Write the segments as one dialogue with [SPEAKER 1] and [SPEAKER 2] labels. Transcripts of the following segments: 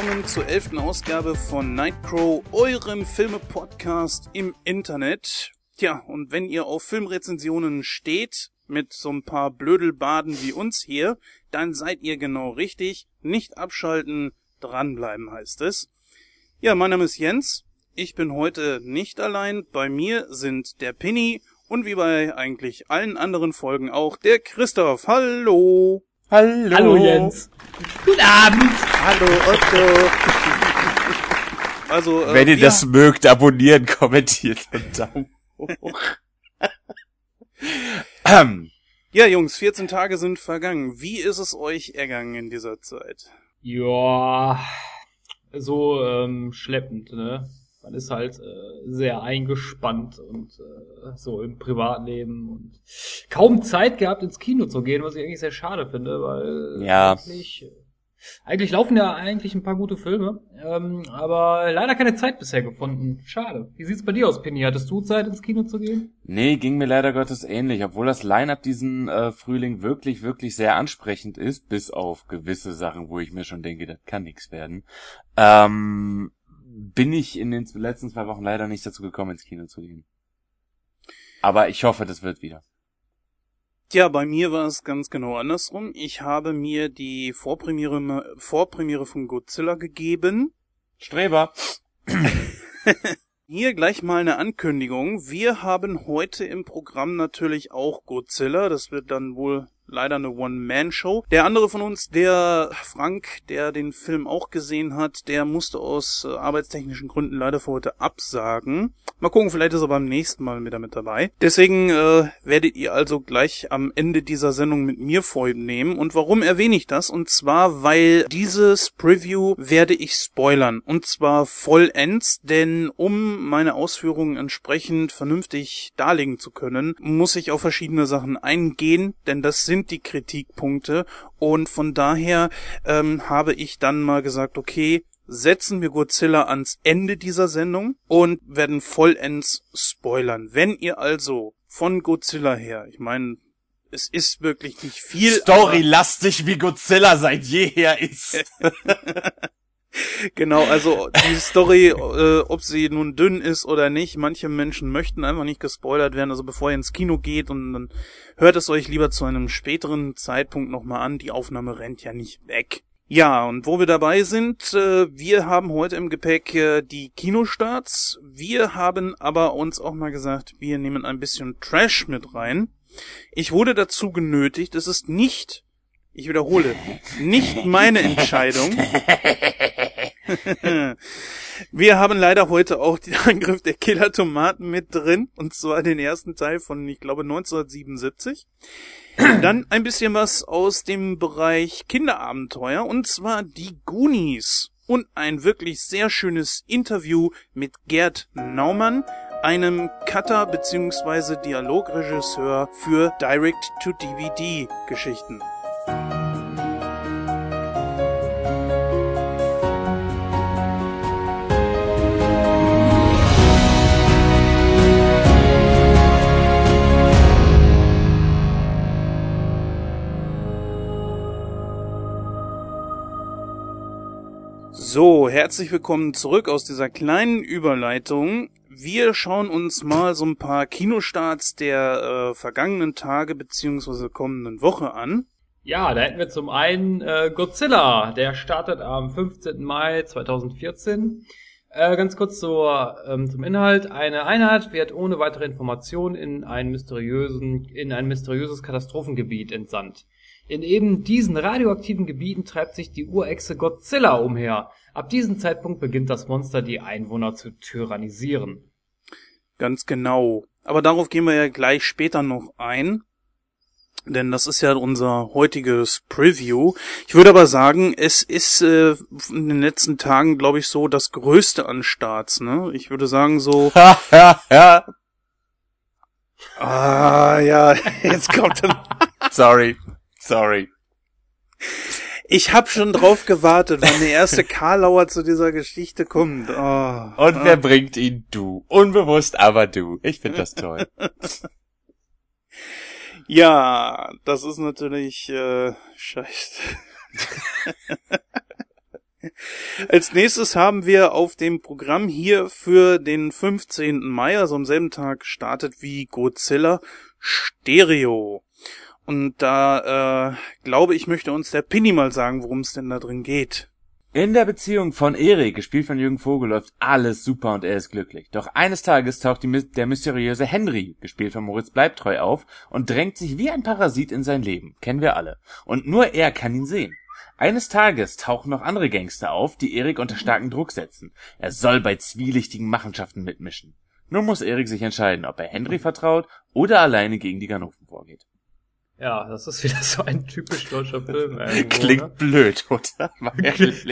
[SPEAKER 1] Willkommen zur elften Ausgabe von Nightcrow, eurem Filme-Podcast im Internet. Tja, und wenn ihr auf Filmrezensionen steht, mit so ein paar Blödelbaden wie uns hier, dann seid ihr genau richtig. Nicht abschalten, dranbleiben heißt es. Ja, mein Name ist Jens. Ich bin heute nicht allein. Bei mir sind der Pinny und wie bei eigentlich allen anderen Folgen auch der Christoph. Hallo!
[SPEAKER 2] Hallo.
[SPEAKER 3] Hallo Jens. Guten Abend.
[SPEAKER 1] Hallo Otto! Also, äh,
[SPEAKER 2] Wenn ihr das mögt, abonnieren, kommentiert und Daumen hoch. ähm,
[SPEAKER 1] Ja, Jungs, 14 Tage sind vergangen. Wie ist es euch ergangen in dieser Zeit?
[SPEAKER 3] Ja, so ähm, schleppend, ne? Man ist halt äh, sehr eingespannt und äh, so im Privatleben und kaum Zeit gehabt ins Kino zu gehen, was ich eigentlich sehr schade finde, weil
[SPEAKER 2] Ja.
[SPEAKER 3] eigentlich, eigentlich laufen ja eigentlich ein paar gute Filme, ähm, aber leider keine Zeit bisher gefunden. Schade. Wie sieht's bei dir aus, Penny? Hattest du Zeit ins Kino zu gehen?
[SPEAKER 2] nee, ging mir leider Gottes ähnlich, obwohl das Line-Up diesen äh, Frühling wirklich, wirklich sehr ansprechend ist, bis auf gewisse Sachen, wo ich mir schon denke, das kann nix werden. Ähm, bin ich in den letzten zwei Wochen leider nicht dazu gekommen, ins Kino zu gehen. Aber ich hoffe, das wird wieder.
[SPEAKER 1] Tja, bei mir war es ganz genau andersrum. Ich habe mir die Vorpremiere, Vorpremiere von Godzilla gegeben.
[SPEAKER 2] Streber.
[SPEAKER 1] Hier gleich mal eine Ankündigung. Wir haben heute im Programm natürlich auch Godzilla. Das wird dann wohl leider eine One-Man-Show. Der andere von uns, der Frank, der den Film auch gesehen hat, der musste aus äh, arbeitstechnischen Gründen leider für heute absagen. Mal gucken, vielleicht ist er beim nächsten Mal wieder mit dabei. Deswegen äh, werdet ihr also gleich am Ende dieser Sendung mit mir vornehmen. Und warum erwähne ich das? Und zwar, weil dieses Preview werde ich spoilern. Und zwar vollends, denn um meine Ausführungen entsprechend vernünftig darlegen zu können, muss ich auf verschiedene Sachen eingehen, denn das sind die Kritikpunkte. Und von daher ähm, habe ich dann mal gesagt, okay, setzen wir Godzilla ans Ende dieser Sendung und werden vollends spoilern. Wenn ihr also von Godzilla her, ich meine, es ist wirklich nicht viel.
[SPEAKER 2] Storylastig wie Godzilla seit jeher ist.
[SPEAKER 1] Genau, also die Story, äh, ob sie nun dünn ist oder nicht, manche Menschen möchten einfach nicht gespoilert werden. Also bevor ihr ins Kino geht und dann hört es euch lieber zu einem späteren Zeitpunkt nochmal an. Die Aufnahme rennt ja nicht weg. Ja, und wo wir dabei sind, äh, wir haben heute im Gepäck äh, die Kinostarts. Wir haben aber uns auch mal gesagt, wir nehmen ein bisschen Trash mit rein. Ich wurde dazu genötigt, es ist nicht, ich wiederhole, nicht meine Entscheidung. Wir haben leider heute auch den Angriff der Killer Tomaten mit drin, und zwar den ersten Teil von, ich glaube, 1977. Dann ein bisschen was aus dem Bereich Kinderabenteuer, und zwar die Goonies. Und ein wirklich sehr schönes Interview mit Gerd Naumann, einem Cutter bzw. Dialogregisseur für Direct-to-DVD-Geschichten. So, herzlich willkommen zurück aus dieser kleinen Überleitung. Wir schauen uns mal so ein paar Kinostarts der äh, vergangenen Tage beziehungsweise kommenden Woche an.
[SPEAKER 3] Ja, da hätten wir zum einen äh, Godzilla, der startet am 15. Mai 2014. Äh, ganz kurz zur, ähm, zum Inhalt. Eine Einheit wird ohne weitere Informationen in, einen mysteriösen, in ein mysteriöses Katastrophengebiet entsandt. In eben diesen radioaktiven Gebieten treibt sich die Urechse Godzilla umher. Ab diesem Zeitpunkt beginnt das Monster die Einwohner zu tyrannisieren.
[SPEAKER 1] Ganz genau. Aber darauf gehen wir ja gleich später noch ein. Denn das ist ja unser heutiges Preview. Ich würde aber sagen, es ist äh, in den letzten Tagen, glaube ich, so das Größte an Starts. Ne? Ich würde sagen so,
[SPEAKER 2] Ha, ha, ha.
[SPEAKER 1] ah ja, jetzt kommt dann.
[SPEAKER 2] Sorry. Sorry.
[SPEAKER 1] Ich habe schon drauf gewartet, wann der erste Karlauer zu dieser Geschichte kommt. Oh,
[SPEAKER 2] Und
[SPEAKER 1] ah.
[SPEAKER 2] wer bringt ihn? Du. Unbewusst, aber du. Ich finde das toll.
[SPEAKER 1] Ja, das ist natürlich äh, scheiße. Als nächstes haben wir auf dem Programm hier für den 15. Mai, also am selben Tag, startet wie Godzilla Stereo. Und da, äh, glaube ich, möchte uns der Pinny mal sagen, worum es denn da drin geht.
[SPEAKER 2] In der Beziehung von Erik, gespielt von Jürgen Vogel, läuft alles super und er ist glücklich. Doch eines Tages taucht die, der mysteriöse Henry, gespielt von Moritz Bleibtreu, auf und drängt sich wie ein Parasit in sein Leben. Kennen wir alle. Und nur er kann ihn sehen. Eines Tages tauchen noch andere Gangster auf, die Erik unter starken Druck setzen. Er soll bei zwielichtigen Machenschaften mitmischen. Nun muss Erik sich entscheiden, ob er Henry vertraut oder alleine gegen die Ganoven vorgeht.
[SPEAKER 3] Ja, das ist wieder so ein typisch deutscher Film. Irgendwo,
[SPEAKER 2] Klingt
[SPEAKER 3] ne?
[SPEAKER 2] blöd, oder?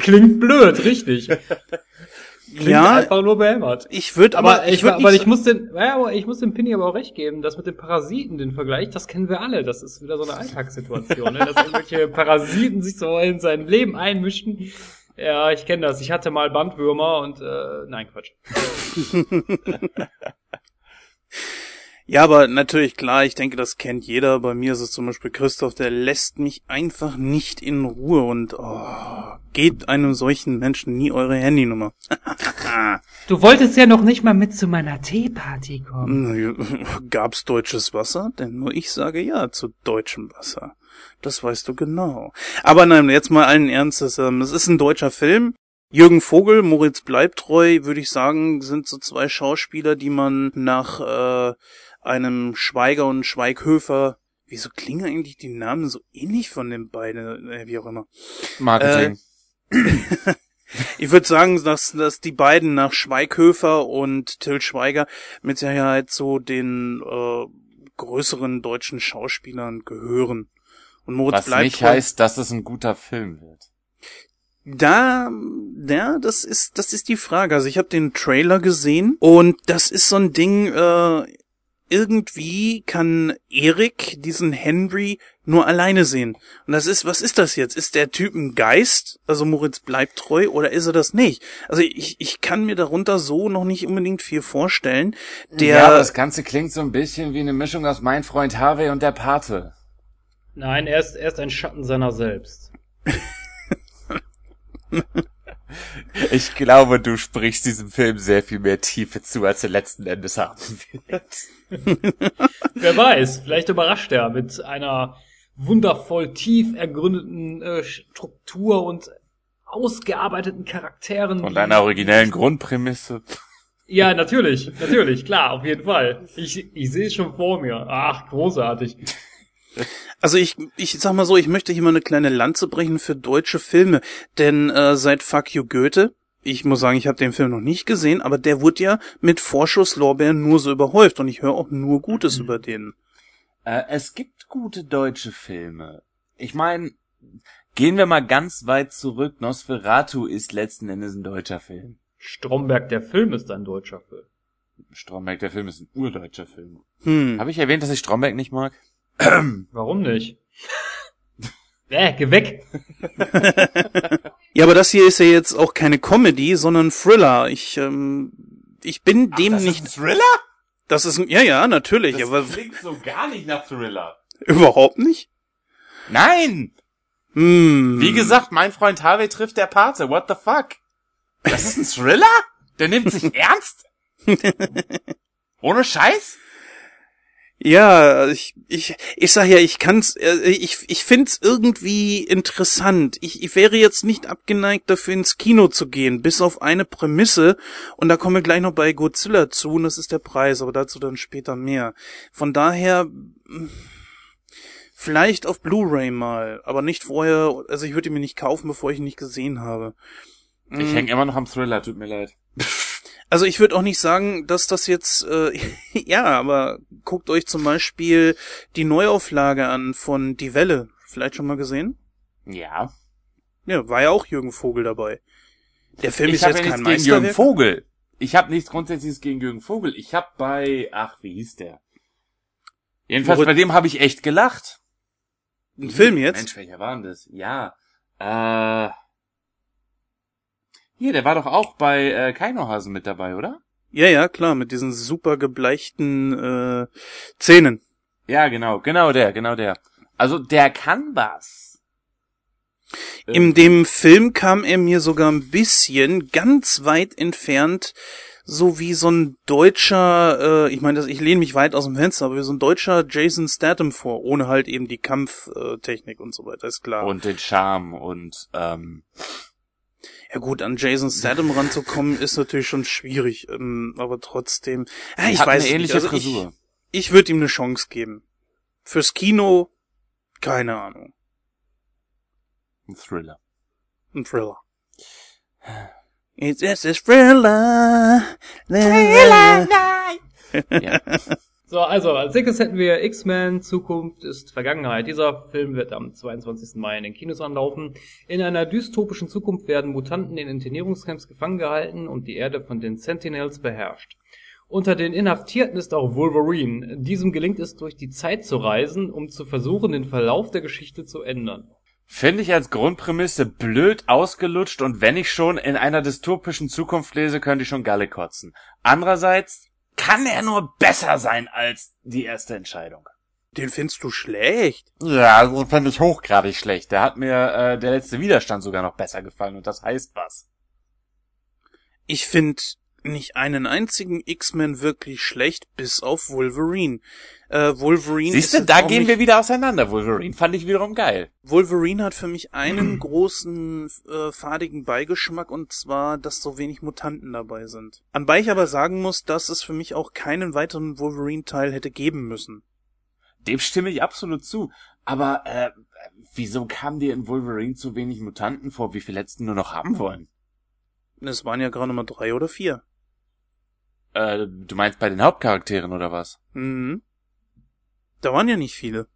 [SPEAKER 3] Klingt blöd, richtig. Klingt
[SPEAKER 1] Ja.
[SPEAKER 3] einfach nur behämmert.
[SPEAKER 1] Ich würde
[SPEAKER 3] Aber,
[SPEAKER 1] aber,
[SPEAKER 3] ich,
[SPEAKER 1] würd
[SPEAKER 3] aber ich muss den, ja, aber ich muss dem Pinny aber auch recht geben, das mit den Parasiten, den Vergleich, das kennen wir alle. Das ist wieder so eine Alltagssituation, ne? dass irgendwelche Parasiten sich so in sein Leben einmischen. Ja, ich kenne das. Ich hatte mal Bandwürmer und äh, nein, Quatsch.
[SPEAKER 1] Ja, aber natürlich klar, ich denke, das kennt jeder. Bei mir ist es zum Beispiel Christoph, der lässt mich einfach nicht in Ruhe und oh, gebt einem solchen Menschen nie eure Handynummer.
[SPEAKER 4] Du wolltest ja noch nicht mal mit zu meiner Teeparty kommen.
[SPEAKER 1] Ja, Gab's deutsches Wasser? Denn nur ich sage ja zu deutschem Wasser. Das weißt du genau. Aber nein, jetzt mal allen Ernstes. Ähm, es ist ein deutscher Film. Jürgen Vogel, Moritz Bleibtreu, würde ich sagen, sind so zwei Schauspieler, die man nach äh, einem Schweiger und Schweighöfer. Wieso klingen eigentlich die Namen so ähnlich von den beiden, äh, wie auch immer.
[SPEAKER 2] Marketing.
[SPEAKER 1] Ich würde sagen, dass, dass die beiden nach Schweighöfer und Till Schweiger mit Sicherheit so den äh, größeren deutschen Schauspielern gehören. Und Moritz
[SPEAKER 2] Was
[SPEAKER 1] bleibt
[SPEAKER 2] nicht heißt, dass es ein guter Film wird.
[SPEAKER 1] da, ja, das ist, das ist die Frage. Also ich habe den Trailer gesehen und das ist so ein Ding, äh, irgendwie kann Erik diesen Henry nur alleine sehen. Und das ist, was ist das jetzt? Ist der Typ ein Geist? Also Moritz bleibt treu oder ist er das nicht? Also ich, ich kann mir darunter so noch nicht unbedingt viel vorstellen. Der,
[SPEAKER 2] ja, das Ganze klingt so ein bisschen wie eine Mischung aus Mein Freund Harvey und der Pate.
[SPEAKER 3] Nein, er ist, er ist ein Schatten seiner selbst.
[SPEAKER 2] Ich glaube, du sprichst diesem Film sehr viel mehr Tiefe zu, als er letzten Endes haben wird.
[SPEAKER 3] Wer weiß, vielleicht überrascht er mit einer wundervoll tief ergründeten äh, Struktur und ausgearbeiteten Charakteren.
[SPEAKER 2] Und einer originellen Grundprämisse.
[SPEAKER 3] Ja, natürlich, natürlich, klar, auf jeden Fall. Ich, ich sehe es schon vor mir. Ach, großartig.
[SPEAKER 1] Also ich, ich sag mal so, ich möchte hier mal eine kleine Lanze brechen für deutsche Filme, denn äh, seit Fuck You Goethe, ich muss sagen, ich habe den Film noch nicht gesehen, aber der wurde ja mit Vorschusslorbeeren nur so überhäuft und ich höre auch nur Gutes über den.
[SPEAKER 2] Äh, es gibt gute deutsche Filme. Ich meine, gehen wir mal ganz weit zurück. Nosferatu ist letzten Endes ein deutscher Film.
[SPEAKER 3] Stromberg, der Film ist ein deutscher Film.
[SPEAKER 2] Stromberg, der Film ist ein urdeutscher Film.
[SPEAKER 1] Hm.
[SPEAKER 2] Habe ich erwähnt, dass ich Stromberg nicht mag?
[SPEAKER 3] Warum nicht? äh, geh weg!
[SPEAKER 1] Ja, aber das hier ist ja jetzt auch keine Comedy, sondern Thriller. Ich, ähm, ich bin dem
[SPEAKER 2] das
[SPEAKER 1] nicht.
[SPEAKER 2] Ist ein Thriller?
[SPEAKER 1] Das ist ein, ja, ja, natürlich,
[SPEAKER 2] Das
[SPEAKER 1] aber
[SPEAKER 2] klingt so gar nicht nach Thriller.
[SPEAKER 1] überhaupt nicht.
[SPEAKER 2] Nein!
[SPEAKER 1] Hm.
[SPEAKER 2] Wie gesagt, mein Freund Harvey trifft der Pate. What the fuck? Das ist ein Thriller? Der nimmt sich ernst? Ohne Scheiß?
[SPEAKER 1] Ja, ich, ich, ich sag ja, ich kann's, äh, ich, ich find's irgendwie interessant. Ich, ich wäre jetzt nicht abgeneigt, dafür ins Kino zu gehen, bis auf eine Prämisse. Und da kommen wir gleich noch bei Godzilla zu, und das ist der Preis, aber dazu dann später mehr. Von daher, mh, vielleicht auf Blu-ray mal, aber nicht vorher, also ich würde ihn mir nicht kaufen, bevor ich ihn nicht gesehen habe.
[SPEAKER 2] Ich hänge immer noch am Thriller, tut mir leid.
[SPEAKER 1] Also ich würde auch nicht sagen, dass das jetzt, äh, ja, aber guckt euch zum Beispiel die Neuauflage an von Die Welle. Vielleicht schon mal gesehen?
[SPEAKER 2] Ja.
[SPEAKER 1] Ja, war ja auch Jürgen Vogel dabei. Der Film
[SPEAKER 2] Ich
[SPEAKER 1] ist jetzt
[SPEAKER 2] ja
[SPEAKER 1] kein
[SPEAKER 2] gegen Jürgen
[SPEAKER 1] Meisterwerk.
[SPEAKER 2] Vogel. Ich habe nichts Grundsätzliches gegen Jürgen Vogel. Ich habe bei, ach, wie hieß der? Jedenfalls
[SPEAKER 1] Moritz-
[SPEAKER 2] bei dem habe ich echt gelacht.
[SPEAKER 1] Ein Film jetzt?
[SPEAKER 2] Mensch, welcher war denn das? Ja. Äh. Hier, der war doch auch bei äh, Keinohasen mit dabei, oder?
[SPEAKER 1] Ja, ja, klar, mit diesen super gebleichten äh, Zähnen.
[SPEAKER 2] Ja, genau, genau der, genau der. Also der kann was.
[SPEAKER 1] In dem Film kam er mir sogar ein bisschen ganz weit entfernt, so wie so ein deutscher, äh, ich meine, ich lehne mich weit aus dem Fenster, aber wie so ein deutscher Jason Statham vor, ohne halt eben die Kampftechnik und so weiter, ist klar.
[SPEAKER 2] Und den Charme und ähm,
[SPEAKER 1] ja gut, an Jason Statham ranzukommen ist natürlich schon schwierig, ähm, aber trotzdem. Ja, ich
[SPEAKER 2] hat
[SPEAKER 1] weiß
[SPEAKER 2] eine ähnliche
[SPEAKER 1] nicht. Also
[SPEAKER 2] Frisur.
[SPEAKER 1] Ich, ich würde ihm eine Chance geben. Fürs Kino, keine Ahnung.
[SPEAKER 2] Ein Thriller.
[SPEAKER 1] Ein Thriller. It's just a thriller. Thriller.
[SPEAKER 2] Ja.
[SPEAKER 3] So, also als nächstes hätten wir X-Men Zukunft ist Vergangenheit. Dieser Film wird am 22. Mai in den Kinos anlaufen. In einer dystopischen Zukunft werden Mutanten in Internierungscamps gefangen gehalten und die Erde von den Sentinels beherrscht. Unter den Inhaftierten ist auch Wolverine. Diesem gelingt es, durch die Zeit zu reisen, um zu versuchen, den Verlauf der Geschichte zu ändern.
[SPEAKER 2] Finde ich als Grundprämisse blöd ausgelutscht und wenn ich schon in einer dystopischen Zukunft lese, könnte ich schon Galle kotzen. Andererseits kann er nur besser sein als die erste Entscheidung.
[SPEAKER 1] Den findest du schlecht?
[SPEAKER 2] Ja, also fand ich hochgradig schlecht. Da hat mir äh, der letzte Widerstand sogar noch besser gefallen und das heißt was.
[SPEAKER 1] Ich finde nicht einen einzigen X-Men wirklich schlecht, bis auf Wolverine. Äh, Wolverine
[SPEAKER 2] Siehst du, da gehen wir wieder auseinander. Wolverine fand ich wiederum geil.
[SPEAKER 1] Wolverine hat für mich einen großen äh, fadigen Beigeschmack und zwar, dass so wenig Mutanten dabei sind. Anbei ich aber sagen muss, dass es für mich auch keinen weiteren Wolverine-Teil hätte geben müssen.
[SPEAKER 2] Dem stimme ich absolut zu. Aber äh, wieso kam dir in Wolverine zu wenig Mutanten vor, wie viele letzten nur noch haben wollen?
[SPEAKER 1] Es waren ja gerade mal drei oder vier.
[SPEAKER 2] Äh, du meinst bei den Hauptcharakteren oder was?
[SPEAKER 1] Mhm. Da waren ja nicht viele.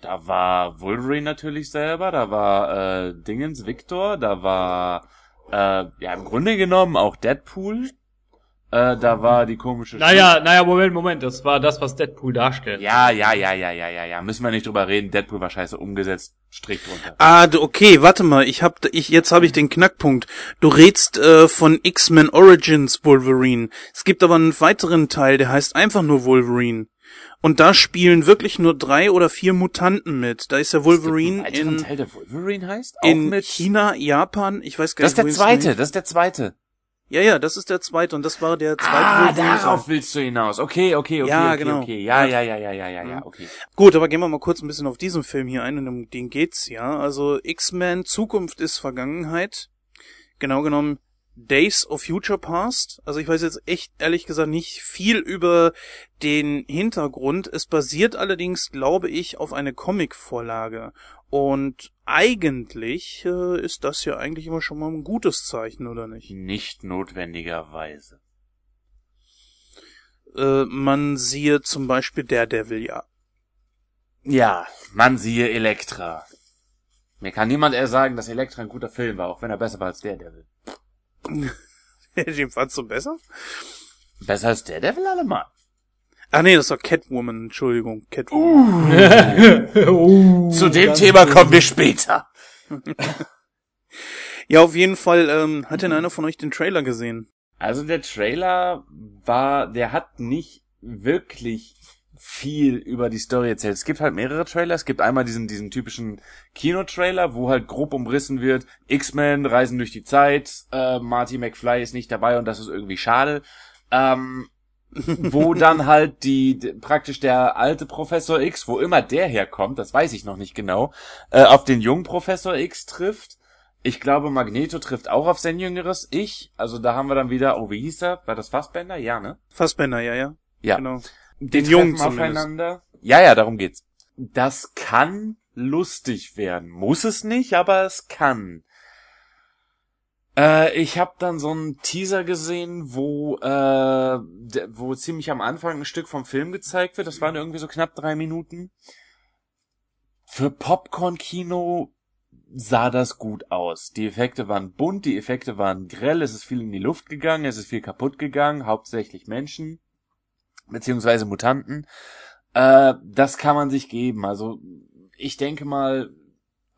[SPEAKER 2] Da war Wolverine natürlich selber, da war äh, Dingens Victor, da war äh, ja im Grunde genommen auch Deadpool. Äh, da war die komische
[SPEAKER 3] Naja, naja, Moment, Moment, das war das, was Deadpool darstellt.
[SPEAKER 2] Ja, ja, ja, ja, ja, ja, ja. Müssen wir nicht drüber reden. Deadpool war scheiße umgesetzt. Strich drunter.
[SPEAKER 1] Ah, du, okay, warte mal, ich hab, ich, jetzt habe ich den Knackpunkt. Du redst äh, von X-Men Origins Wolverine. Es gibt aber einen weiteren Teil, der heißt einfach nur Wolverine. Und da spielen wirklich nur drei oder vier Mutanten mit. Da ist der Wolverine
[SPEAKER 2] weiteren
[SPEAKER 1] in,
[SPEAKER 2] Teil, der Wolverine heißt? Auch
[SPEAKER 1] in
[SPEAKER 2] mit
[SPEAKER 1] China, Japan, ich weiß gar
[SPEAKER 2] Das ist
[SPEAKER 1] nicht,
[SPEAKER 2] der zweite, das ist der zweite.
[SPEAKER 1] Ja, ja, das ist der zweite und das war der zweite
[SPEAKER 2] Ah, darauf willst du hinaus. Okay, okay, okay,
[SPEAKER 1] Ja,
[SPEAKER 2] okay,
[SPEAKER 1] genau.
[SPEAKER 2] okay. Ja, ja, ja, ja, ja, ja, ja, okay.
[SPEAKER 1] Gut, aber gehen wir mal kurz ein bisschen auf diesen Film hier ein und um den geht's ja. Also X-Men Zukunft ist Vergangenheit. Genau genommen Days of Future Past. Also ich weiß jetzt echt ehrlich gesagt nicht viel über den Hintergrund. Es basiert allerdings, glaube ich, auf eine Comic-Vorlage. Und eigentlich äh, ist das ja eigentlich immer schon mal ein gutes Zeichen, oder nicht?
[SPEAKER 2] Nicht notwendigerweise.
[SPEAKER 1] Äh, man siehe zum Beispiel Daredevil, ja.
[SPEAKER 2] Ja, man siehe Elektra. Mir kann niemand eher sagen, dass Elektra ein guter Film war, auch wenn er besser war als Daredevil.
[SPEAKER 1] Den fandst du besser?
[SPEAKER 2] Besser als Daredevil allemal.
[SPEAKER 1] Ah nee, das war Catwoman, Entschuldigung, Catwoman.
[SPEAKER 3] oh,
[SPEAKER 2] Zu dem Thema kommen wir später.
[SPEAKER 1] Ja, auf jeden Fall ähm, hat denn einer von euch den Trailer gesehen?
[SPEAKER 2] Also der Trailer war, der hat nicht wirklich viel über die Story erzählt. Es gibt halt mehrere Trailer. Es gibt einmal diesen, diesen typischen Kinotrailer, wo halt grob umrissen wird, X-Men reisen durch die Zeit, äh, Marty McFly ist nicht dabei und das ist irgendwie schade. Ähm, wo dann halt die, praktisch der alte Professor X, wo immer der herkommt, das weiß ich noch nicht genau, äh, auf den jungen Professor X trifft. Ich glaube, Magneto trifft auch auf sein jüngeres Ich. Also da haben wir dann wieder, oh, wie hieß er? War das Fassbender? Ja, ne?
[SPEAKER 1] Fassbender, ja, ja.
[SPEAKER 2] Ja.
[SPEAKER 1] Genau.
[SPEAKER 2] Den
[SPEAKER 1] Den Jungen zumindest.
[SPEAKER 2] aufeinander. Ja, ja, darum geht's. Das kann lustig werden. Muss es nicht, aber es kann. Äh, ich habe dann so einen Teaser gesehen, wo äh, wo ziemlich am Anfang ein Stück vom Film gezeigt wird. Das waren irgendwie so knapp drei Minuten. Für Popcorn-Kino sah das gut aus. Die Effekte waren bunt, die Effekte waren grell, es ist viel in die Luft gegangen, es ist viel kaputt gegangen, hauptsächlich Menschen beziehungsweise Mutanten. Äh, das kann man sich geben. Also ich denke mal,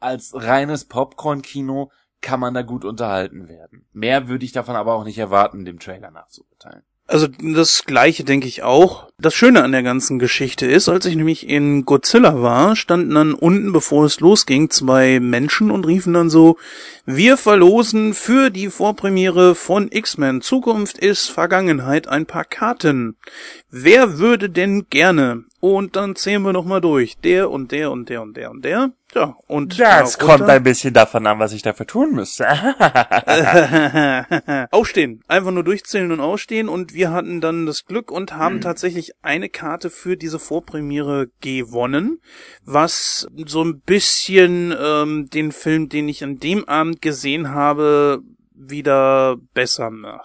[SPEAKER 2] als reines Popcorn-Kino kann man da gut unterhalten werden. Mehr würde ich davon aber auch nicht erwarten, dem Trailer nachzuurteilen.
[SPEAKER 1] Also das gleiche denke ich auch. Das Schöne an der ganzen Geschichte ist, als ich nämlich in Godzilla war, standen dann unten, bevor es losging, zwei Menschen und riefen dann so, wir verlosen für die Vorpremiere von X-Men Zukunft ist Vergangenheit ein paar Karten. Wer würde denn gerne? Und dann zählen wir nochmal durch. Der und der und der und der und der. Ja, und
[SPEAKER 2] Das
[SPEAKER 1] darunter-
[SPEAKER 2] kommt ein bisschen davon an, was ich dafür tun müsste.
[SPEAKER 1] Ausstehen. Einfach nur durchzählen und ausstehen. Und wir hatten dann das Glück und haben
[SPEAKER 2] Hm.
[SPEAKER 1] tatsächlich eine Karte für diese Vorpremiere gewonnen, was so ein bisschen ähm, den Film, den ich an dem Abend gesehen habe, wieder besser macht.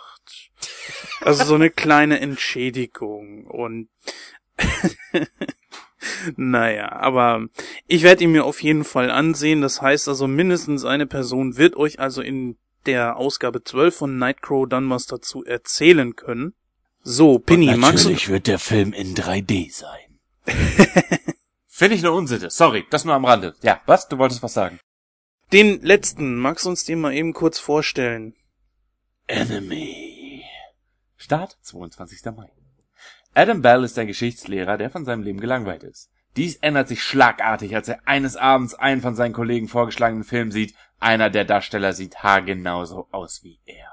[SPEAKER 1] Also so eine kleine Entschädigung und naja, aber ich werde ihn mir auf jeden Fall ansehen. Das heißt also, mindestens eine Person wird euch also in der Ausgabe 12 von Nightcrow dann was dazu erzählen können. So, Pinny, magst du...
[SPEAKER 2] wird der Film in 3D sein. Finde ich eine Unsitte. Sorry, das nur am Rande. Ja, was? Du wolltest was sagen?
[SPEAKER 1] Den letzten, magst du uns den mal eben kurz vorstellen?
[SPEAKER 2] Enemy. Start 22. Mai. Adam Bell ist ein Geschichtslehrer, der von seinem Leben gelangweilt ist. Dies ändert sich schlagartig, als er eines Abends einen von seinen Kollegen vorgeschlagenen Film sieht. Einer der Darsteller sieht haargenauso aus wie er.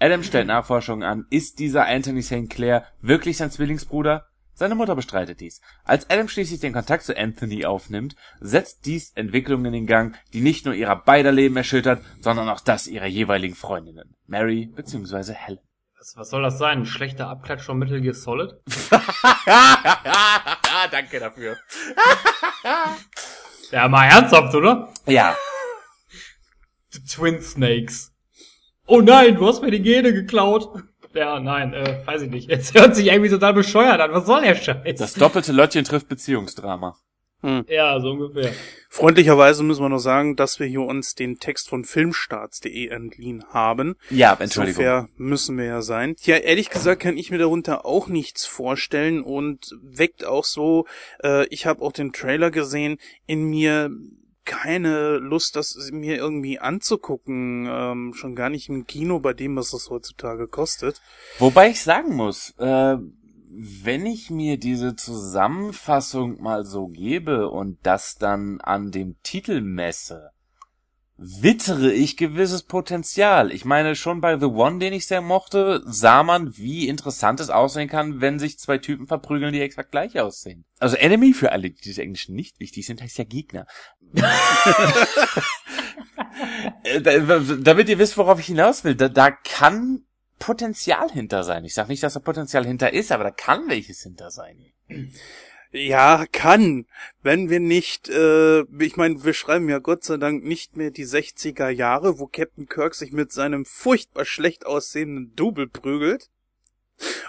[SPEAKER 2] Adam stellt Nachforschungen an. Ist dieser Anthony St. Clair wirklich sein Zwillingsbruder? Seine Mutter bestreitet dies. Als Adam schließlich den Kontakt zu Anthony aufnimmt, setzt dies Entwicklungen in den Gang, die nicht nur ihrer beider Leben erschüttert, sondern auch das ihrer jeweiligen Freundinnen, Mary bzw. Helen.
[SPEAKER 3] Was, was soll das sein? Ein schlechter Abklatsch von Metal Gear Solid?
[SPEAKER 2] Danke dafür.
[SPEAKER 3] Ja, mal ernsthaft, oder?
[SPEAKER 2] Ja,
[SPEAKER 3] The Twin Snakes. Oh nein, du hast mir die Gene geklaut. Ja, nein, äh, weiß ich nicht. Es hört sich irgendwie total bescheuert an. Was soll der Scheiß?
[SPEAKER 2] das doppelte Löttchen trifft Beziehungsdrama.
[SPEAKER 3] Ja, so ungefähr.
[SPEAKER 1] Freundlicherweise müssen wir noch sagen, dass wir hier uns den Text von filmstarts.de entliehen haben.
[SPEAKER 2] Ja, Entschuldigung.
[SPEAKER 1] Insofern müssen wir ja sein. Ja, ehrlich gesagt kann ich mir darunter auch nichts vorstellen und weckt auch so, äh, ich habe auch den Trailer gesehen, in mir keine Lust, das mir irgendwie anzugucken, ähm, schon gar nicht im Kino bei dem, was das heutzutage kostet.
[SPEAKER 2] Wobei ich sagen muss, äh, wenn ich mir diese Zusammenfassung mal so gebe und das dann an dem Titel messe, wittere ich gewisses Potenzial. Ich meine, schon bei The One, den ich sehr mochte, sah man, wie interessant es aussehen kann, wenn sich zwei Typen verprügeln, die exakt gleich aussehen. Also Enemy, für alle, die des Englischen nicht wichtig sind, heißt ja Gegner. Äh, da- Damit ihr wisst, worauf ich hinaus will, da, da kann Potenzial hinter sein. Ich sag nicht, dass da Potenzial hinter ist, aber da kann welches hinter sein.
[SPEAKER 1] Ja, kann. Wenn wir nicht, äh, ich meine, wir schreiben ja Gott sei Dank nicht mehr die 60er Jahre, wo Captain Kirk sich mit seinem furchtbar schlecht aussehenden Double prügelt.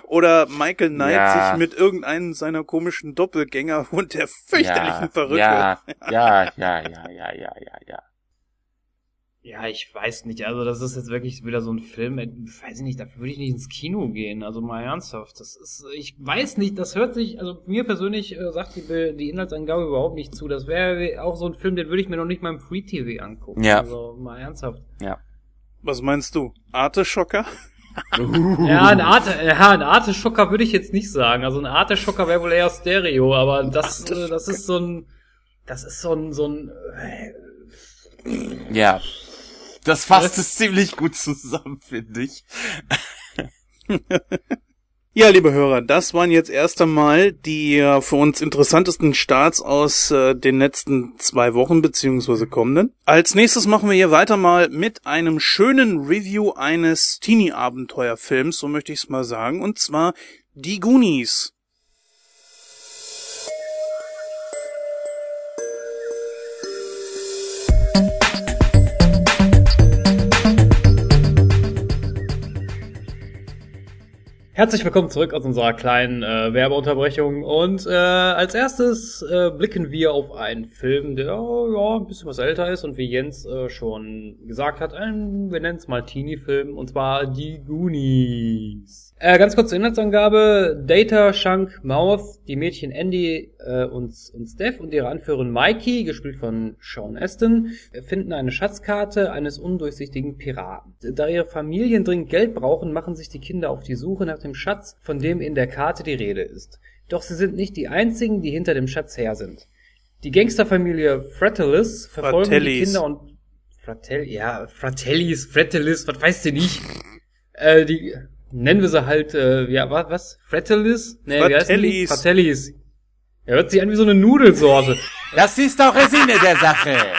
[SPEAKER 1] Oder Michael Knight
[SPEAKER 2] Ja.
[SPEAKER 1] sich mit irgendeinem seiner komischen Doppelgänger und der fürchterlichen
[SPEAKER 2] ja,
[SPEAKER 1] Perücke.
[SPEAKER 2] Ja, ja, ja, ja, ja, ja, ja, ja.
[SPEAKER 3] Ja, ich weiß nicht. Also das ist jetzt wirklich wieder so ein Film. äh, Weiß ich nicht. Dafür würde ich nicht ins Kino gehen. Also mal ernsthaft. Das ist, ich weiß nicht. Das hört sich, also mir persönlich äh, sagt die, die Inhaltsangabe überhaupt nicht zu. Das wäre auch so ein Film, den würde ich mir noch nicht mal im Free TV angucken.
[SPEAKER 2] Ja.
[SPEAKER 3] Also mal ernsthaft.
[SPEAKER 1] Was meinst du? Arteschocker?
[SPEAKER 3] Ja, ein Arte, ja, ein Arteschocker würde ich jetzt nicht sagen. Also ein Arteschocker wäre wohl eher Stereo, aber das, äh, das ist so ein, das ist so ein, so ein, äh,
[SPEAKER 2] Ja. Das fasst es ziemlich gut zusammen, finde ich.
[SPEAKER 1] Ja, liebe Hörer, das waren jetzt erst einmal die äh, für uns interessantesten Starts aus äh, den letzten zwei Wochen beziehungsweise kommenden. Als nächstes machen wir hier weiter mal mit einem schönen Review eines Teenie-Abenteuerfilms, so möchte ich es mal sagen, und zwar Die Goonies.
[SPEAKER 3] Herzlich willkommen zurück aus unserer kleinen äh, Werbeunterbrechung und äh, als erstes äh, blicken wir auf einen Film, der ja ein bisschen was älter ist und wie Jens äh, schon gesagt hat, ein, wir nennen es mal Teenie-Film und zwar Die Goonies. Äh, ganz kurz zur Inhaltsangabe. Data, Shank, Mouth, die Mädchen Andy äh, und, und Steph und ihre Anführerin Mikey, gespielt von Sean Aston, finden eine Schatzkarte eines undurchsichtigen Piraten. Da ihre Familien dringend Geld brauchen, machen sich die Kinder auf die Suche nach dem Schatz, von dem in der Karte die Rede ist. Doch sie sind nicht die einzigen, die hinter dem Schatz her sind. Die Gangsterfamilie Fratellis verfolgen die
[SPEAKER 1] Fratellis.
[SPEAKER 3] Kinder und Fratel, ja, Fratellis, Fratellis, was weißt du nicht? Äh, die nennen wir sie halt, äh, ja, was, was? Fratellis? Nee?
[SPEAKER 1] Fratellis.
[SPEAKER 3] Fratellis. Ja, hört sich an wie so eine Nudelsorte.
[SPEAKER 2] Das ist doch der Sinne der Sache.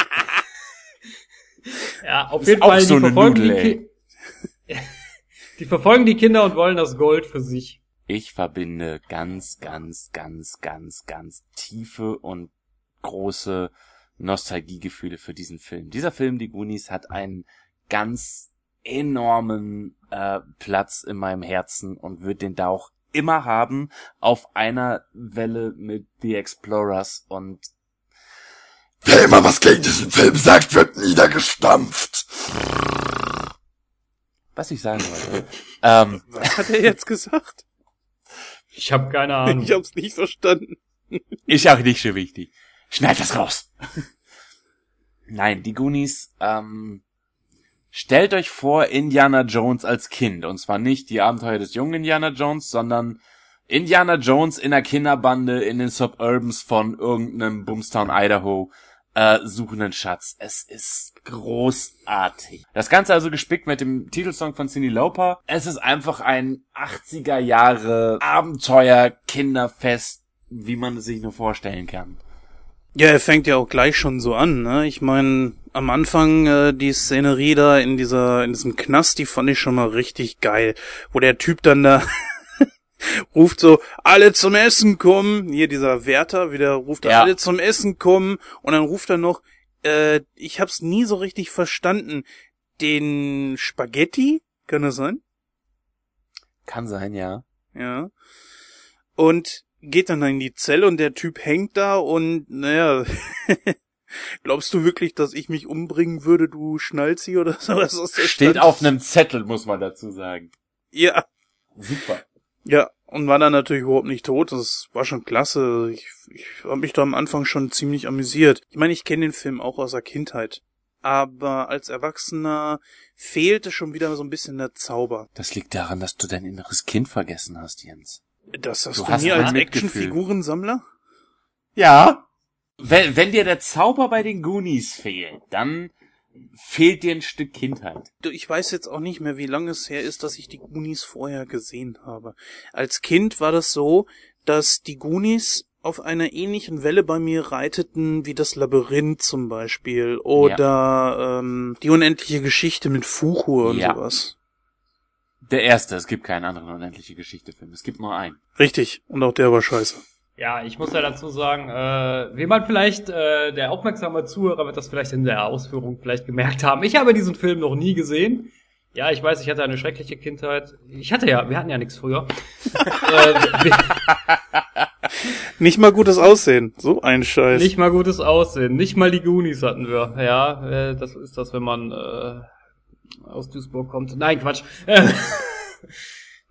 [SPEAKER 3] Ja, auf
[SPEAKER 2] Ist
[SPEAKER 3] jeden Fall,
[SPEAKER 2] so
[SPEAKER 3] die verfolgen
[SPEAKER 2] Nudel,
[SPEAKER 3] die, Ki die verfolgen die Kinder und wollen das Gold für sich.
[SPEAKER 2] Ich verbinde ganz, ganz, ganz, ganz, ganz tiefe und große Nostalgiegefühle für diesen Film. Dieser Film, Die Goonies, hat einen ganz enormen äh, Platz in meinem Herzen und wird den da auch immer haben, auf einer Welle mit The Explorers und
[SPEAKER 5] Wer immer was gegen diesen Film sagt, wird niedergestampft.
[SPEAKER 2] was ich sagen wollte. ähm,
[SPEAKER 1] Was hat er jetzt gesagt?
[SPEAKER 3] Ich habe keine Ahnung.
[SPEAKER 1] Ich hab's nicht verstanden.
[SPEAKER 2] Ist auch nicht so wichtig. Schneid das raus. Nein, die Goonies, ähm, stellt euch vor Indiana Jones als Kind. Und zwar nicht die Abenteuer des jungen Indiana Jones, sondern Indiana Jones in einer Kinderbande in den Suburbs von irgendeinem Boomstown, Idaho, äh, suchen einen Schatz. Es ist großartig. Das Ganze also gespickt mit dem Titelsong von Cindy Lauper. Es ist einfach ein 80er Jahre Abenteuer Kinderfest, wie man es sich nur vorstellen kann.
[SPEAKER 1] Ja, er fängt ja auch gleich schon so an, ne? Ich meine, am Anfang äh, die Szenerie da in dieser in diesem Knast, die fand ich schon mal richtig geil, wo der Typ dann da ruft so alle zum Essen kommen, hier dieser Wärter wieder ruft
[SPEAKER 2] Ja.
[SPEAKER 1] alle zum Essen kommen und dann ruft er noch äh, ich hab's nie so richtig verstanden, den Spaghetti, kann das sein?
[SPEAKER 2] Kann sein, ja.
[SPEAKER 1] Ja. Und geht dann in die Zelle und der Typ hängt da und naja, glaubst du wirklich, dass ich mich umbringen würde, du Schnalzi oder sowas aus der
[SPEAKER 2] Steht
[SPEAKER 1] Stadt?
[SPEAKER 2] auf einem Zettel, muss man dazu sagen.
[SPEAKER 1] Ja.
[SPEAKER 2] Super.
[SPEAKER 1] Ja, und war dann natürlich überhaupt nicht tot. Das war schon klasse. Ich, ich habe mich da am Anfang schon ziemlich amüsiert. Ich meine, ich kenne den Film auch aus der Kindheit. Aber als Erwachsener fehlte schon wieder so ein bisschen der Zauber.
[SPEAKER 2] Das liegt daran, dass du dein inneres Kind vergessen hast, Jens.
[SPEAKER 1] Das hast
[SPEAKER 2] Du
[SPEAKER 1] du,
[SPEAKER 2] hast
[SPEAKER 1] mir als. Actionfigurensammler?
[SPEAKER 2] Ja. Wenn, wenn dir der Zauber bei den Goonies fehlt, dann fehlt dir ein Stück Kindheit.
[SPEAKER 1] Du, ich weiß jetzt auch nicht mehr, wie lange es her ist, dass ich die Goonies vorher gesehen habe. Als Kind war das so, dass die Goonies auf einer ähnlichen Welle bei mir reiteten wie das Labyrinth zum Beispiel oder ähm, die unendliche Geschichte mit Fuchur und
[SPEAKER 2] Ja.
[SPEAKER 1] sowas.
[SPEAKER 2] Der erste, es gibt keinen anderen unendliche Geschichte-Film. Es gibt nur einen.
[SPEAKER 1] Richtig. Und auch der war scheiße.
[SPEAKER 3] Ja, ich muss ja dazu sagen, äh, wie man vielleicht, äh, der aufmerksame Zuhörer wird das vielleicht in der Ausführung vielleicht gemerkt haben. Ich habe diesen Film noch nie gesehen. Ja, ich weiß, ich hatte eine schreckliche Kindheit. Ich hatte ja, wir hatten ja nichts früher. äh,
[SPEAKER 1] Nicht mal gutes Aussehen. So ein Scheiß.
[SPEAKER 3] nicht mal gutes Aussehen. Nicht mal die Goonies hatten wir. Ja, äh, das ist das, wenn man äh, aus Duisburg kommt. Nein, Quatsch.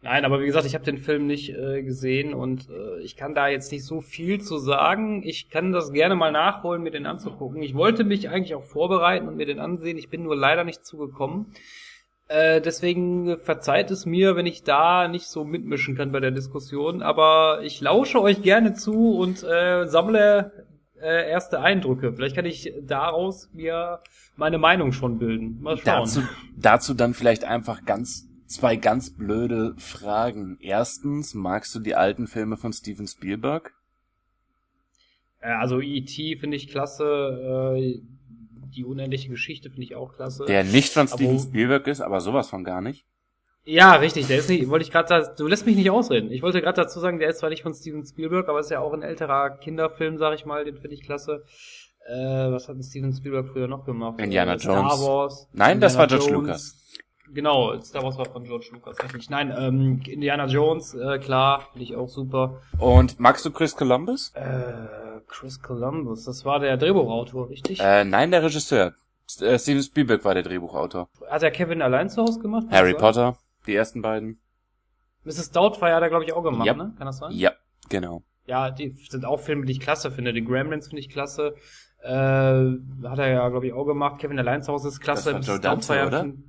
[SPEAKER 3] Nein, aber wie gesagt, ich habe den Film nicht äh, gesehen und äh, ich kann da jetzt nicht so viel zu sagen. Ich kann das gerne mal nachholen, mir den anzugucken. Ich wollte mich eigentlich auch vorbereiten und mir den ansehen. Ich bin nur leider nicht zugekommen. Äh, deswegen verzeiht es mir, wenn ich da nicht so mitmischen kann bei der Diskussion. Aber ich lausche euch gerne zu und äh, sammle äh, erste Eindrücke. Vielleicht kann ich daraus mir meine Meinung schon bilden. Mal schauen.
[SPEAKER 2] Dazu, dazu dann vielleicht einfach ganz, zwei ganz blöde Fragen. Erstens, magst du die alten Filme von Steven Spielberg?
[SPEAKER 3] Äh, also E.T. finde ich klasse. Äh, die unendliche Geschichte finde ich auch klasse.
[SPEAKER 2] Der nicht von
[SPEAKER 3] Aber-
[SPEAKER 2] Steven Spielberg ist, aber sowas von gar nicht.
[SPEAKER 3] Ja, richtig, der ist nicht, wollte ich gerade du lässt mich nicht ausreden. Ich wollte gerade dazu sagen, der ist zwar nicht von Steven Spielberg, aber ist ja auch ein älterer Kinderfilm, sag ich mal, den finde ich klasse. Äh, was hat denn Steven Spielberg früher noch gemacht?
[SPEAKER 2] Indiana
[SPEAKER 3] äh, Star
[SPEAKER 2] Jones.
[SPEAKER 3] Wars.
[SPEAKER 2] Nein, das
[SPEAKER 3] Indiana
[SPEAKER 2] war George
[SPEAKER 3] Jones.
[SPEAKER 2] Lucas.
[SPEAKER 3] Genau, Star Wars war von George Lucas, richtig. Nein, ähm, Indiana Jones, äh, klar, finde ich auch super.
[SPEAKER 2] Und magst du Chris Columbus?
[SPEAKER 3] Äh, Chris Columbus, das war der Drehbuchautor, richtig?
[SPEAKER 2] Äh, nein, der Regisseur. Äh, Steven Spielberg war der Drehbuchautor.
[SPEAKER 3] Hat er Kevin allein zu Hause gemacht?
[SPEAKER 2] Harry
[SPEAKER 3] das?
[SPEAKER 2] Potter, die ersten beiden.
[SPEAKER 3] Mrs. Doubtfire hat er, glaube ich, auch gemacht,
[SPEAKER 2] Ja.
[SPEAKER 3] ne? Kann das sein?
[SPEAKER 2] Ja, genau.
[SPEAKER 3] Ja, die sind auch Filme, die ich klasse finde. Den Gremlins finde ich klasse. Äh, hat er ja, glaube ich, auch gemacht. Kevin allein zu Hause ist klasse.
[SPEAKER 2] Das war
[SPEAKER 3] Mrs.
[SPEAKER 2] Joe Dante, oder?
[SPEAKER 3] find-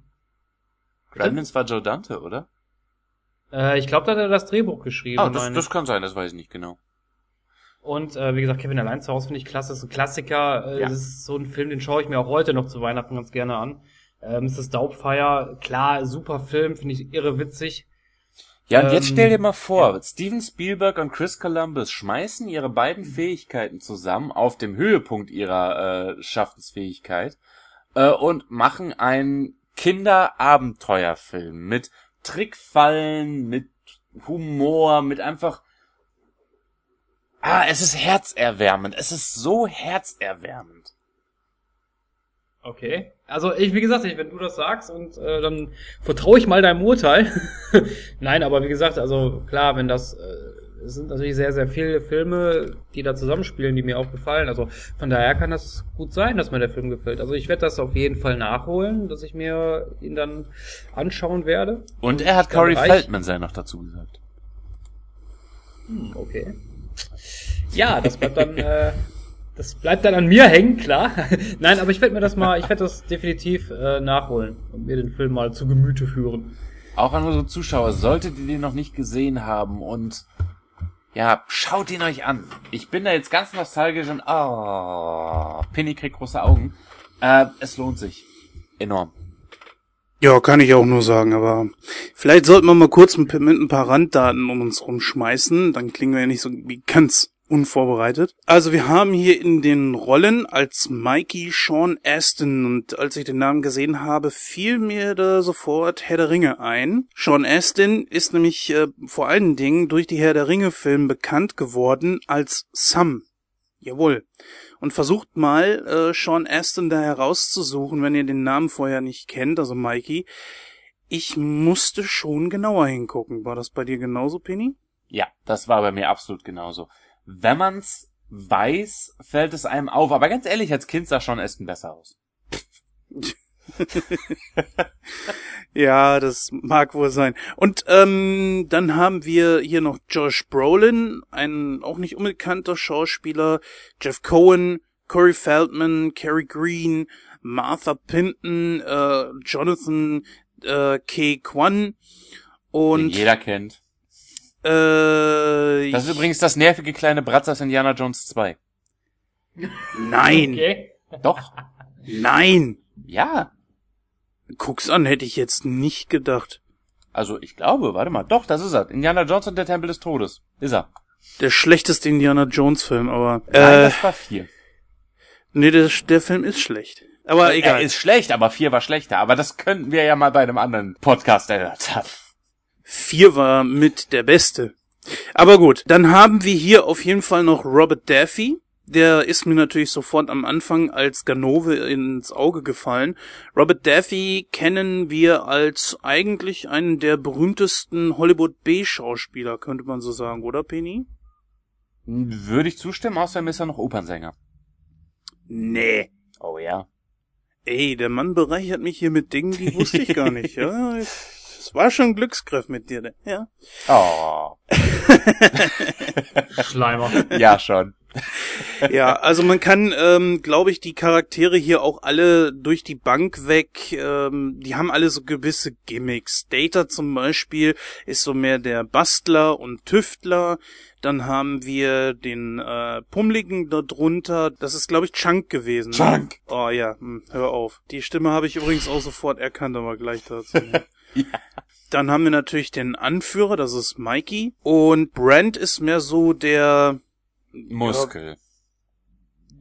[SPEAKER 2] Gremlins war Joe Dante, oder?
[SPEAKER 3] Äh, ich glaube, da hat er das Drehbuch geschrieben.
[SPEAKER 2] Ah, das, das kann sein, das weiß ich nicht genau.
[SPEAKER 3] Und äh, wie gesagt, Kevin allein zu Hause finde ich klasse. Das ist ein Klassiker. Äh,
[SPEAKER 2] Ja.
[SPEAKER 3] Das ist so ein Film, den schaue ich mir auch heute noch zu Weihnachten ganz gerne an. Ähm, Mrs. Doubtfire, klar, super Film, finde ich irre witzig.
[SPEAKER 2] Ja, und jetzt
[SPEAKER 3] Ähm,
[SPEAKER 2] stell dir mal vor, Steven Spielberg und Chris Columbus schmeißen ihre beiden Fähigkeiten zusammen auf dem Höhepunkt ihrer äh, Schaffensfähigkeit äh, und machen einen Kinderabenteuerfilm mit Trickfallen, mit Humor, mit einfach Ah, es ist herzerwärmend. Es ist so herzerwärmend.
[SPEAKER 3] Okay. Also ich, wie gesagt, ich, wenn du das sagst und äh, dann vertraue ich mal deinem Urteil. Nein, aber wie gesagt, also klar, wenn das äh, es sind natürlich sehr, sehr viele Filme, die da zusammenspielen, die mir auch gefallen. Also von daher kann das gut sein, dass mir der Film gefällt. Also ich werde das auf jeden Fall nachholen, dass ich mir ihn dann anschauen werde.
[SPEAKER 2] Und er hat Corey Feldman sei noch dazu gesagt.
[SPEAKER 3] Hm, okay. Ja, das bleibt dann, äh, das bleibt dann an mir hängen, klar. Nein, aber ich werde mir das mal, ich werde das definitiv äh, nachholen und mir den Film mal zu Gemüte führen.
[SPEAKER 2] Auch an unsere Zuschauer, solltet ihr den noch nicht gesehen haben und ja, schaut ihn euch an. Ich bin da jetzt ganz nostalgisch und oh, Penny kriegt große Augen. Äh, es lohnt sich. Enorm.
[SPEAKER 1] Ja, kann ich auch nur sagen, aber vielleicht sollten wir mal kurz mit, mit ein paar Randdaten um uns rumschmeißen, dann klingen wir ja nicht so wie ganz unvorbereitet. Also wir haben hier in den Rollen als Mikey Sean Astin und als ich den Namen gesehen habe, fiel mir da sofort Herr der Ringe ein. Sean Astin ist nämlich äh, vor allen Dingen durch die Herr der Ringe Filme bekannt geworden als Sam. Jawohl. Und versucht mal, äh, Sean Astin da herauszusuchen, wenn ihr den Namen vorher nicht kennt, also Mikey. Ich musste schon genauer hingucken. War das bei dir genauso, Penny?
[SPEAKER 2] Ja, das war bei mir absolut genauso. Wenn man's weiß, fällt es einem auf. Aber ganz ehrlich, als Kind sah schon Aston besser aus.
[SPEAKER 1] Ja, das mag wohl sein. Und ähm, dann haben wir hier noch Josh Brolin, ein auch nicht unbekannter Schauspieler, Jeff Cohen, Corey Feldman, Cary Green, Martha Pinton, äh, Jonathan äh, K. Kwan
[SPEAKER 2] Den
[SPEAKER 1] und
[SPEAKER 2] jeder kennt.
[SPEAKER 1] Äh,
[SPEAKER 2] das ist übrigens das nervige kleine Bratz aus Indiana Jones 2.
[SPEAKER 1] Nein.
[SPEAKER 3] Okay.
[SPEAKER 2] Doch.
[SPEAKER 1] Nein.
[SPEAKER 2] Ja.
[SPEAKER 1] Guck's an, hätte ich jetzt nicht gedacht.
[SPEAKER 2] Also ich glaube, warte mal, doch, das ist er. Indiana Jones und der Tempel des Todes. Ist er.
[SPEAKER 1] Der schlechteste Indiana Jones Film, aber. Äh,
[SPEAKER 2] das war vier.
[SPEAKER 1] Nee, der, der Film ist schlecht. Aber egal.
[SPEAKER 2] Er ist schlecht, aber vier war schlechter. Aber das könnten wir ja mal bei einem anderen Podcast erörtern.
[SPEAKER 1] 4 war mit der beste. Aber gut, dann haben wir hier auf jeden Fall noch Robert Daffy. Der ist mir natürlich sofort am Anfang als Ganove ins Auge gefallen. Robert Daffy kennen wir als eigentlich einen der berühmtesten Hollywood B-Schauspieler, könnte man so sagen, oder Penny?
[SPEAKER 2] Hm, würde ich zustimmen, außerdem ist er noch Opernsänger.
[SPEAKER 1] Nee.
[SPEAKER 2] Oh ja.
[SPEAKER 1] Ey, der Mann bereichert mich hier mit Dingen, die wusste ich gar nicht. Ja, ich es war schon ein Glücksgriff mit dir, ne? ja.
[SPEAKER 2] Oh.
[SPEAKER 3] Schleimer.
[SPEAKER 2] Ja, schon.
[SPEAKER 1] Ja, also man kann, ähm, glaube ich, die Charaktere hier auch alle durch die Bank weg, ähm, die haben alle so gewisse Gimmicks. Data zum Beispiel ist so mehr der Bastler und Tüftler. Dann haben wir den äh, Pummeligen da drunter. Das ist, glaube ich, Chunk gewesen. ne?
[SPEAKER 2] Chunk.
[SPEAKER 1] Oh ja, hm, hör auf. Die Stimme habe ich übrigens auch sofort erkannt, aber gleich dazu. Dann haben wir natürlich den Anführer, das ist Mikey. Und Brent ist mehr so der
[SPEAKER 2] Muskel.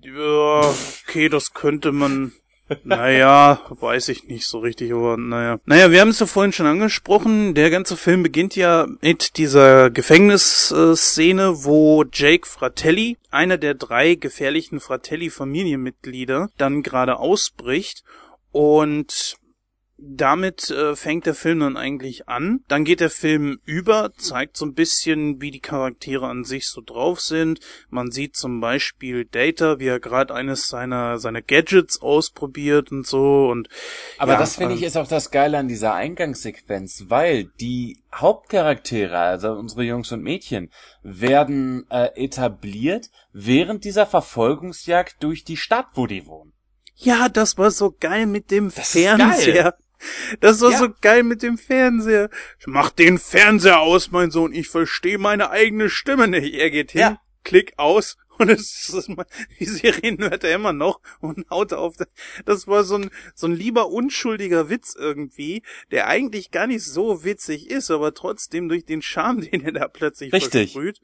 [SPEAKER 1] ja, okay, das könnte man. Naja, weiß ich nicht so richtig, aber naja. Naja, wir haben es ja vorhin schon angesprochen. Der ganze Film beginnt ja mit dieser Gefängnisszene, wo Jake Fratelli, einer der drei gefährlichen Fratelli-Familienmitglieder, dann gerade ausbricht und damit äh, fängt der Film dann eigentlich an. Dann geht der Film über, zeigt so ein bisschen, wie die Charaktere an sich so drauf sind. Man sieht zum Beispiel Data, wie er gerade eines seiner seiner Gadgets ausprobiert und so und
[SPEAKER 2] Aber
[SPEAKER 1] ja,
[SPEAKER 2] das finde ich
[SPEAKER 1] ähm,
[SPEAKER 2] ist auch das Geile an dieser Eingangssequenz, weil die Hauptcharaktere, also unsere Jungs und Mädchen, werden äh, etabliert während dieser Verfolgungsjagd durch die Stadt, wo die wohnen.
[SPEAKER 1] ja, das war so geil mit dem
[SPEAKER 2] Das
[SPEAKER 1] Fernseher. Das war
[SPEAKER 2] Ja.
[SPEAKER 1] so geil mit dem Fernseher. Mach den Fernseher aus, mein Sohn. Ich verstehe meine eigene Stimme nicht. Er geht hin,
[SPEAKER 2] Ja.
[SPEAKER 1] klick aus. Und es ist, die Serien hört er immer noch und haut auf. Das war so ein, so ein lieber unschuldiger Witz irgendwie, der eigentlich gar nicht so witzig ist, aber trotzdem durch den Charme, den er da plötzlich
[SPEAKER 2] Richtig.
[SPEAKER 1] versprüht,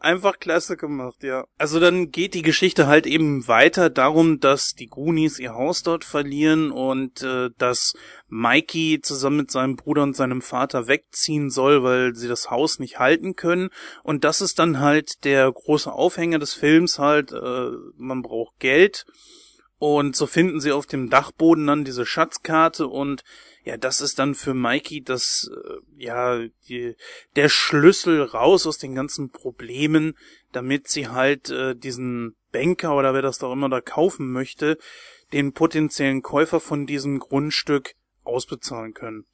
[SPEAKER 1] Einfach klasse gemacht, ja. Also dann geht die Geschichte halt eben weiter darum, dass die Goonies ihr Haus dort verlieren und äh, dass Mikey zusammen mit seinem Bruder und seinem Vater wegziehen soll, weil sie das Haus nicht halten können. Und das ist dann halt der große Aufhänger des Films halt, äh, man braucht Geld. Und so finden sie auf dem Dachboden dann diese Schatzkarte und ja, das ist dann für Mikey das, äh, ja, die, der Schlüssel raus aus den ganzen Problemen, damit sie halt äh, diesen Banker oder wer das doch immer da kaufen möchte, den potenziellen Käufer von diesem Grundstück ausbezahlen können.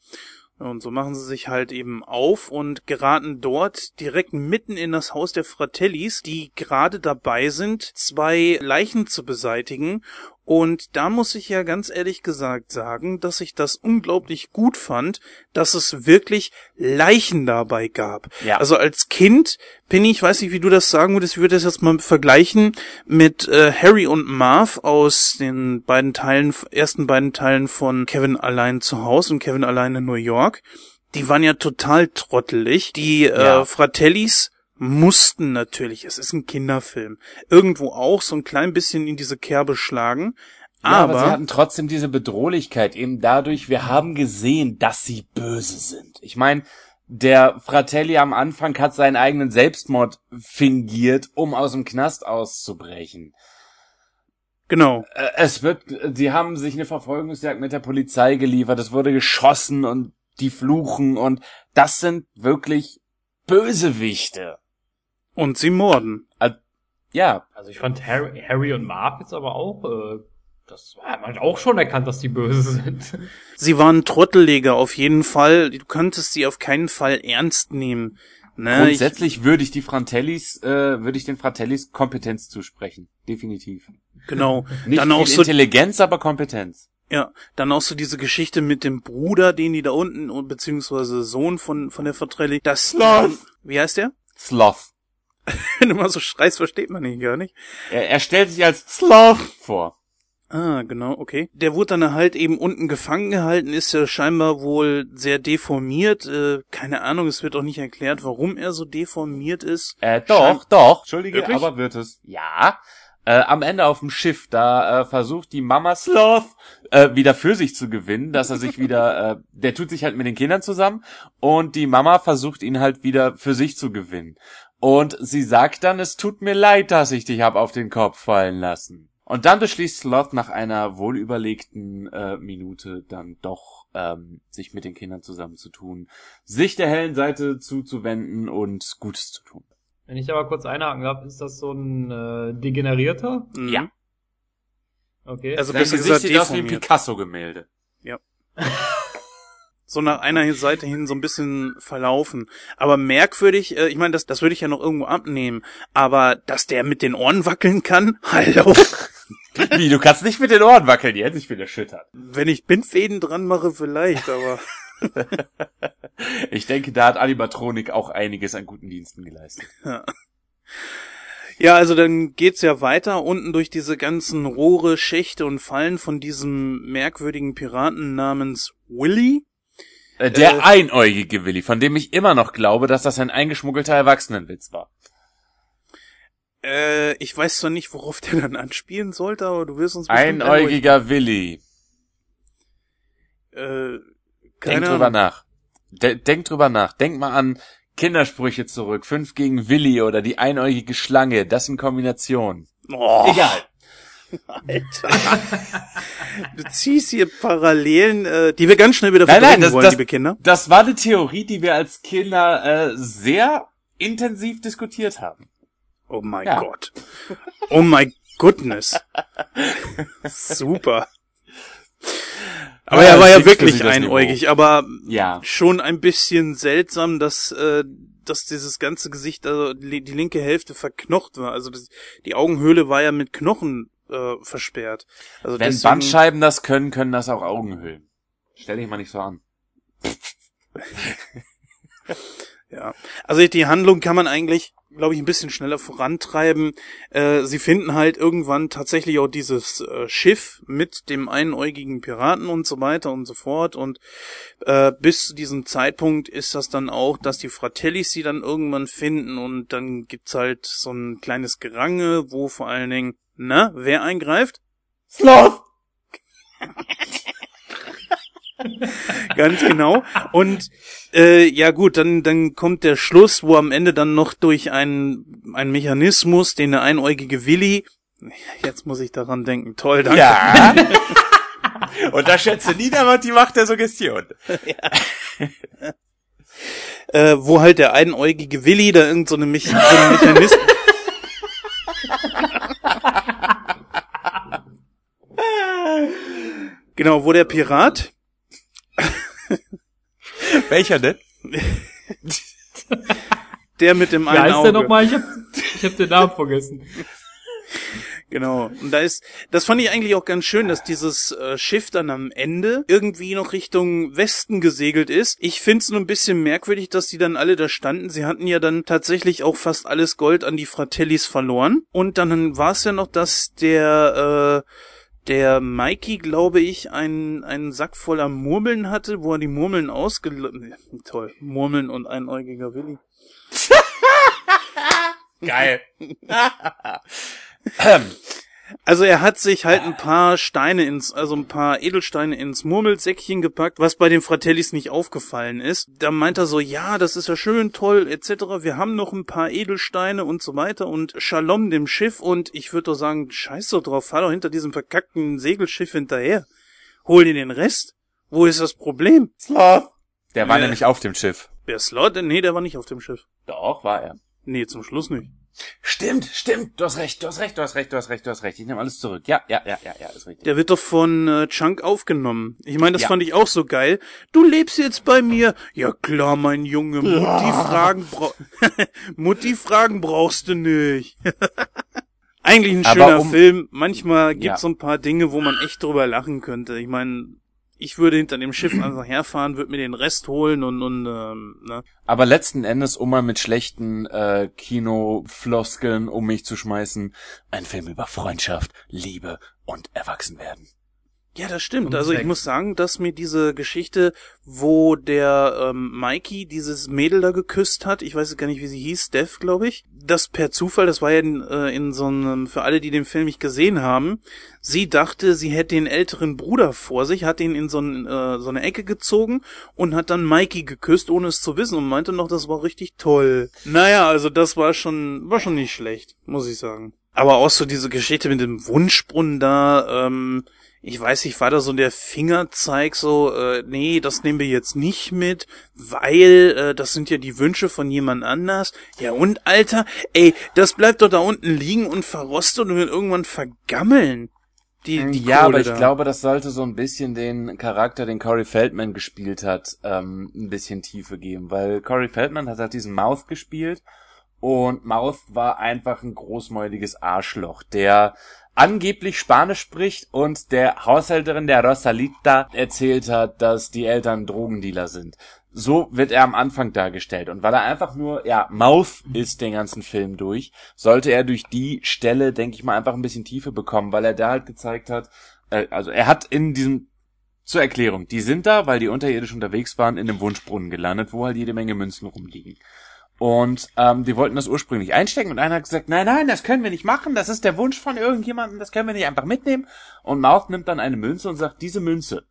[SPEAKER 1] Und so machen sie sich halt eben auf und geraten dort direkt mitten in das Haus der Fratellis, die gerade dabei sind, zwei Leichen zu beseitigen. Und da muss ich ja ganz ehrlich gesagt sagen, dass ich das unglaublich gut fand, dass es wirklich Leichen dabei gab.
[SPEAKER 2] Ja.
[SPEAKER 1] Also als Kind bin ich, weiß nicht, wie du das sagen würdest, ich würde das jetzt mal vergleichen mit äh, Harry und Marv aus den beiden Teilen, ersten beiden Teilen von Kevin allein zu Hause und Kevin allein in New York. Die waren ja total trottelig. Die
[SPEAKER 2] Ja.
[SPEAKER 1] äh, Fratellis mussten natürlich, es ist ein Kinderfilm, irgendwo auch so ein klein bisschen in diese Kerbe schlagen.
[SPEAKER 2] Ja,
[SPEAKER 1] aber,
[SPEAKER 2] aber sie hatten trotzdem diese Bedrohlichkeit eben dadurch, wir haben gesehen, dass sie böse sind. Ich meine, der Fratelli am Anfang hat seinen eigenen Selbstmord fingiert, um aus dem Knast auszubrechen.
[SPEAKER 1] genau,
[SPEAKER 2] Äh, Es wird, sie haben sich eine Verfolgungsjagd mit der Polizei geliefert, es wurde geschossen und die fluchen und das sind wirklich Bösewichte.
[SPEAKER 1] Und sie morden.
[SPEAKER 2] Ja,
[SPEAKER 3] Also ich fand Harry, Harry und Marv jetzt aber auch, äh, das hat man auch schon erkannt, dass die böse sind.
[SPEAKER 1] Sie waren Trotteliger auf jeden Fall. Du könntest sie auf keinen Fall ernst nehmen. Ne, ich,
[SPEAKER 2] grundsätzlich würde ich die Fratellis, äh, würde ich den Fratellis Kompetenz zusprechen. Definitiv.
[SPEAKER 1] genau.
[SPEAKER 2] Nicht
[SPEAKER 1] dann
[SPEAKER 2] viel
[SPEAKER 1] auch so,
[SPEAKER 2] Intelligenz, aber Kompetenz.
[SPEAKER 1] ja, dann auch so diese Geschichte mit dem Bruder, den die da unten und beziehungsweise Sohn von von der Vertrelli. Das,
[SPEAKER 2] Sloth.
[SPEAKER 1] wie heißt der?
[SPEAKER 2] Sloth.
[SPEAKER 1] Wenn du mal so schreist, versteht man ihn gar nicht.
[SPEAKER 2] Er, er stellt sich als Sloth vor.
[SPEAKER 1] Ah, genau, okay. Der wurde dann halt eben unten gefangen gehalten, ist ja scheinbar wohl sehr deformiert. Äh, keine Ahnung, es wird auch nicht erklärt, warum er so deformiert ist.
[SPEAKER 2] Äh, doch, doch. Entschuldige,
[SPEAKER 1] Wirklich?
[SPEAKER 2] aber wird es. Ja. Äh, am Ende auf dem Schiff, da äh, versucht die Mama Sloth äh, wieder für sich zu gewinnen, dass er sich wieder, äh, der tut sich halt mit den Kindern zusammen und die Mama versucht ihn halt wieder für sich zu gewinnen. Und sie sagt dann, es tut mir leid, dass ich dich hab auf den Kopf fallen lassen. Und dann beschließt Sloth nach einer wohlüberlegten äh, Minute dann doch, ähm, sich mit den Kindern zusammenzutun, sich der hellen Seite zuzuwenden und Gutes zu tun.
[SPEAKER 3] Wenn ich aber kurz einhaken darf, ist das so ein äh, Degenerierter?
[SPEAKER 1] Mhm.
[SPEAKER 2] Ja.
[SPEAKER 3] Okay.
[SPEAKER 1] Also
[SPEAKER 2] Sein
[SPEAKER 1] besser
[SPEAKER 2] Gesicht
[SPEAKER 1] gesagt
[SPEAKER 2] sieht aus wie ein. Picasso-Gemälde.
[SPEAKER 1] so nach einer Seite hin so ein bisschen verlaufen. Aber merkwürdig, äh, ich meine, das, das würde ich ja noch irgendwo abnehmen. Aber dass der mit den Ohren wackeln kann, hallo.
[SPEAKER 2] Wie, du kannst nicht mit den Ohren wackeln, die hätte sich wieder erschüttert.
[SPEAKER 1] Wenn ich Bindfäden dran mache, vielleicht, aber
[SPEAKER 2] Ich denke, da hat Animatronik auch einiges an guten Diensten geleistet.
[SPEAKER 1] ja, also dann geht's ja weiter unten durch diese ganzen Rohre, Schächte und Fallen von diesem merkwürdigen Piraten namens Willy.
[SPEAKER 2] Äh, der
[SPEAKER 1] Äh.
[SPEAKER 2] einäugige Willi, von dem ich immer noch glaube, dass das ein eingeschmuggelter Erwachsenenwitz war.
[SPEAKER 1] Äh, ich weiß zwar nicht, worauf der dann anspielen sollte, aber du wirst uns
[SPEAKER 2] Einäugiger Willi.
[SPEAKER 1] Äh,
[SPEAKER 2] Denk
[SPEAKER 1] keine
[SPEAKER 2] drüber
[SPEAKER 1] Ahnung.
[SPEAKER 2] nach. De denk drüber nach. Denk mal an Kindersprüche zurück. Fünf gegen Willi oder die einäugige Schlange. Das in Kombination.
[SPEAKER 1] Oh,
[SPEAKER 2] Egal.
[SPEAKER 1] du ziehst hier Parallelen, äh, die wir ganz schnell wieder
[SPEAKER 2] Nein, nein, das,
[SPEAKER 1] wollen,
[SPEAKER 2] das,
[SPEAKER 1] liebe Kinder.
[SPEAKER 2] das war eine Theorie, die wir als Kinder äh, sehr intensiv diskutiert haben.
[SPEAKER 1] Oh mein
[SPEAKER 2] Ja.
[SPEAKER 1] Gott. Oh my goodness. Super. Aber
[SPEAKER 2] Ja,
[SPEAKER 1] er war ja wirklich einäugig, aber
[SPEAKER 2] Ja.
[SPEAKER 1] schon ein bisschen seltsam, dass, äh, dass dieses ganze Gesicht, also die, linke Hälfte verknocht war. Also die Augenhöhle war ja mit Knochen äh, versperrt. Also
[SPEAKER 2] Wenn
[SPEAKER 1] deswegen-
[SPEAKER 2] Bandscheiben das können, können das auch Augenhöhlen. Stell dich mal nicht so an.
[SPEAKER 1] Ja, also die Handlung kann man eigentlich, glaube ich, ein bisschen schneller vorantreiben. Äh, sie finden halt irgendwann tatsächlich auch dieses äh, Schiff mit dem einäugigen Piraten und so weiter und so fort. Und äh, bis zu diesem Zeitpunkt ist das dann auch, dass die Fratellis sie dann irgendwann finden und dann gibt's halt so ein kleines Gerange, wo vor allen Dingen, na, wer eingreift?
[SPEAKER 2] Sloth!
[SPEAKER 1] Ganz genau. Und äh, ja gut, dann dann kommt der Schluss, wo am Ende dann noch durch einen einen Mechanismus, den der einäugige Willi, jetzt muss ich daran denken, toll, danke.
[SPEAKER 2] Ja. Unterschätze niemand die Macht der Suggestion.
[SPEAKER 1] Äh, wo halt der einäugige Willi da irgend so eine Mech so einen Mechanismus Genau, wo der Pirat
[SPEAKER 2] Welcher denn?
[SPEAKER 1] der mit dem
[SPEAKER 3] Wie
[SPEAKER 1] einen
[SPEAKER 3] heißt
[SPEAKER 1] Auge.
[SPEAKER 3] der nochmal? Ich hab, ich hab den Namen vergessen.
[SPEAKER 1] Genau. Und da ist, das fand ich eigentlich auch ganz schön, dass dieses äh, Schiff dann am Ende irgendwie noch Richtung Westen gesegelt ist. Ich find's nur ein bisschen merkwürdig, dass die dann alle da standen. Sie hatten ja dann tatsächlich auch fast alles Gold an die Fratellis verloren. Und dann war es ja noch, dass der, äh, der Mikey, glaube ich, einen, einen Sack voller Murmeln hatte, wo er die Murmeln ausgel... Toll. Murmeln und einäugiger Willi.
[SPEAKER 2] Geil.
[SPEAKER 1] Also er hat sich halt ein paar Steine ins, also ein paar Edelsteine ins Murmelsäckchen gepackt, was bei den Fratellis nicht aufgefallen ist. Da meint er so, ja, das ist ja schön, toll, etc. Wir haben noch ein paar Edelsteine und so weiter und Shalom dem Schiff und ich würde doch sagen, scheiß doch drauf, fahr doch hinter diesem verkackten Segelschiff hinterher. Hol dir den Rest. Wo ist das Problem?
[SPEAKER 2] Sloth. Der war
[SPEAKER 1] Ja.
[SPEAKER 2] nämlich auf dem Schiff.
[SPEAKER 1] Der Slot? Nee, der war nicht auf dem Schiff.
[SPEAKER 2] Doch, war er.
[SPEAKER 1] Nee, zum Schluss nicht.
[SPEAKER 2] Stimmt, stimmt. Du hast recht, du hast recht, du hast recht, du hast recht, du hast recht. Ich nehme alles zurück. Ja, ja, ja, ja, ja, ist richtig.
[SPEAKER 1] Der wird doch von äh, Chunk aufgenommen. Ich meine, das
[SPEAKER 2] Ja.
[SPEAKER 1] fand ich auch so geil. Du lebst jetzt bei mir. Ja klar, mein Junge. Mutti Fragen brau Mutti Fragen brauchst du nicht. Eigentlich ein schöner
[SPEAKER 2] um-
[SPEAKER 1] Film. Manchmal gibt's
[SPEAKER 2] Ja.
[SPEAKER 1] so ein paar Dinge, wo man echt drüber lachen könnte. Ich meine, ich würde hinter dem Schiff einfach herfahren, würde mir den Rest holen und und ähm, ne.
[SPEAKER 2] Aber letzten Endes, um mal mit schlechten äh, Kinofloskeln um mich zu schmeißen, ein Film über Freundschaft, Liebe und Erwachsenwerden.
[SPEAKER 1] Ja, das stimmt. Also ich muss sagen, dass mir diese Geschichte, wo der ähm, Mikey dieses Mädel da geküsst hat, ich weiß gar nicht, wie sie hieß, Steph, glaube ich, das per Zufall, das war ja in, äh, in so einem, für alle, die den Film nicht gesehen haben, sie dachte, sie hätte den älteren Bruder vor sich, hat ihn in so, ein, äh, so eine Ecke gezogen und hat dann Mikey geküsst, ohne es zu wissen und meinte noch, das war richtig toll. Naja, also das war schon, war schon nicht schlecht, muss ich sagen. Aber auch so diese Geschichte mit dem Wunschbrunnen da, ähm, ich weiß nicht, war da so der Fingerzeig so, äh, nee, das nehmen wir jetzt nicht mit, weil äh, das sind ja die Wünsche von jemand anders. Ja und, Alter, ey, das bleibt doch da unten liegen und verrostet und wird irgendwann vergammeln. Die, die
[SPEAKER 2] ja,
[SPEAKER 1] Kohle
[SPEAKER 2] aber ich
[SPEAKER 1] da.
[SPEAKER 2] glaube, das sollte so ein bisschen den Charakter, den Corey Feldman gespielt hat, ähm, ein bisschen Tiefe geben, weil Corey Feldman hat halt diesen Mouth gespielt und Mouth war einfach ein großmäuliges Arschloch, der angeblich Spanisch spricht und der Haushälterin der Rosalita erzählt hat, dass die Eltern Drogendealer sind. So wird er am Anfang dargestellt. Und weil er einfach nur, ja, Mouth ist den ganzen Film durch, sollte er durch die Stelle, denke ich mal, einfach ein bisschen Tiefe bekommen, weil er da halt gezeigt hat, äh, also er hat in diesem, zur Erklärung, die sind da, weil die unterirdisch unterwegs waren, in einem Wunschbrunnen gelandet, wo halt jede Menge Münzen rumliegen. Und ähm, die wollten das ursprünglich einstecken und einer hat gesagt, nein, nein, das können wir nicht machen, das ist der Wunsch von irgendjemandem, das können wir nicht einfach mitnehmen. Und Mouth nimmt dann eine Münze und sagt, diese Münze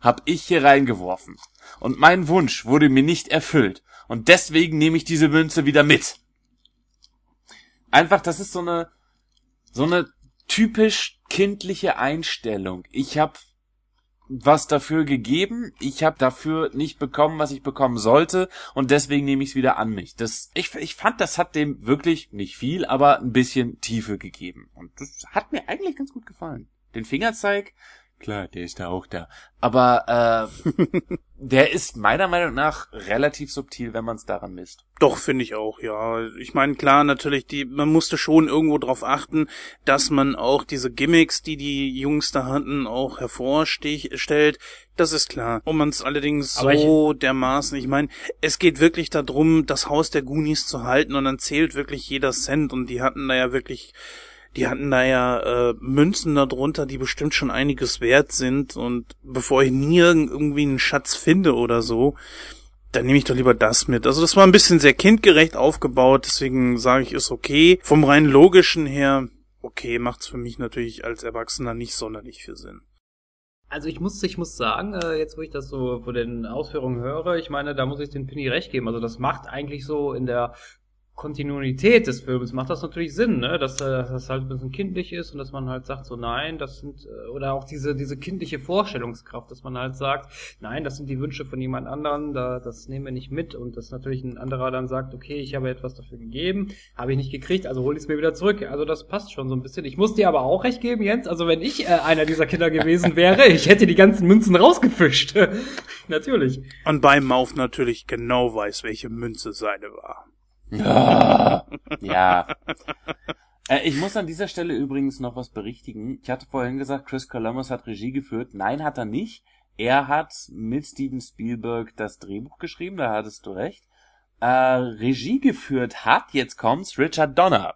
[SPEAKER 2] hab ich hier reingeworfen. Und mein Wunsch wurde mir nicht erfüllt. Und deswegen nehme ich diese Münze wieder mit. Einfach, das ist so eine, so eine typisch kindliche Einstellung. Ich hab was dafür gegeben, ich habe dafür nicht bekommen, was ich bekommen sollte und deswegen nehme ich es wieder an mich. Das ich, ich fand, das hat dem wirklich nicht viel, aber ein bisschen Tiefe gegeben und das hat mir eigentlich ganz gut gefallen. Den Fingerzeig Klar, der ist da auch da. Aber äh, der ist meiner Meinung nach relativ subtil, wenn man es daran misst.
[SPEAKER 1] Doch, finde ich auch, ja. Ich meine, klar, natürlich, die, man musste schon irgendwo drauf achten, dass man auch diese Gimmicks, die die Jungs da hatten, auch hervorstellt. Das ist klar. Und man es allerdings
[SPEAKER 3] Aber
[SPEAKER 1] so dermaßen, ich meine, es geht wirklich darum, das Haus der Goonies zu halten und dann zählt wirklich jeder Cent und die hatten da ja wirklich die hatten da ja äh, Münzen darunter, die bestimmt schon einiges wert sind. Und bevor ich nie irgendwie einen Schatz finde oder so, dann nehme ich doch lieber das mit. Also das war ein bisschen sehr kindgerecht aufgebaut, deswegen sage ich, ist okay. Vom rein logischen her, okay, macht's für mich natürlich als Erwachsener nicht sonderlich viel Sinn.
[SPEAKER 3] Also ich muss, ich muss sagen, äh, jetzt wo ich das so von den Ausführungen höre, ich meine, da muss ich den Pinny recht geben. Also das macht eigentlich so in der Kontinuität des Films macht das natürlich Sinn, ne? dass, äh, dass das halt ein bisschen kindlich ist und dass man halt sagt, so nein, das sind, äh, oder auch diese, diese kindliche Vorstellungskraft, dass man halt sagt, nein, das sind die Wünsche von jemand anderen, da, das nehmen wir nicht mit und dass natürlich ein anderer dann sagt, okay, ich habe etwas dafür gegeben, habe ich nicht gekriegt, also hol ich es mir wieder zurück. Also das passt schon so ein bisschen. Ich muss dir aber auch recht geben, Jens, also wenn ich äh, einer dieser Kinder gewesen wäre, ich hätte die ganzen Münzen rausgefischt. natürlich.
[SPEAKER 1] Und bei Mauf natürlich genau weiß, welche Münze seine war.
[SPEAKER 2] Ja. ja. Äh, ich muss an dieser Stelle übrigens noch was berichtigen. Ich hatte vorhin gesagt, Chris Columbus hat Regie geführt. Nein, hat er nicht. Er hat mit Steven Spielberg das Drehbuch geschrieben, da hattest du recht. Äh, Regie geführt hat, jetzt kommt's, Richard Donner.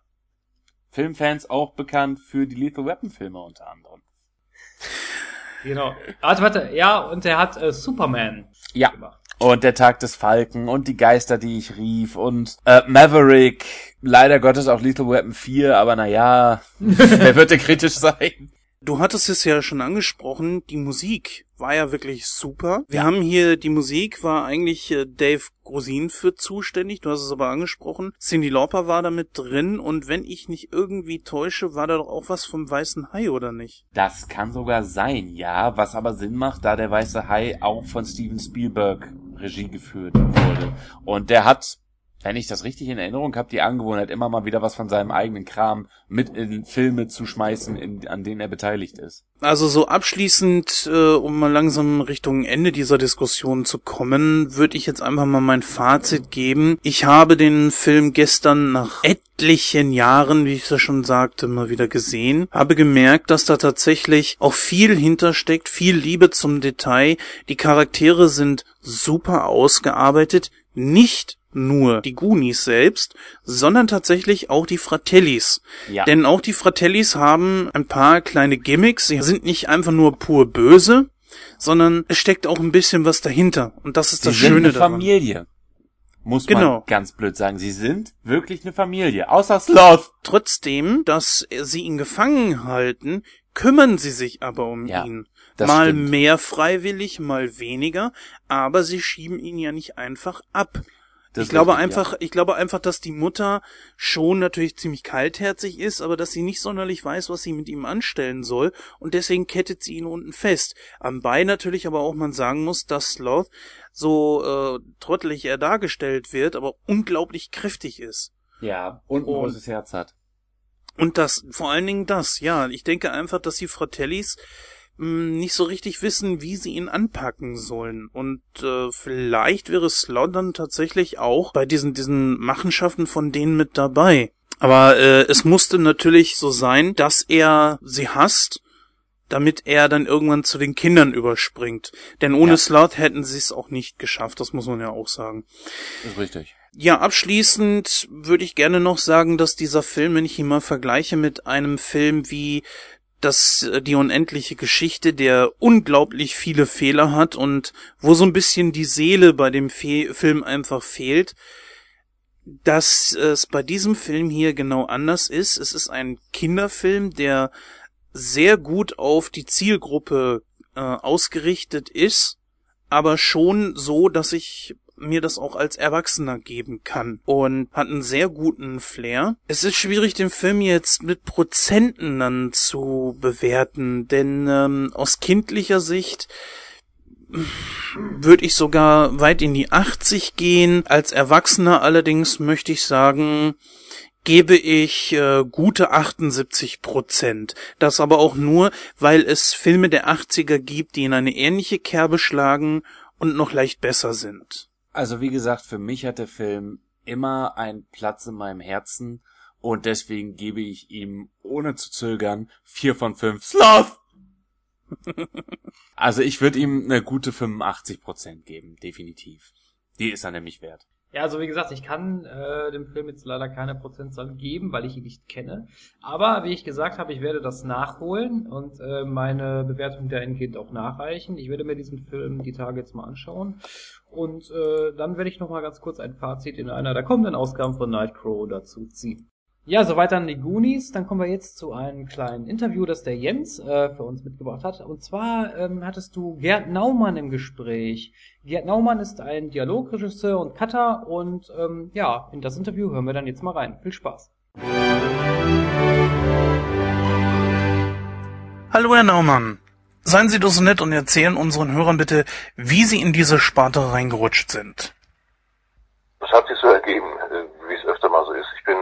[SPEAKER 2] Filmfans auch bekannt für die Lethal Weapon Filme unter anderem.
[SPEAKER 3] Genau. Warte, warte, ja, und er hat äh, Superman
[SPEAKER 2] Ja.
[SPEAKER 3] gemacht.
[SPEAKER 2] Und der Tag des Falken und die Geister, die ich rief und äh, Maverick, leider Gottes auch Lethal Weapon 4, aber naja, wer wird denn kritisch sein?
[SPEAKER 1] Du hattest es ja schon angesprochen, die Musik war ja wirklich super. Wir haben hier, die Musik war eigentlich äh, Dave Grosin für zuständig, du hast es aber angesprochen. Cindy Lauper war da mit drin und wenn ich nicht irgendwie täusche, war da doch auch was vom Weißen Hai, oder nicht?
[SPEAKER 2] Das kann sogar sein, ja, was aber Sinn macht, da der Weiße Hai auch von Steven Spielberg Regie geführt wurde. Und der hat, wenn ich das richtig in Erinnerung habe, die Angewohnheit, immer mal wieder was von seinem eigenen Kram mit in Filme zu schmeißen, in, an denen er beteiligt ist.
[SPEAKER 1] Also so abschließend, äh, um mal langsam Richtung Ende dieser Diskussion zu kommen, würde ich jetzt einfach mal mein Fazit geben. Ich habe den Film gestern nach etlichen Jahren, wie ich es ja schon sagte, mal wieder gesehen, habe gemerkt, dass da tatsächlich auch viel hintersteckt, viel Liebe zum Detail. Die Charaktere sind super ausgearbeitet, nicht nur die Goonies selbst, sondern tatsächlich auch die Fratellis.
[SPEAKER 2] Ja.
[SPEAKER 1] Denn auch die Fratellis haben ein paar kleine Gimmicks. Sie sind nicht einfach nur pur böse, sondern es steckt auch ein bisschen was dahinter. Und das ist
[SPEAKER 2] Sie
[SPEAKER 1] das
[SPEAKER 2] sind
[SPEAKER 1] Schöne
[SPEAKER 2] eine
[SPEAKER 1] daran.
[SPEAKER 2] Familie. Muss
[SPEAKER 1] Genau.
[SPEAKER 2] man ganz blöd sagen. Sie sind wirklich eine Familie. Außer Sloth.
[SPEAKER 1] Trotzdem, dass sie ihn gefangen halten, kümmern sie sich aber um
[SPEAKER 2] Ja,
[SPEAKER 1] ihn. Mal
[SPEAKER 2] stimmt.
[SPEAKER 1] mehr freiwillig, mal weniger, aber sie schieben ihn ja nicht einfach ab.
[SPEAKER 2] Das
[SPEAKER 1] ich glaube
[SPEAKER 2] richtig,
[SPEAKER 1] einfach, ich glaube einfach, dass die Mutter schon natürlich ziemlich kaltherzig ist, aber dass sie nicht sonderlich weiß, was sie mit ihm anstellen soll und deswegen kettet sie ihn unten fest. Am Bein natürlich aber auch man sagen muss, dass Sloth so äh, trottelig er dargestellt wird, aber unglaublich kräftig ist.
[SPEAKER 2] Ja. ja. Und ein
[SPEAKER 1] Und-
[SPEAKER 2] großes Herz hat.
[SPEAKER 1] Und das, vor allen Dingen das, ja. Ich denke einfach, dass die Fratellis mh, nicht so richtig wissen, wie sie ihn anpacken sollen. Und äh, vielleicht wäre Slot dann tatsächlich auch bei diesen, diesen Machenschaften von denen mit dabei. Aber äh, es musste natürlich so sein, dass er sie hasst, damit er dann irgendwann zu den Kindern überspringt. Denn ohne
[SPEAKER 2] Ja.
[SPEAKER 1] Slot hätten sie es auch nicht geschafft, das muss man ja auch sagen.
[SPEAKER 2] Ist richtig.
[SPEAKER 1] Ja, abschließend würde ich gerne noch sagen, dass dieser Film, wenn ich ihn mal vergleiche mit einem Film wie das äh, die unendliche Geschichte, der unglaublich viele Fehler hat und wo so ein bisschen die Seele bei dem Fe Film einfach fehlt, dass es bei diesem Film hier genau anders ist. Es ist ein Kinderfilm, der sehr gut auf die Zielgruppe äh, ausgerichtet ist, aber schon so, dass ich mir das auch als Erwachsener geben kann und hat einen sehr guten Flair. Es ist schwierig, den Film jetzt mit Prozenten dann zu bewerten, denn ähm, aus kindlicher Sicht würde ich sogar weit in die 80 gehen. Als Erwachsener allerdings möchte ich sagen, gebe ich äh, gute 78 Prozent. Das aber auch nur, weil es Filme der 80er gibt, die in eine ähnliche Kerbe schlagen und noch leicht besser sind.
[SPEAKER 2] Also wie gesagt, für mich hat der Film immer einen Platz in meinem Herzen und deswegen gebe ich ihm ohne zu zögern vier von fünf Slav. also ich würde ihm eine gute 85 Prozent geben, definitiv. Die ist er nämlich wert.
[SPEAKER 3] Ja, also wie gesagt, ich kann äh, dem Film jetzt leider keine Prozentzahl geben, weil ich ihn nicht kenne. Aber wie ich gesagt habe, ich werde das nachholen und äh, meine Bewertung dahingehend auch nachreichen. Ich werde mir diesen Film die Tage jetzt mal anschauen. Und äh, dann werde ich nochmal ganz kurz ein Fazit in einer der kommenden Ausgaben von Nightcrow dazu ziehen. Ja, soweit dann die Goonies. Dann kommen wir jetzt zu einem kleinen Interview, das der Jens äh, für uns mitgebracht hat. Und zwar ähm, hattest du Gerd Naumann im Gespräch. Gerd Naumann ist ein Dialogregisseur und Cutter und ähm, ja, in das Interview hören wir dann jetzt mal rein. Viel Spaß.
[SPEAKER 1] Hallo Herr Naumann. Seien Sie doch so nett und erzählen unseren Hörern bitte, wie Sie in diese Sparte reingerutscht sind.
[SPEAKER 6] Das hat sich so ergeben, äh, wie es öfter mal so ist. Ich bin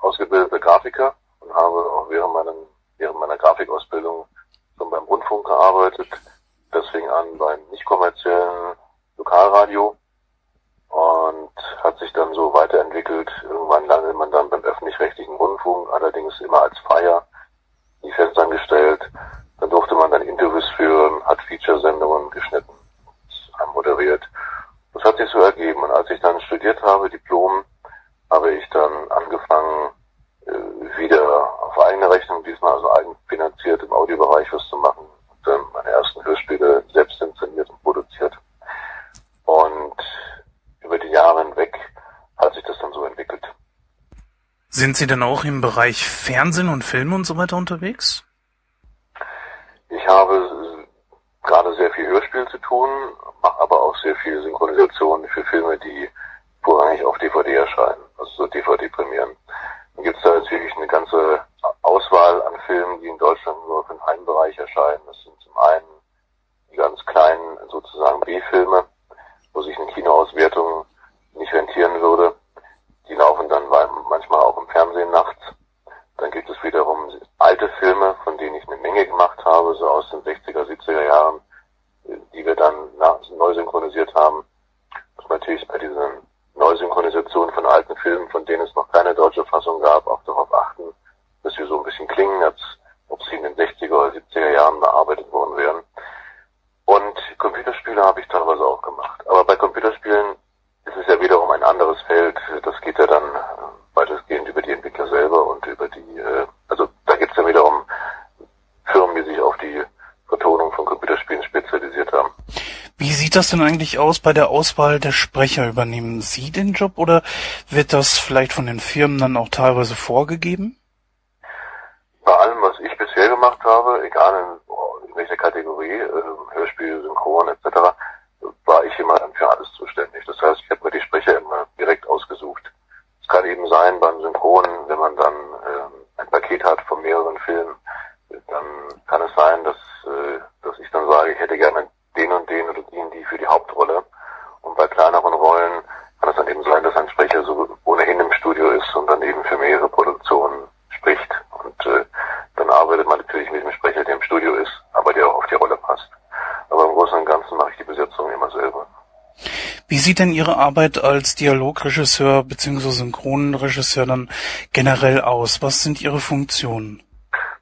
[SPEAKER 6] ausgebildeter Grafiker und habe auch während, meinen, während meiner Grafikausbildung schon beim Rundfunk gearbeitet. Das fing an beim nicht kommerziellen Lokalradio und hat sich dann so weiterentwickelt. Irgendwann landete man dann beim öffentlich-rechtlichen Rundfunk, allerdings immer als Freier, nie festangestellt. Dann durfte man dann Interviews führen, hat Feature-Sendungen geschnitten, moderiert. Das hat sich so ergeben. Und als ich dann studiert habe, Diplom, habe ich dann angefangen, äh, wieder auf eigene Rechnung, diesmal also eigenfinanziert im Audiobereich was zu machen. Und dann meine ersten Hörspiele selbst inszeniert und produziert. Und über die Jahre hinweg hat sich das dann so entwickelt.
[SPEAKER 1] Sind Sie denn auch im Bereich Fernsehen und Film und so weiter unterwegs?
[SPEAKER 6] Ich habe gerade sehr viel Hörspiel zu tun, mache aber auch sehr viel Synchronisation für Filme, die vorrangig auf DVD erscheinen, also so DVD-Premieren. Dann gibt es da jetzt wirklich eine ganze Auswahl an Filmen, die in Deutschland nur für den Heimbereich erscheinen. Das sind zum einen die ganz kleinen sozusagen B-Filme, wo sich eine Kinoauswertung nicht rentieren würde. Die laufen dann manchmal auch im Fernsehen nachts. Dann gibt es wiederum alte Filme, von denen ich eine Menge gemacht habe, so aus den 60er, 70er Jahren, die wir dann neu synchronisiert haben. Das natürlich bei diesen Neusynchronisation von alten Filmen, von denen es noch keine deutsche Fassung gab, auch darauf achten, dass sie so ein bisschen klingen, als ob sie in den 60er oder 70er Jahren bearbeitet worden wären. Und Computerspiele habe ich teilweise auch gemacht. Aber bei Computerspielen ist es ja wiederum ein anderes Feld. Das geht ja dann weitestgehend über die Entwickler selber und über die, äh, also da geht es ja wiederum Firmen, die sich auf die Vertonung von Computerspielen spezialisiert haben.
[SPEAKER 1] Wie sieht das denn eigentlich aus bei der Auswahl der Sprecher? Übernehmen Sie den Job oder wird das vielleicht von den Firmen dann auch teilweise vorgegeben?
[SPEAKER 6] Bei allem, was ich bisher gemacht habe, egal in, in welcher Kategorie, äh, Hörspiel, Synchron etc., war ich immer dann für alles zuständig. Das heißt, ich habe mir die Sprecher immer direkt ausgesucht. Es kann eben sein beim Synchron, wenn man dann äh, ein Paket hat von mehreren Filmen, dann kann es sein, dass, äh, dass ich dann sage, ich hätte gerne den und den oder den, die für die Hauptrolle. Und bei kleineren Rollen kann es dann eben sein, dass ein Sprecher so ohnehin im Studio ist und dann eben für mehrere Produktionen spricht. Und äh, dann arbeitet man natürlich mit dem Sprecher, der im Studio ist, aber der auch auf die Rolle passt. Aber im Großen und Ganzen mache ich die Besetzung immer selber.
[SPEAKER 1] Sieht denn Ihre Arbeit als Dialogregisseur bzw. Synchronregisseur dann generell aus? Was sind Ihre Funktionen?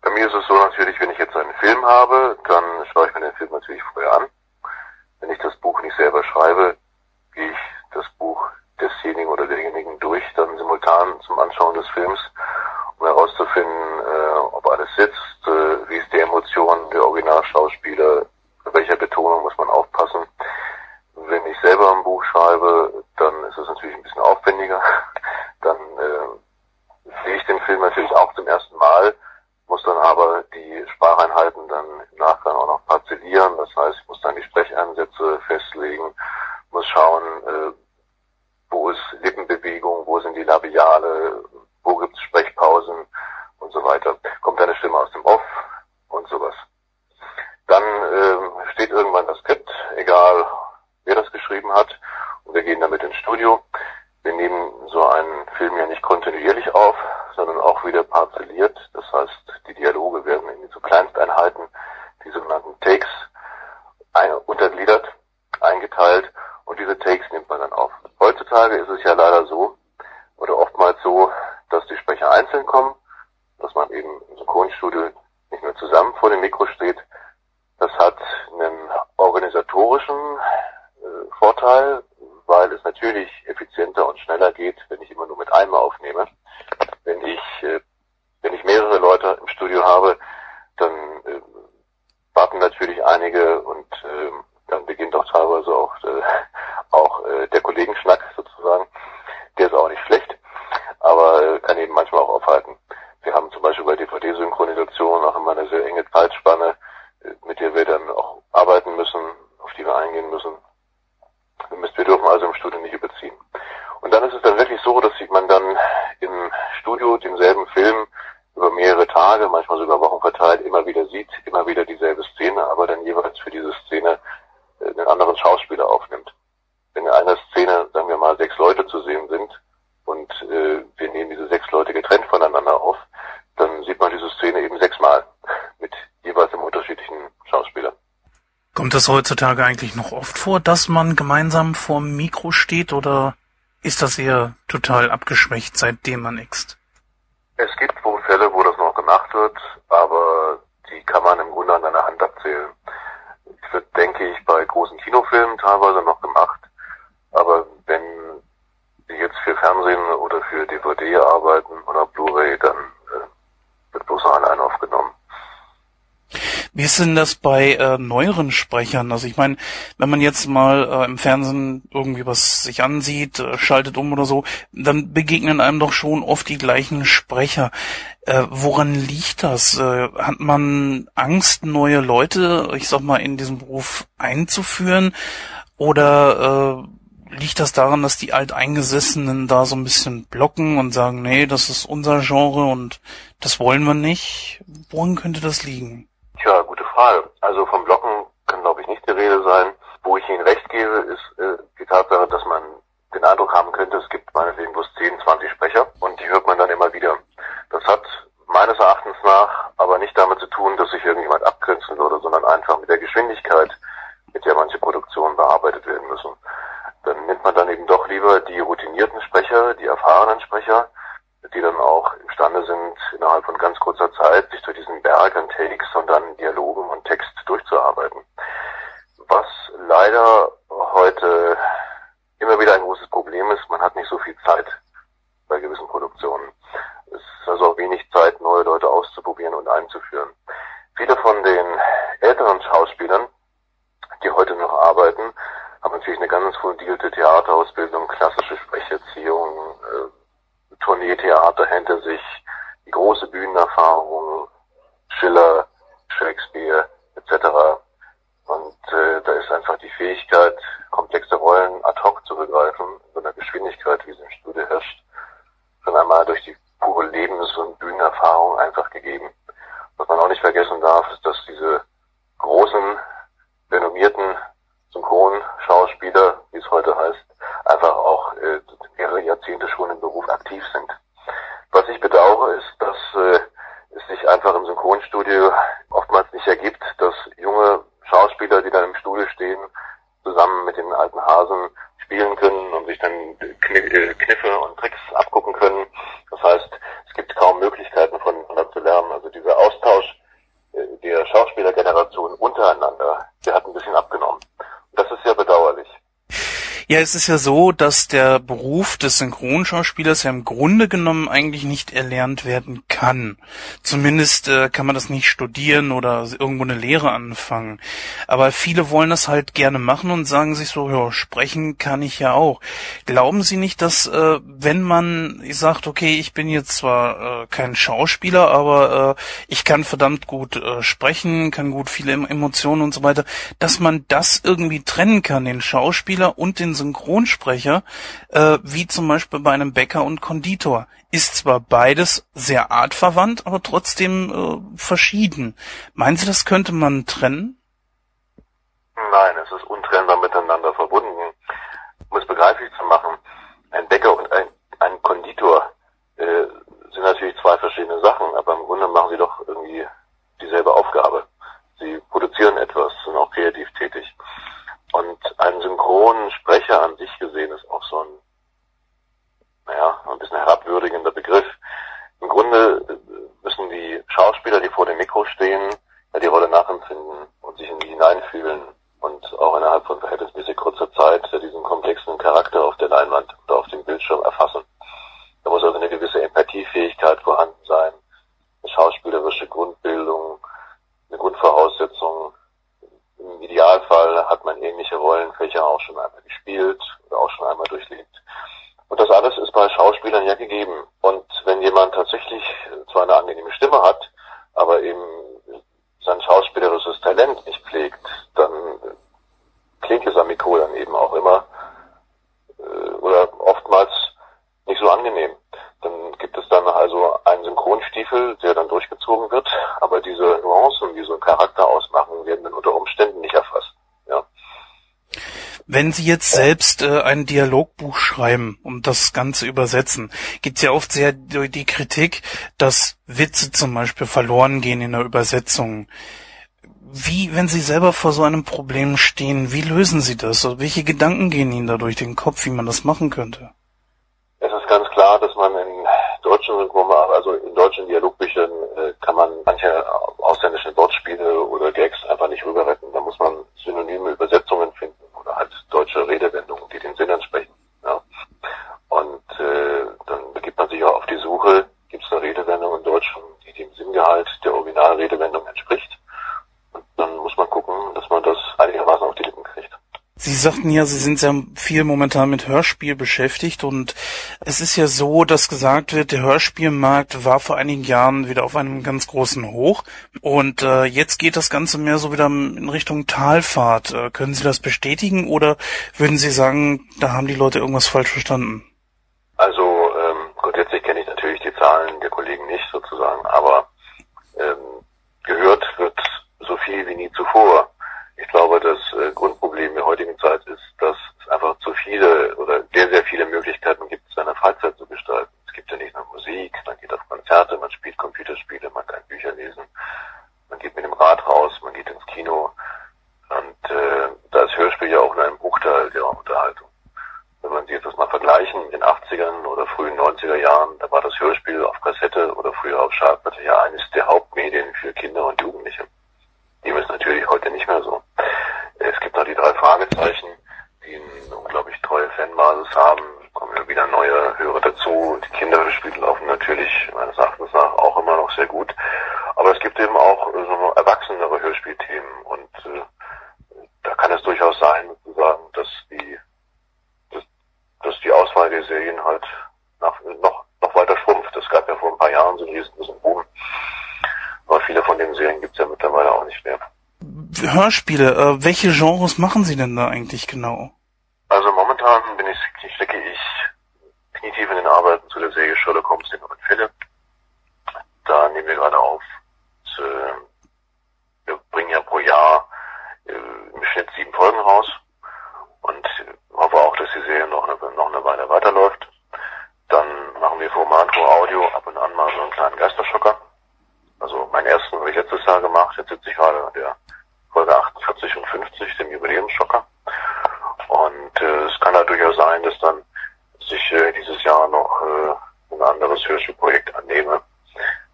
[SPEAKER 6] Bei mir ist es so natürlich, wenn ich jetzt einen Film habe, das heutzutage
[SPEAKER 1] eigentlich noch oft vor, dass man gemeinsam vorm Mikro steht oder ist das eher total abgeschwächt, seitdem man mixt? ist denn das bei äh, neueren Sprechern? Also ich meine, wenn man jetzt mal äh, im Fernsehen irgendwie was sich ansieht, äh, schaltet um oder so, dann begegnen einem doch schon oft die gleichen Sprecher. Äh, woran liegt das? Äh, hat man Angst, neue Leute, ich sag mal, in diesem Beruf einzuführen? Oder äh, liegt das daran, dass die Alteingesessenen da so ein bisschen blocken und sagen, nee, das ist unser Genre und das wollen wir nicht? Woran könnte das liegen?
[SPEAKER 6] Text, sondern Dialoge.
[SPEAKER 1] Ja, es ist ja so, dass der Beruf des Synchronschauspielers ja im Grunde genommen eigentlich nicht erlernt werden kann. Zumindest äh, kann man das nicht studieren oder irgendwo eine Lehre anfangen. Aber viele wollen das halt gerne machen und sagen sich so, ja, sprechen kann ich ja auch. Glauben Sie nicht, dass äh, wenn man sagt, okay, ich bin jetzt zwar äh, kein Schauspieler, aber äh, ich kann verdammt gut äh, sprechen, kann gut viele Emotionen und so weiter, dass man das irgendwie trennen kann, den Schauspieler und den Synchronsprecher, äh, wie zum Beispiel bei einem Bäcker und Konditor. Ist zwar beides sehr artverwandt, aber trotzdem äh, verschieden. Meinen Sie, das könnte man trennen?
[SPEAKER 6] Nein, es ist untrennbar miteinander verbunden. Um es begreiflich zu machen, ein Bäcker und ein, ein Konditor äh, sind natürlich zwei verschiedene Sachen, aber im Grunde machen sie doch irgendwie dieselbe Aufgabe. Sie produzieren etwas, sind auch kreativ tätig. Und ein synchronen Sprecher an sich gesehen ist auch so ein, naja, ein bisschen herabwürdigender Begriff. Im Grunde äh, müssen die Schauspieler, die vor dem Mikro stehen, ja, die Rolle nachempfinden und sich in die hineinfühlen und auch innerhalb von verhältnismäßig kurzer Zeit ja, diesen komplexen Charakter auf der Leinwand oder auf dem Bildschirm erfassen. Da muss also eine gewisse Empathiefähigkeit vorhanden sein, eine schauspielerische Grundbildung, eine Grundvoraussetzung. Im Idealfall hat man ähnliche Rollenfächer auch schon einmal gespielt oder auch schon einmal durchlebt. Und das alles ist bei Schauspielern ja gegeben. Und wenn jemand tatsächlich zwar eine angenehme Stimme hat, aber eben sein schauspielerisches Talent nicht pflegt, dann klingt es am Mikro dann eben auch immer äh, oder oftmals nicht so angenehm. Dann gibt es dann also einen Synchronstiefel, der dann durchgezogen wird, aber diese Nuancen, die so einen Charakter ausmachen, werden dann unter Umständen nicht erfasst. Ja.
[SPEAKER 1] Wenn Sie jetzt selbst äh, ein Dialogbuch schreiben und das Ganze übersetzen, gibt's ja oft sehr die Kritik, dass Witze zum Beispiel verloren gehen in der Übersetzung. Wie, wenn Sie selber vor so einem Problem stehen, wie lösen Sie das? Welche Gedanken gehen Ihnen da durch den Kopf, wie man das machen könnte?
[SPEAKER 6] Es ist ganz klar, dass man in deutschen Synchron, also in deutschen Dialogbüchern äh, kann man manche ausländischen Wortspiele oder Gags einfach nicht rüber retten. Da muss man synonyme Übersetzungen finden oder halt deutsche Redewendungen, die den Sinn entsprechen. Ja. Und äh, dann begibt man sich auch auf die Suche, gibt es eine Redewendung in Deutsch, die dem Sinngehalt der Originalredewendung entspricht. Und dann muss man gucken, dass man das einigermaßen auf die.
[SPEAKER 1] Sie sagten ja, Sie sind sehr viel momentan mit Hörspiel beschäftigt und es ist ja so, dass gesagt wird, der Hörspielmarkt war vor einigen Jahren wieder auf einem ganz großen Hoch und äh, jetzt geht das Ganze mehr so wieder in Richtung Talfahrt. Äh, können Sie das bestätigen oder würden Sie sagen, da haben die Leute irgendwas falsch verstanden?
[SPEAKER 6] Also ähm, grundsätzlich kenne ich natürlich die Zahlen der Kollegen nicht sozusagen, aber ähm, gehört wird so viel wie nie zuvor. Ich glaube, das äh, Grundproblem der heutigen Zeit ist, dass es einfach zu viele oder sehr, sehr viele Möglichkeiten gibt, seine Freizeit zu gestalten. Es gibt ja nicht nur Musik, man geht auf Konzerte, man spielt Computerspiele, man kann Bücher lesen, man geht mit dem Rad raus, man geht ins Kino. Und äh, da ist Hörspiel ja auch nur ein Bruchteil der Unterhaltung. Wenn man sich das mal vergleichen, in den 80ern oder frühen 90er Jahren, da war das Hörspiel auf Kassette oder früher auf Schallplatte ja eines der Hauptmedien für Kinder und Jugendliche. Dem ist natürlich heute nicht mehr so. Es gibt noch die drei Fragezeichen, die eine unglaublich treue Fanbasis haben, kommen immer wieder neue Hörer dazu. Die Kinderhörspiele laufen natürlich meines Erachtens nach auch immer noch sehr gut. Aber es gibt eben auch so erwachsenere Hörspielthemen und äh, da kann es durchaus sein, sozusagen, dass die dass, dass die Auswahl der Serien halt nach, noch noch weiter schrumpft. Es gab ja vor ein paar Jahren so einen riesen Boom. Aber viele von den Serien gibt's ja mittlerweile auch nicht mehr.
[SPEAKER 1] Hörspiele, äh, welche Genres machen Sie denn da eigentlich genau?
[SPEAKER 6] Also momentan bin ich, stecke ich knietief in den Arbeiten zu der Serie Sherlock Holmes, die neuen Fälle. Da nehmen wir gerade auf. Und, äh, wir bringen ja pro Jahr äh, im Schnitt sieben Folgen raus und hoffe auch, dass die Serie noch eine, noch eine Weile weiterläuft. Dann machen wir für Romantro Audio ab und an mal so einen kleinen Geisterschocker. Also meinen ersten habe ich letztes Jahr gemacht, jetzt sitze ich gerade an der Folge 48 und 50, dem Jubiläumsschocker. Und äh, es kann halt durchaus sein, dass dann sich äh, dieses Jahr noch äh, ein anderes Hörspielprojekt annehme,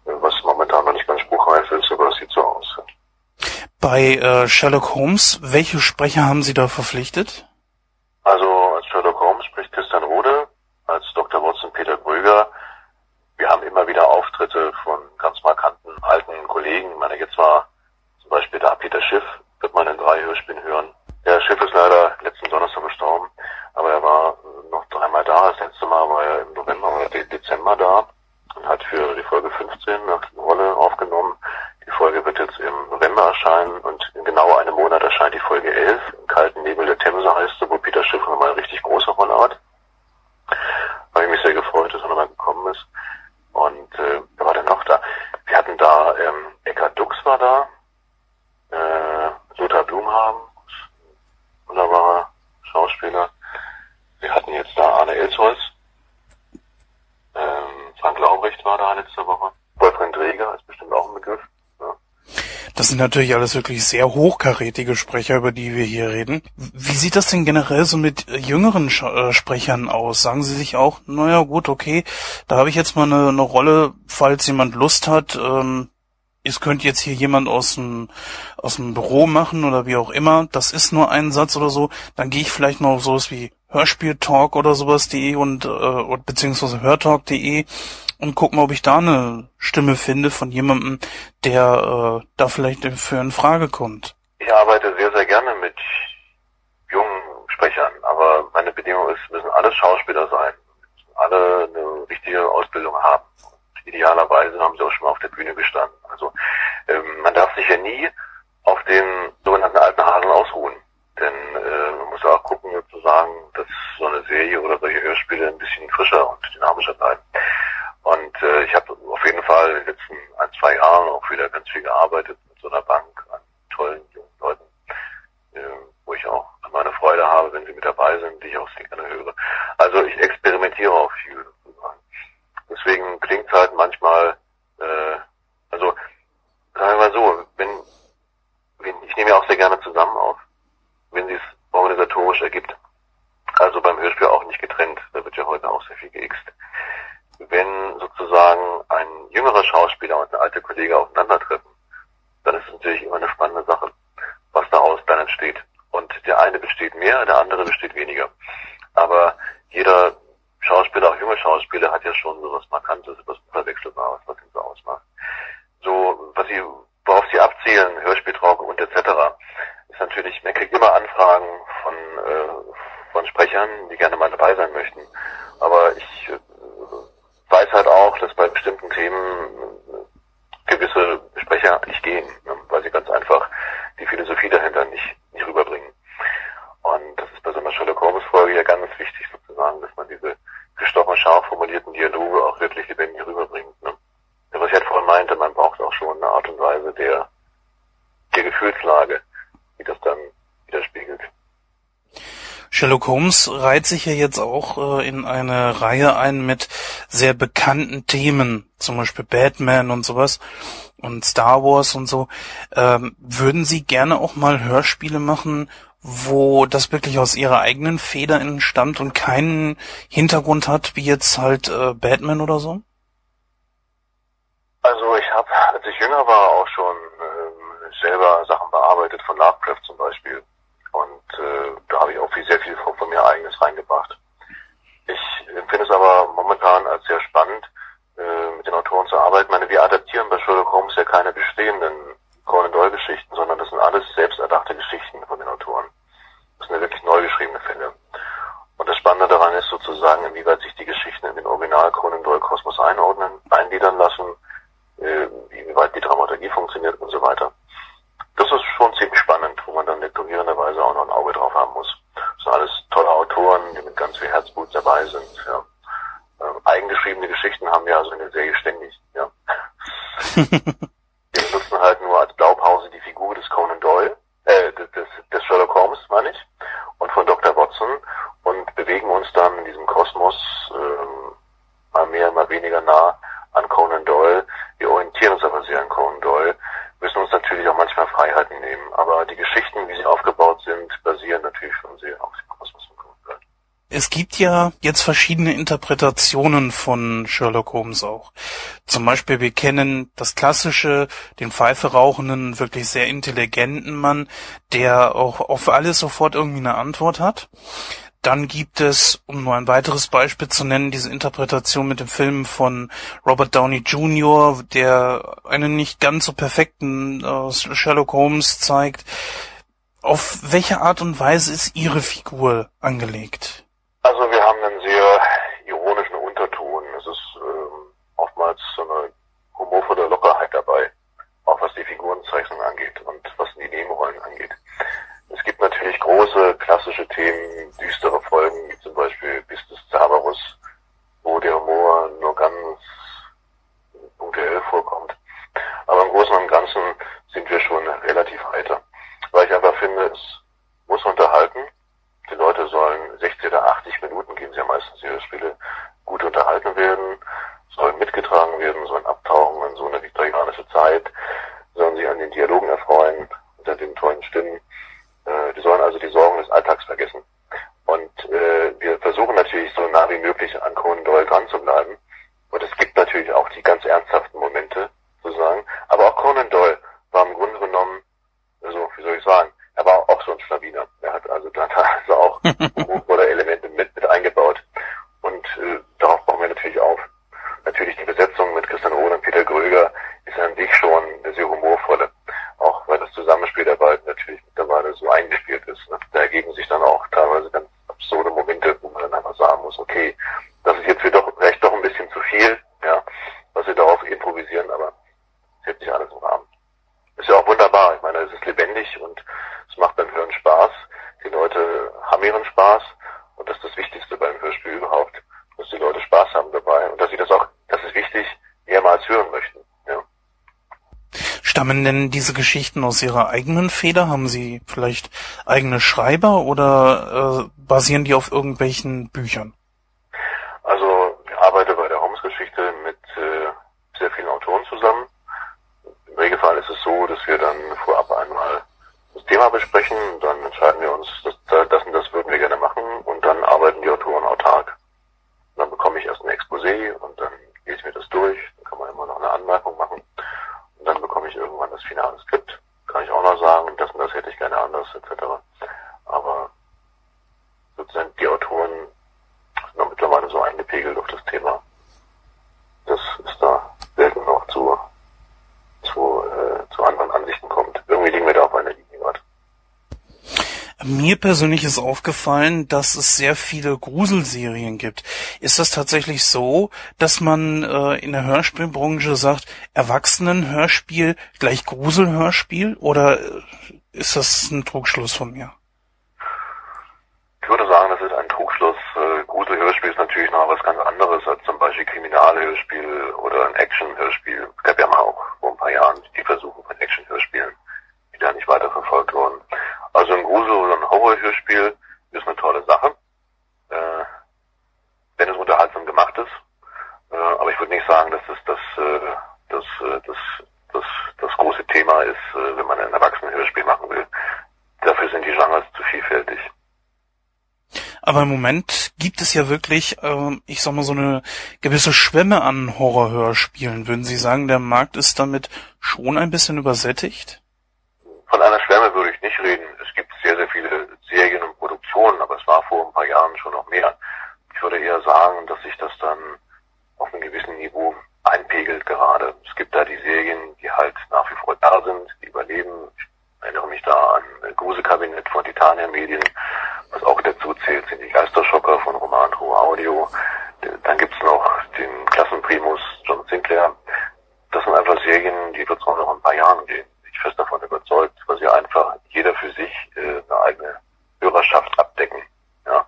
[SPEAKER 6] äh, was momentan noch nicht ganz spruchreif ist, aber es sieht so aus.
[SPEAKER 1] Bei äh, Sherlock Holmes, welche Sprecher haben Sie da verpflichtet?
[SPEAKER 6] Also als Sherlock Holmes spricht Christian Rode, als Dr. Watson Peter Gröger. Wir haben immer wieder Auftritte von ganz markanten alten Kollegen. Ich meine, jetzt war zum Beispiel da Peter Schiff, wird man in drei Hörspielen hören. Der Schiff ist leider letzten Donnerstag gestorben, aber er war noch dreimal da. Das letzte Mal war er im November oder Dezember da und hat für die Folge 15 eine Rolle aufgenommen. Die Folge wird jetzt im November erscheinen und in genau einem Monat erscheint die Folge 11. Im kalten Nebel der Themse heißt sie, wo Peter Schiff nochmal eine richtig große Rolle hat. Habe ich mich sehr gefreut, dass er nochmal gekommen ist. Und äh, wer war denn noch da? Wir hatten da, ähm, Eckhard Dux war da, äh, Lothar Blumhagen, wunderbarer Schauspieler. Wir hatten jetzt da Arne Elsholz, ähm, Frank Laubrecht war da letzte Woche, Wolfgang Dreger ist bestimmt auch ein Begriff. Ja.
[SPEAKER 1] Das sind natürlich alles wirklich sehr hochkarätige Sprecher, über die wir hier reden. Wie sieht das denn generell so mit jüngeren Sch äh, Sprechern aus? Sagen Sie sich auch, naja gut, okay, da habe ich jetzt mal eine, eine Rolle, falls jemand Lust hat, ähm, es könnte jetzt hier jemand aus dem, aus dem Büro machen oder wie auch immer, das ist nur ein Satz oder so, dann gehe ich vielleicht noch auf sowas wie Hörspieltalk oder sowas.de und äh, beziehungsweise hörtalk.de und gucken, ob ich da eine Stimme finde von jemandem, der äh, da vielleicht für in Frage kommt.
[SPEAKER 6] Ich arbeite sehr, sehr gerne mit jungen Sprechern, aber meine Bedingung ist, müssen alle Schauspieler sein, müssen alle eine richtige Ausbildung haben. Idealerweise haben sie auch schon mal auf der Bühne gestanden. Also ähm, man darf sich ja nie auf den sogenannten alten Hasen ausruhen. Denn äh, man muss auch gucken, sozusagen, dass so eine Serie oder solche Hörspiele ein bisschen frischer und dynamischer bleiben. Und äh, ich habe auf jeden Fall in den letzten ein, zwei Jahren auch wieder ganz viel gearbeitet mit so einer Bank an tollen jungen Leuten, äh, wo ich auch meine Freude habe, wenn sie mit dabei sind, die ich auch sehr gerne höre. Also ich experimentiere auch viel. Deswegen klingt es halt manchmal, äh, also sagen wir mal so, wenn, wenn ich nehme ja auch sehr gerne zusammen auf, wenn sie es organisatorisch ergibt. Also beim Hörspiel auch nicht getrennt, da wird ja heute auch sehr viel geixt wenn sozusagen ein jüngerer Schauspieler und ein alter Kollege aufeinandertreffen, dann ist es natürlich immer eine spannende Sache, was daraus dann entsteht. Und der eine besteht mehr, der andere besteht weniger. Aber jeder Schauspieler, auch junge Schauspieler, hat ja schon so was Markantes, was Unverwechselbares, was ihn so ausmacht. So, was sie, worauf sie abzielen, Hörspieltrauke und etc., ist natürlich, man kriegt immer Anfragen von, äh, von Sprechern, die gerne mal dabei sein möchten. Aber ich äh, weiß halt auch, dass bei bestimmten Themen gewisse Sprecher nicht gehen, ne, weil sie ganz einfach die Philosophie dahinter nicht, nicht rüberbringen. Und das ist bei so einer Sherlock Holmes Folge ja ganz wichtig sozusagen, dass man diese gestochen scharf formulierten Dialoge auch wirklich lebendig rüberbringt. Ne? Ja, was ich halt vorhin meinte, man braucht auch schon eine Art und Weise der, der Gefühlslage, die das dann widerspiegelt.
[SPEAKER 1] Sherlock Holmes reiht sich ja jetzt auch äh, in eine Reihe ein mit sehr bekannten Themen, zum Beispiel Batman und sowas und Star Wars und so. Ähm, würden Sie gerne auch mal Hörspiele machen, wo das wirklich aus Ihrer eigenen Feder entstammt und keinen Hintergrund hat, wie jetzt halt äh, Batman oder so?
[SPEAKER 6] Also ich habe, als ich jünger war, auch schon ähm, selber Sachen bearbeitet, von Lovecraft zum Beispiel. Und äh, da habe ich auch viel, sehr viel von, von mir eigenes reingebracht. Ich empfinde es aber momentan als sehr spannend, äh, mit den Autoren zu arbeiten. Ich meine, wir adaptieren bei Sherlock Holmes ja keine bestehenden Conan Doyle Geschichten, sondern das sind alles selbsterdachte Geschichten von den Autoren. Das sind ja wirklich neu geschriebene Fälle. Und das Spannende daran ist sozusagen, inwieweit sich die Geschichten in den Original Conan Doyle Kosmos einordnen, eingliedern lassen, äh, inwieweit die Dramaturgie funktioniert und so weiter das ist schon ziemlich spannend, wo man dann lektorierenderweise auch noch ein Auge drauf haben muss. Das sind alles tolle Autoren, die mit ganz viel Herzblut dabei sind. Ja. Ähm, eigengeschriebene Geschichten haben wir also in der Serie ständig. Ja. wir nutzen halt nur als Blaupause die Figur des Conan Doyle, äh, des, des Sherlock Holmes, meine ich, und von Dr. Watson und bewegen uns dann in diesem Kosmos ähm, mal mehr, mal weniger nah an Conan Doyle. Wir orientieren uns aber sehr an Conan Doyle müssen uns natürlich auch manchmal Freiheiten nehmen, aber die Geschichten, wie sie aufgebaut sind, basieren natürlich schon sehr auf dem Kosmos von
[SPEAKER 1] Es gibt ja jetzt verschiedene Interpretationen von Sherlock Holmes auch. Zum Beispiel, wir kennen das klassische, den Pfeife rauchenden, wirklich sehr intelligenten Mann, der auch auf alles sofort irgendwie eine Antwort hat. Dann gibt es, um nur ein weiteres Beispiel zu nennen, diese Interpretation mit dem Film von Robert Downey Jr., der einen nicht ganz so perfekten äh, Sherlock Holmes zeigt. Auf welche Art und Weise ist Ihre Figur angelegt?
[SPEAKER 6] Also wir haben einen sehr ironischen Unterton. Es ist ähm, oftmals so eine humorvolle Lockerheit dabei, auch was die Figurenzeichnung angeht und was die Nebenrollen angeht. Große klassische Themen, düstere Folgen, wie zum Beispiel Bis des Cerberus, wo der Humor nur ganz punktuell vorkommt. Aber im Großen und Ganzen sind wir schon relativ heiter. Weil ich einfach finde, es muss unterhalten. Die Leute sollen 60 oder 80 Minuten, gehen sie ja meistens ihre Spiele, gut unterhalten werden, sollen mitgetragen werden, sollen abtauchen in so eine viktorianische Zeit, sollen sie an den Dialogen erfreuen, unter den tollen Stimmen. Äh, die sollen also die Sorgen des Alltags vergessen. Und äh, wir versuchen natürlich so nah wie möglich an Conan Doyle dran zu bleiben. Und es gibt natürlich auch die ganz ernsthaften Momente, sozusagen. Aber auch Conan Doyle war im Grunde genommen, also wie soll ich sagen, er war auch so ein Schlawiner. Er hat also da also auch oder Elemente mit, mit eingebaut. Und äh, darauf bauen wir natürlich auf. Natürlich die Besetzung mit Christian Rohn und Peter Gröger ist an sich schon eine sehr humorvolle. Auch weil das Zusammenspiel der beiden natürlich mittlerweile so eingespielt ist. Ne? Da ergeben sich dann auch teilweise ganz absurde Momente, wo man dann einfach sagen muss, okay, das ist jetzt für doch ein bisschen zu viel, ja, was wir darauf improvisieren, aber es hält sich alles im Rahmen. Ist ja auch wunderbar. Ich meine, es ist lebendig und es macht beim Hören Spaß. Die Leute haben ihren Spaß und das ist das Wichtigste beim Hörspiel überhaupt, dass die Leute Spaß haben dabei und dass sie das auch, das ist wichtig, mehrmals hören möchten.
[SPEAKER 1] Stammen denn diese Geschichten aus Ihrer eigenen Feder? Haben Sie vielleicht eigene Schreiber oder äh, basieren die auf irgendwelchen Büchern?
[SPEAKER 6] Also ich arbeite bei der Holmes-Geschichte mit äh, sehr vielen Autoren zusammen. Im Regelfall ist es so, dass wir dann vorab einmal das Thema besprechen, dann entscheiden wir uns, das, das und das würden wir gerne machen und dann arbeiten die Autoren autark. Und dann bekomme ich erst ein Exposé und dann gehe ich mir das durch, dann kann man immer noch eine Anmerkung machen und dann bekomme ich irgendwann das finale Skript. Kann ich auch noch sagen, das und das hätte ich gerne anders, etc. Aber sozusagen die Autoren sind noch mittlerweile so eingepegelt auf das Thema. Das ist da selten noch zu, zu, äh, zu anderen Ansichten kommt. Irgendwie liegen wir da auf einer Linie gerade.
[SPEAKER 1] Mir persönlich ist aufgefallen, dass es sehr viele Gruselserien gibt. Ist das tatsächlich so, dass man äh, in der Hörspielbranche sagt, Erwachsenenhörspiel gleich Gruselhörspiel? Oder äh, ist das ein Trugschluss von mir?
[SPEAKER 6] Ich würde sagen, das ist ein Trugschluss. Äh, Gruselhörspiel ist natürlich noch was ganz anderes als zum Beispiel Kriminalhörspiel oder ein Actionhörspiel. Es gab ja mal auch vor ein paar Jahren die Versuche von Actionhörspielen, die da nicht weiter verfolgt wurden. Also ein Grusel- Horrorhörspiel ist eine tolle Sache, äh, wenn es unterhaltsam gemacht ist. Äh, aber ich würde nicht sagen, dass es das, äh, das, äh, das, das, das große Thema ist, äh, wenn man ein Erwachsenenhörspiel machen will. Dafür sind die Genres zu vielfältig.
[SPEAKER 1] Aber im Moment gibt es ja wirklich, äh, ich sag mal, so eine gewisse Schwemme an Horrorhörspielen. Würden Sie sagen, der Markt ist damit schon ein bisschen übersättigt?
[SPEAKER 6] Von einer Schwärme würde ich nicht reden. Es gibt sehr, sehr viele Serien und Produktionen, aber es war vor ein paar Jahren schon noch mehr. Ich würde eher sagen, dass sich das dann auf einem gewissen Niveau einpegelt gerade. Es gibt da die Serien, die halt nach wie vor da sind, die überleben. Ich erinnere mich da an Gruselkabinett von Titania Medien. Was auch dazu zählt, sind die Geisterschocker von Roman True Audio. Dann gibt's noch den Klassenprimus John Sinclair. Das sind einfach Serien, die wird es auch noch in ein paar Jahren gehen. Ich bin fest davon überzeugt, weil sie einfach jeder für sich äh, eine eigene Hörerschaft abdecken. Ja?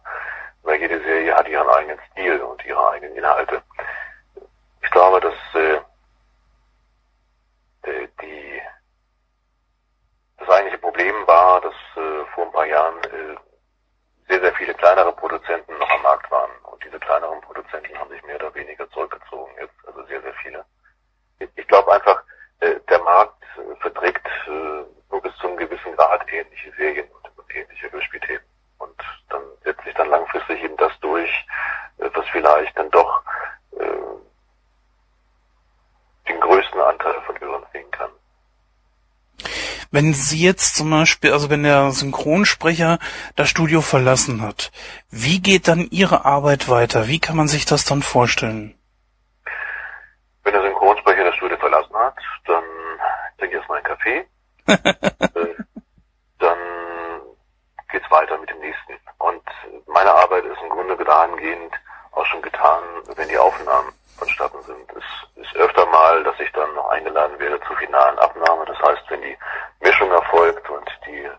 [SPEAKER 6] Weil jede Serie hat ihren eigenen Stil und ihre eigenen Inhalte. Ich glaube, dass äh, die das eigentliche Problem war, dass äh, vor ein paar Jahren äh, sehr, sehr viele kleinere Produzenten noch am Markt waren. Und diese kleineren Produzenten haben sich mehr oder weniger zurückgezogen jetzt, also sehr, sehr viele. Ich glaube einfach, äh, der Markt äh, verträgt äh, nur bis zu einem gewissen Grad ähnliche Serien und, und ähnliche Hörspielthemen. Und dann setzt sich dann langfristig eben das durch, äh, was vielleicht dann doch äh, den größten Anteil von Hörern sehen kann.
[SPEAKER 1] Wenn Sie jetzt zum Beispiel, also wenn der Synchronsprecher das Studio verlassen hat, wie geht dann Ihre Arbeit weiter? Wie kann man sich das dann vorstellen?
[SPEAKER 6] Wenn der Synchronsprecher das Studio verlassen hat, dann trinke ich erstmal einen Kaffee. äh, dann geht's weiter mit dem nächsten. Und meine Arbeit ist im Grunde dahingehend auch schon getan, wenn die Aufnahmen vonstatten sind. Es ist öfter mal, dass ich dann noch eingeladen werde zur finalen Abnahme. Das heißt, wenn die Mischung erfolgt und die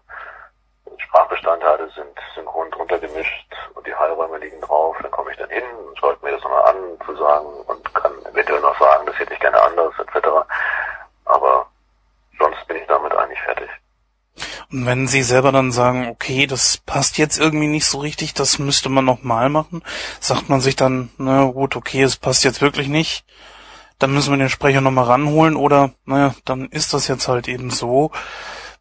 [SPEAKER 6] Sprachbestandteile sind synchron drunter gemischt und die Heilräume liegen drauf, dann komme ich dann hin und schaue mir das nochmal an, zu sagen und kann eventuell noch sagen, das hätte ich gerne anders, etc. Aber sonst bin ich damit eigentlich fertig.
[SPEAKER 1] Und wenn Sie selber dann sagen, okay, das passt jetzt irgendwie nicht so richtig, das müsste man nochmal machen, sagt man sich dann, na gut, okay, es passt jetzt wirklich nicht, dann müssen wir den Sprecher nochmal ranholen oder, naja, dann ist das jetzt halt eben so,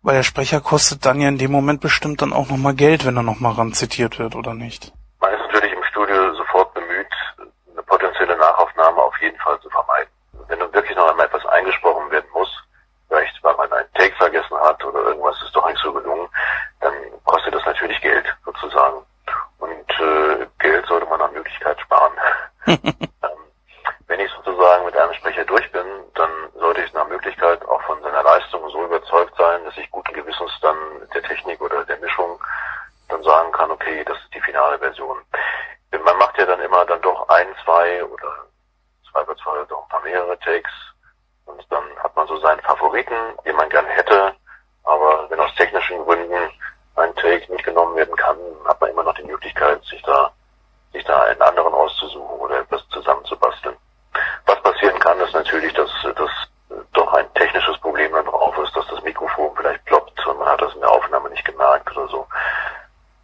[SPEAKER 1] weil der Sprecher kostet dann ja in dem Moment bestimmt dann auch nochmal Geld, wenn er nochmal ran zitiert wird, oder nicht?
[SPEAKER 6] Man ist natürlich im Studio sofort bemüht, eine potenzielle Nachaufnahme auf jeden Fall zu vermeiden. Wenn dann wirklich noch einmal etwas eingesprochen werden muss, vielleicht weil man einen Take vergessen hat oder irgendwas ist doch nicht so gelungen, dann kostet das natürlich Geld sozusagen. ähm, wenn ich sozusagen mit einem Sprecher durch bin, dann sollte ich nach Möglichkeit auch von seiner Leistung so überzeugt sein, dass ich guten Gewissens dann der Technik oder der Mischung dann sagen kann, okay, das ist die finale Version. Man macht ja dann immer dann doch ein, zwei oder zwei bis zwei doch ein paar mehrere Takes und dann hat man so seinen Favoriten, den man gerne hätte, aber wenn aus technischen Gründen ein Take nicht genommen werden kann, hat man immer noch die Möglichkeit, sich da sich da einen anderen auszusuchen oder etwas zusammenzubasteln. Was passieren kann, ist natürlich, dass, dass doch ein technisches Problem dann drauf ist, dass das Mikrofon vielleicht ploppt und man hat das in der Aufnahme nicht gemerkt oder so.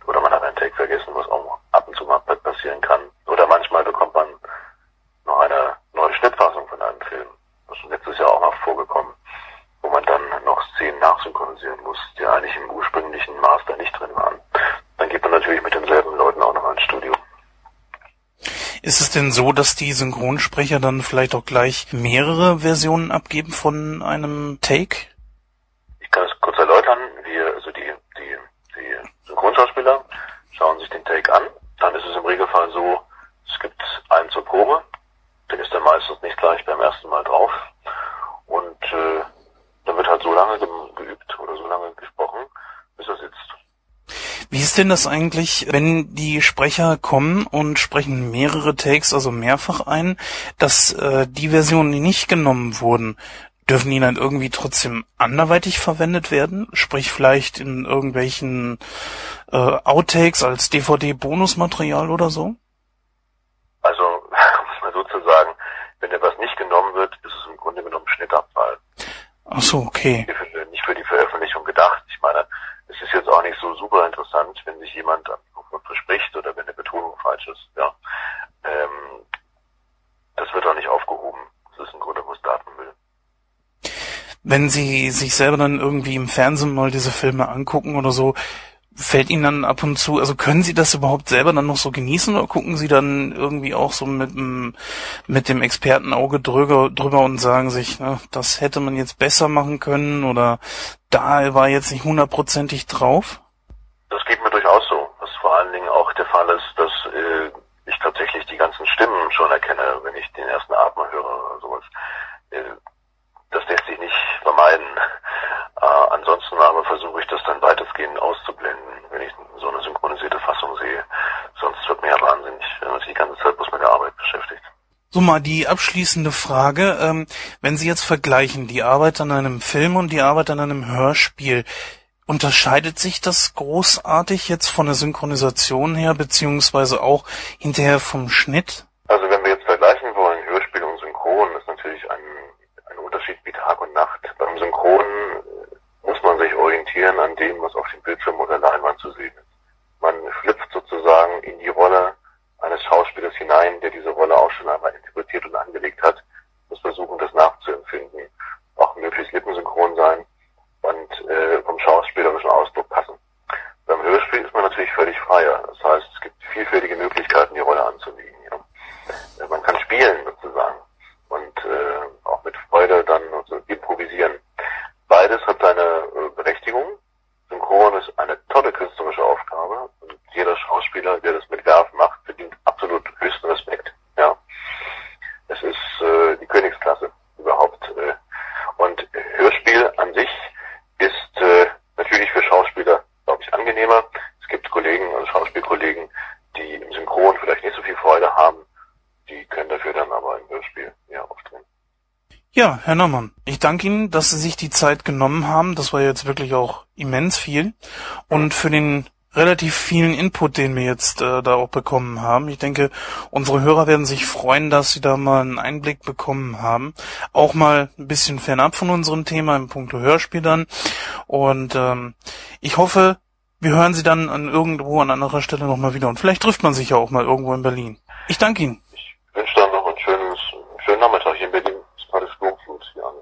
[SPEAKER 6] Oder man hat einen Take vergessen, was auch ab und zu mal passieren kann. Oder manchmal bekommt man noch eine neue Schnittfassung von einem Film. Das ist letztes Jahr auch mal vorgekommen, wo man dann noch Szenen nachsynchronisieren muss, die eigentlich im ursprünglichen Master nicht drin waren. Dann geht man natürlich mit denselben Leuten auch noch ins Studio.
[SPEAKER 1] So, dass die Synchronsprecher dann vielleicht auch gleich mehrere Versionen abgeben von einem Take?
[SPEAKER 6] Ich kann es kurz erläutern. Wir, also die, die, die Synchronschauspieler schauen sich den Take an. Dann ist es im Regelfall so, es gibt einen zur Probe. Den ist dann meistens nicht gleich beim ersten Mal drauf. Und äh, dann wird halt so lange geübt oder so lange gesprochen, bis er sitzt.
[SPEAKER 1] Wie ist denn das eigentlich, wenn die Sprecher kommen und sprechen mehrere Takes, also mehrfach ein, dass äh, die Versionen, die nicht genommen wurden, dürfen die dann irgendwie trotzdem anderweitig verwendet werden? Sprich vielleicht in irgendwelchen äh, Outtakes als DVD-Bonusmaterial oder so?
[SPEAKER 6] Also, muss man sozusagen, wenn etwas nicht genommen wird, ist es im Grunde genommen Schnittabfall.
[SPEAKER 1] Ach so, okay.
[SPEAKER 6] Nicht für die Veröffentlichung gedacht. Ich meine, es ist jetzt auch nicht so super interessant, wenn sich jemand verspricht oder wenn eine Betonung falsch ist. Ja, ähm, das wird auch nicht aufgehoben. Das ist im Grunde bloß Datenmüll.
[SPEAKER 1] Wenn Sie sich selber dann irgendwie im Fernsehen mal diese Filme angucken oder so, fällt Ihnen dann ab und zu, also können Sie das überhaupt selber dann noch so genießen oder gucken Sie dann irgendwie auch so mit dem, mit dem Expertenauge drüber, drüber und sagen sich, ne, das hätte man jetzt besser machen können oder da war jetzt nicht hundertprozentig drauf?
[SPEAKER 6] Das geht mir durchaus so. Was vor allen Dingen auch der Fall ist, dass äh, ich tatsächlich die ganzen Stimmen schon erkenne, wenn ich den ersten Atmer höre oder sowas. Äh, das lässt sich nicht vermeiden. Äh, ansonsten aber versuche ich das dann weitestgehend auszublenden, wenn ich so eine synchronisierte Fassung sehe. Sonst wird mir ja wahnsinnig, wenn man sich die ganze Zeit bloß mit der Arbeit beschäftigt.
[SPEAKER 1] So mal die abschließende Frage. Ähm, wenn Sie jetzt vergleichen die Arbeit an einem Film und die Arbeit an einem Hörspiel, unterscheidet sich das großartig jetzt von der Synchronisation her, beziehungsweise auch hinterher vom Schnitt?
[SPEAKER 6] Also wenn wir jetzt vergleichen wollen, Hörspiel und Synchron, ist natürlich ein, und Nacht. Beim Synchron muss man sich orientieren an dem, was auf dem Bildschirm oder Leinwand zu sehen ist. Man schlüpft sozusagen in die Rolle eines Schauspielers hinein, der diese Rolle auch schon einmal interpretiert und angelegt hat, muss versuchen, das nachzuempfinden, auch möglichst lippensynchron sein und äh, vom schauspielerischen Ausdruck passen. Beim Hörspiel ist man natürlich völlig freier. Das heißt, es gibt vielfältige Möglichkeiten, die Rolle anzulegen. Ja. Man kann spielen sozusagen und äh, mit Freude dann improvisieren. Beides hat seine äh, Berechtigung. Synchron ist eine tolle künstlerische Aufgabe und jeder Schauspieler, der das mit Werf macht, verdient absolut höchsten Respekt. Ja, es ist äh, die Königsklasse überhaupt. Äh, und Hörspiel an sich ist äh, natürlich für Schauspieler, glaube ich, angenehmer. Es gibt Kollegen, also Schauspielkollegen, die im Synchron vielleicht nicht so viel Freude haben. Die können dafür dann aber im Hörspiel mehr auftreten.
[SPEAKER 1] Ja, Herr Naumann, ich danke Ihnen, dass Sie sich die Zeit genommen haben. Das war jetzt wirklich auch immens viel. Und für den relativ vielen Input, den wir jetzt äh, da auch bekommen haben. Ich denke, unsere Hörer werden sich freuen, dass sie da mal einen Einblick bekommen haben. Auch mal ein bisschen fernab von unserem Thema im Punkt Hörspiel dann. Und ähm, ich hoffe, wir hören sie dann an irgendwo an anderer Stelle nochmal wieder. Und vielleicht trifft man sich ja auch mal irgendwo in Berlin. Ich danke Ihnen.
[SPEAKER 6] Ich wünsche dann noch einen schönen, schönen Nachmittag hier in Berlin. Gerade Sturmflut hier an.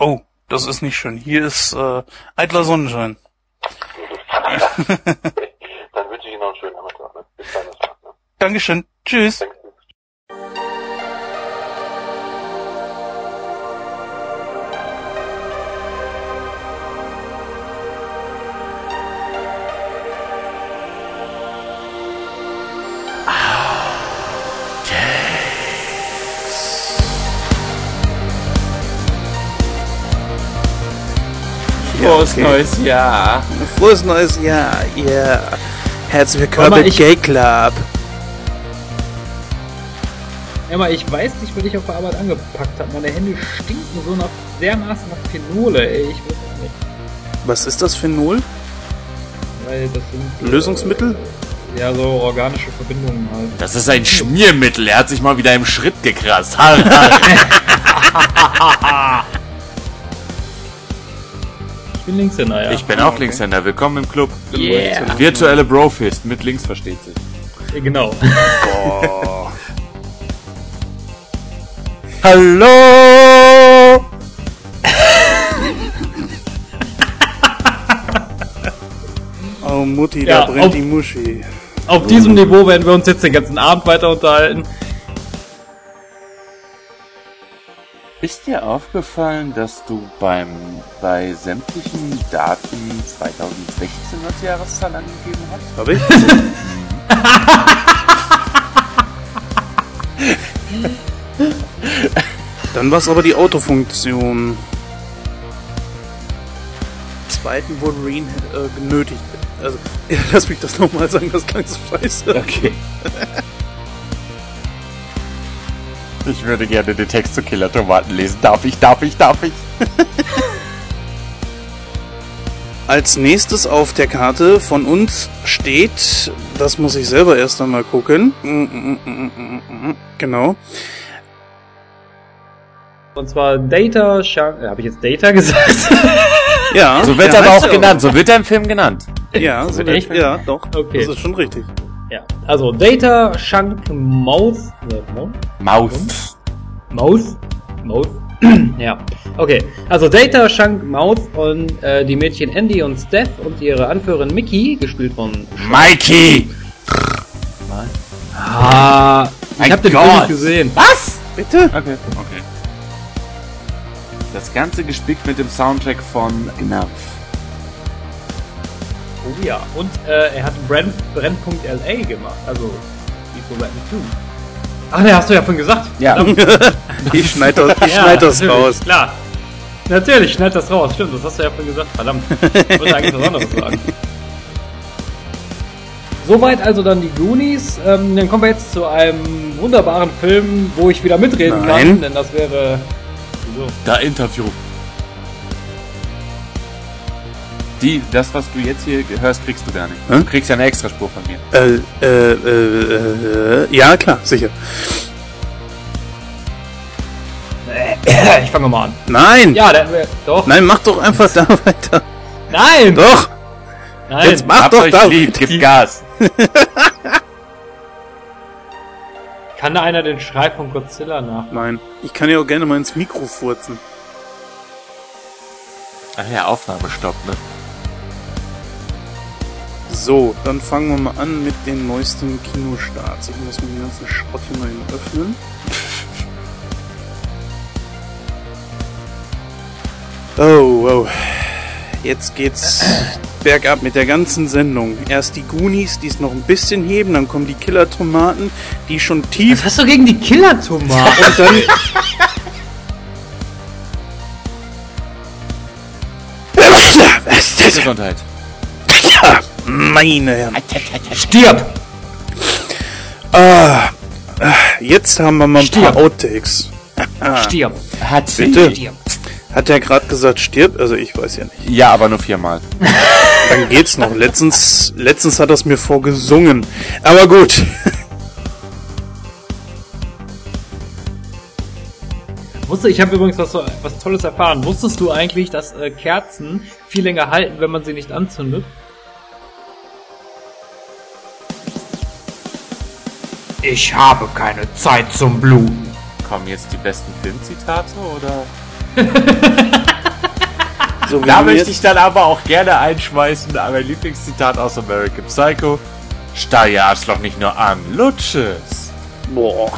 [SPEAKER 1] Oh, das ist nicht schön. Hier ist äh, eitler Sonnenschein.
[SPEAKER 6] dann wünsche ich Ihnen noch einen schönen Nachmittag. Ne? Bis dann. Ne?
[SPEAKER 1] Dankeschön. Tschüss.
[SPEAKER 6] Danke.
[SPEAKER 2] Frohes
[SPEAKER 1] okay.
[SPEAKER 2] neues Jahr.
[SPEAKER 1] Frohes neues Jahr, yeah. Herzlich willkommen im
[SPEAKER 3] ich-
[SPEAKER 1] Gay Club.
[SPEAKER 3] Emma, ich weiß nicht, wer dich auf der Arbeit angepackt hat. Meine Hände stinken so nach dermaßen nach Phenole, ey. Ich weiß auch nicht.
[SPEAKER 1] Was ist das Phenol?
[SPEAKER 3] Weil das sind.
[SPEAKER 1] Lösungsmittel?
[SPEAKER 3] Äh, ja, so organische Verbindungen halt.
[SPEAKER 2] Das ist ein Schmiermittel. Er hat sich mal wieder im Schritt gekratzt.
[SPEAKER 3] Ich bin Linkshänder, ja.
[SPEAKER 2] Ich bin auch Linkshänder. Willkommen im Club.
[SPEAKER 3] Yeah.
[SPEAKER 2] Virtuelle Brofist. Mit links versteht sich.
[SPEAKER 3] Genau.
[SPEAKER 1] Boah.
[SPEAKER 2] Hallo!
[SPEAKER 1] Oh Mutti,
[SPEAKER 3] Ja,
[SPEAKER 1] da brennt
[SPEAKER 3] auf-
[SPEAKER 1] die Muschi.
[SPEAKER 3] Auf diesem Niveau werden wir uns jetzt den ganzen Abend weiter unterhalten.
[SPEAKER 2] Ist dir aufgefallen, dass du beim bei sämtlichen Daten 2016 als Jahreszahl angegeben hast?
[SPEAKER 1] Hab ich? Dann war es aber die Autofunktion. Zweiten Wolverine äh, genötigt. Also, lass mich das nochmal sagen, das klang so scheiße.
[SPEAKER 2] Okay. Ich würde gerne den Text zu Killer Tomaten lesen. Darf ich, darf ich, darf ich?
[SPEAKER 1] Als nächstes auf der Karte von uns steht, das muss ich selber erst einmal gucken. Genau.
[SPEAKER 3] Und zwar Data Shark. Äh, Habe ich jetzt Data gesagt?
[SPEAKER 1] Ja.
[SPEAKER 2] So wird
[SPEAKER 1] ja,
[SPEAKER 2] er aber auch genannt. So wird er im Film genannt.
[SPEAKER 1] Ja, so wird, ja, doch.
[SPEAKER 3] Okay.
[SPEAKER 1] Das ist schon richtig.
[SPEAKER 3] Ja. Also Data Shank Mouth. Äh, Mouth?
[SPEAKER 2] Maus.
[SPEAKER 3] Mouth? Mouth? ja. Okay. Also Data, Shank, Mouth und äh, die Mädchen Andy und Steph und ihre Anführerin Mickey, gespielt von.
[SPEAKER 2] Mikey!
[SPEAKER 3] Ah, ich
[SPEAKER 2] Mein
[SPEAKER 3] habe den
[SPEAKER 2] Gott.
[SPEAKER 3] Film nicht gesehen.
[SPEAKER 2] Was?
[SPEAKER 1] Bitte?
[SPEAKER 2] Okay. Okay. Das Ganze gespickt mit dem Soundtrack von Gnarf.
[SPEAKER 3] Oh ja. Und äh, er hat Brand, Brennpunkt LA gemacht. Also, wie so Batman 2. Ach ne, hast du ja vorhin gesagt.
[SPEAKER 2] Ja.
[SPEAKER 1] Ich schneid das, ich schneid das raus.
[SPEAKER 3] Klar. Natürlich, schneid das raus. Stimmt, das hast du ja vorhin gesagt. Verdammt. Ich wollte eigentlich was anderes sagen. Soweit also dann die Goonies. Ähm, dann kommen wir jetzt zu einem wunderbaren Film, wo ich wieder mitreden
[SPEAKER 1] Nein.
[SPEAKER 3] kann, denn das wäre. Wieso?
[SPEAKER 2] Da Interview. Die, das, was du jetzt hier hörst, kriegst du gar nicht.
[SPEAKER 1] Hä?
[SPEAKER 2] Du kriegst ja eine Extraspur von mir.
[SPEAKER 1] Äh, äh, äh, äh, ja, klar, sicher.
[SPEAKER 3] Ich fange mal an.
[SPEAKER 1] Nein!
[SPEAKER 3] Ja, der, doch.
[SPEAKER 1] Nein, mach doch einfach da weiter.
[SPEAKER 3] Nein!
[SPEAKER 1] Doch!
[SPEAKER 3] Nein!
[SPEAKER 1] Jetzt mach
[SPEAKER 2] Habt
[SPEAKER 1] doch
[SPEAKER 2] euch
[SPEAKER 1] da
[SPEAKER 2] lieb, gib Gas.
[SPEAKER 3] Kann da einer den Schrei von Godzilla nach?
[SPEAKER 1] Nein. Ich kann ja auch gerne mal ins Mikro furzen.
[SPEAKER 2] Ach ja, Aufnahmestopp, ne?
[SPEAKER 1] So, dann fangen wir mal an mit den neuesten Kinostarts. Ich muss mir den ganzen Schrott hier mal eben öffnen. Oh, wow. Jetzt geht's bergab mit der ganzen Sendung. Erst die Goonies, die es noch ein bisschen heben, dann kommen die Killer-Tomaten, die schon tief
[SPEAKER 3] Was hast du gegen die Killer-Tomaten?
[SPEAKER 1] und dann.
[SPEAKER 2] Gesundheit.
[SPEAKER 1] Meine Herren.
[SPEAKER 3] Stirb!
[SPEAKER 1] Ah, ah, jetzt haben wir mal ein
[SPEAKER 3] Stirb.
[SPEAKER 1] paar Outtakes.
[SPEAKER 3] Stirb!
[SPEAKER 2] Hat.
[SPEAKER 1] Bitte?
[SPEAKER 3] Stirb!
[SPEAKER 1] Hat er gerade gesagt, stirb? Also ich weiß ja nicht.
[SPEAKER 2] Ja, aber nur viermal.
[SPEAKER 1] Dann geht's noch. Letztens, letztens hat er es mir vorgesungen. Aber gut.
[SPEAKER 3] Wusste, ich habe übrigens was, so- was Tolles erfahren. Wusstest du eigentlich, dass äh, Kerzen viel länger halten, wenn man sie nicht anzündet? Ich habe keine Zeit zum Bluten.
[SPEAKER 2] Kommen jetzt die besten Filmzitate oder?
[SPEAKER 1] So
[SPEAKER 2] Da möchte ich dann aber auch gerne einschmeißen, mein Lieblingszitat aus American Psycho. Starr ihr Arschloch nicht nur an, lutsch es.
[SPEAKER 1] Boah.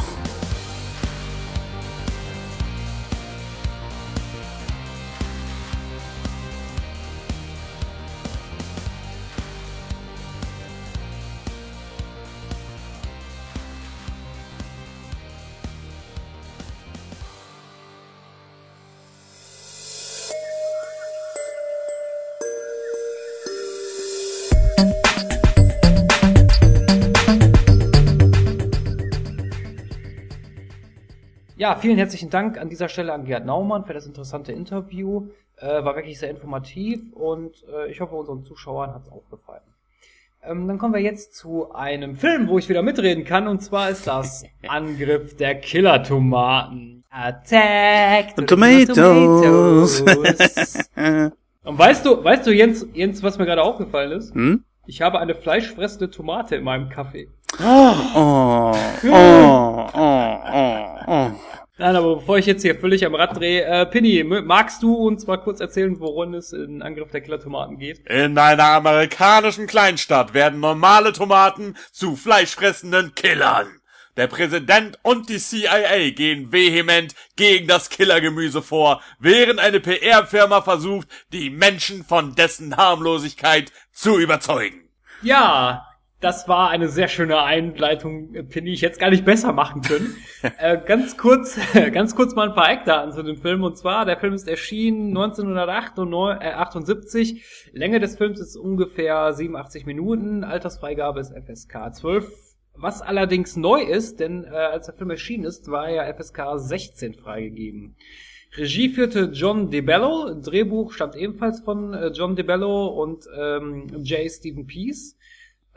[SPEAKER 3] Ja, vielen herzlichen Dank an dieser Stelle an Gerd Naumann für das interessante Interview. Äh, war wirklich sehr informativ und äh, ich hoffe, unseren Zuschauern hat es auch gefallen. Ähm, dann kommen wir jetzt zu einem Film, wo ich wieder mitreden kann, und zwar ist das Angriff der Killer-Tomaten. Attack the
[SPEAKER 1] Tomatoes.
[SPEAKER 3] tomatoes. und weißt du, weißt du, Jens, Jens, was mir gerade aufgefallen ist?
[SPEAKER 1] Hm?
[SPEAKER 3] Ich habe eine fleischfressende Tomate in meinem Kaffee.
[SPEAKER 1] Oh, oh, oh, oh, oh.
[SPEAKER 3] Nein, aber bevor ich jetzt hier völlig am Rad drehe, äh, Pinny, magst du uns mal kurz erzählen, worum es in Angriff der Killer-Tomaten geht?
[SPEAKER 2] In einer amerikanischen Kleinstadt werden normale Tomaten zu fleischfressenden Killern. Der Präsident und die CIA gehen vehement gegen das Killergemüse vor, während eine PR-Firma versucht, die Menschen von dessen Harmlosigkeit zu überzeugen.
[SPEAKER 3] Ja, das war eine sehr schöne Einleitung, äh, Pinny. Ich es gar nicht besser machen können. äh, ganz kurz, ganz kurz mal ein paar Eckdaten zu dem Film. Und zwar, der Film ist erschienen 1978. Länge des Films ist ungefähr 87 Minuten. Altersfreigabe ist FSK 12. Was allerdings neu ist, denn äh, als der Film erschienen ist, war ja FSK 16 freigegeben. Regie führte John DeBello, Drehbuch stammt ebenfalls von äh, John DeBello und ähm, J. Stephen Peace.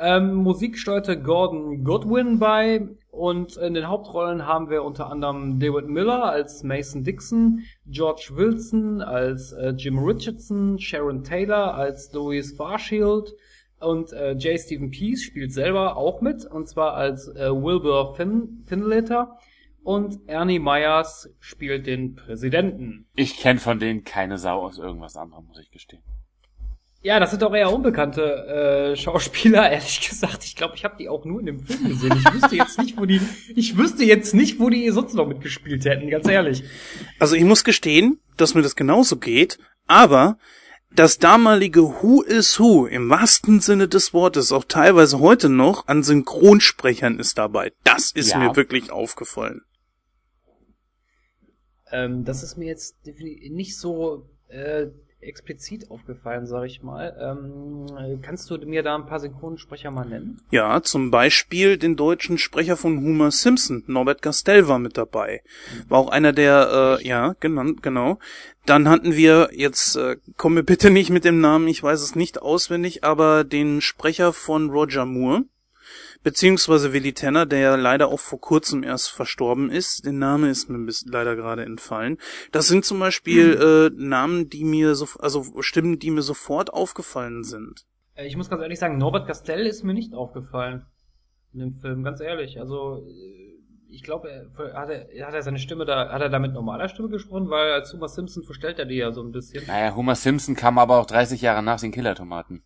[SPEAKER 3] Ähm, Musik steuerte Gordon Goodwin bei und in den Hauptrollen haben wir unter anderem David Miller als Mason Dixon, George Wilson als äh, Jim Richardson, Sharon Taylor als Louise Farshield und äh, J. Stephen Peace spielt selber auch mit und zwar als äh, Wilbur fin Finletter und Ernie Myers spielt den Präsidenten.
[SPEAKER 2] Ich kenne von denen keine Sau aus irgendwas anderem, muss ich gestehen.
[SPEAKER 3] Ja, das sind auch eher unbekannte äh, Schauspieler, ehrlich gesagt. Ich glaube, ich habe die auch nur in dem Film gesehen. Ich wüsste jetzt nicht, wo die ich wüsste jetzt nicht, wo die sonst noch mitgespielt hätten, ganz ehrlich.
[SPEAKER 1] Also ich muss gestehen, dass mir das genauso geht, aber das damalige Who is Who im wahrsten Sinne des Wortes, auch teilweise heute noch, an Synchronsprechern ist dabei. Das ist
[SPEAKER 2] Ja.
[SPEAKER 1] mir wirklich aufgefallen.
[SPEAKER 3] Ähm, das ist mir jetzt nicht so äh, explizit aufgefallen, sag ich mal. Ähm, äh, kannst du mir da ein paar Synchronsprecher mal nennen?
[SPEAKER 1] Ja, zum Beispiel den deutschen Sprecher von Homer Simpson, Norbert Castell war mit dabei. War auch einer der, äh, ja, genannt, genau. Dann hatten wir, jetzt äh, komm mir bitte nicht mit dem Namen, ich weiß es nicht auswendig, aber den Sprecher von Roger Moore, beziehungsweise Willy Tanner, der ja leider auch vor kurzem erst verstorben ist. Der Name ist mir bis leider gerade entfallen. Das sind zum Beispiel äh, Namen, die mir so, also Stimmen, die mir sofort aufgefallen sind.
[SPEAKER 3] Äh, ich muss ganz ehrlich sagen, Norbert Castell ist mir nicht aufgefallen in dem Film, ganz ehrlich. Also äh, ich glaube, er- hat er, hat er seine Stimme da, hat er da mit normaler Stimme gesprochen, weil als Homer Simpson verstellt er die ja so ein bisschen.
[SPEAKER 2] Naja, Homer Simpson kam aber auch 30 Jahre nach den Killertomaten.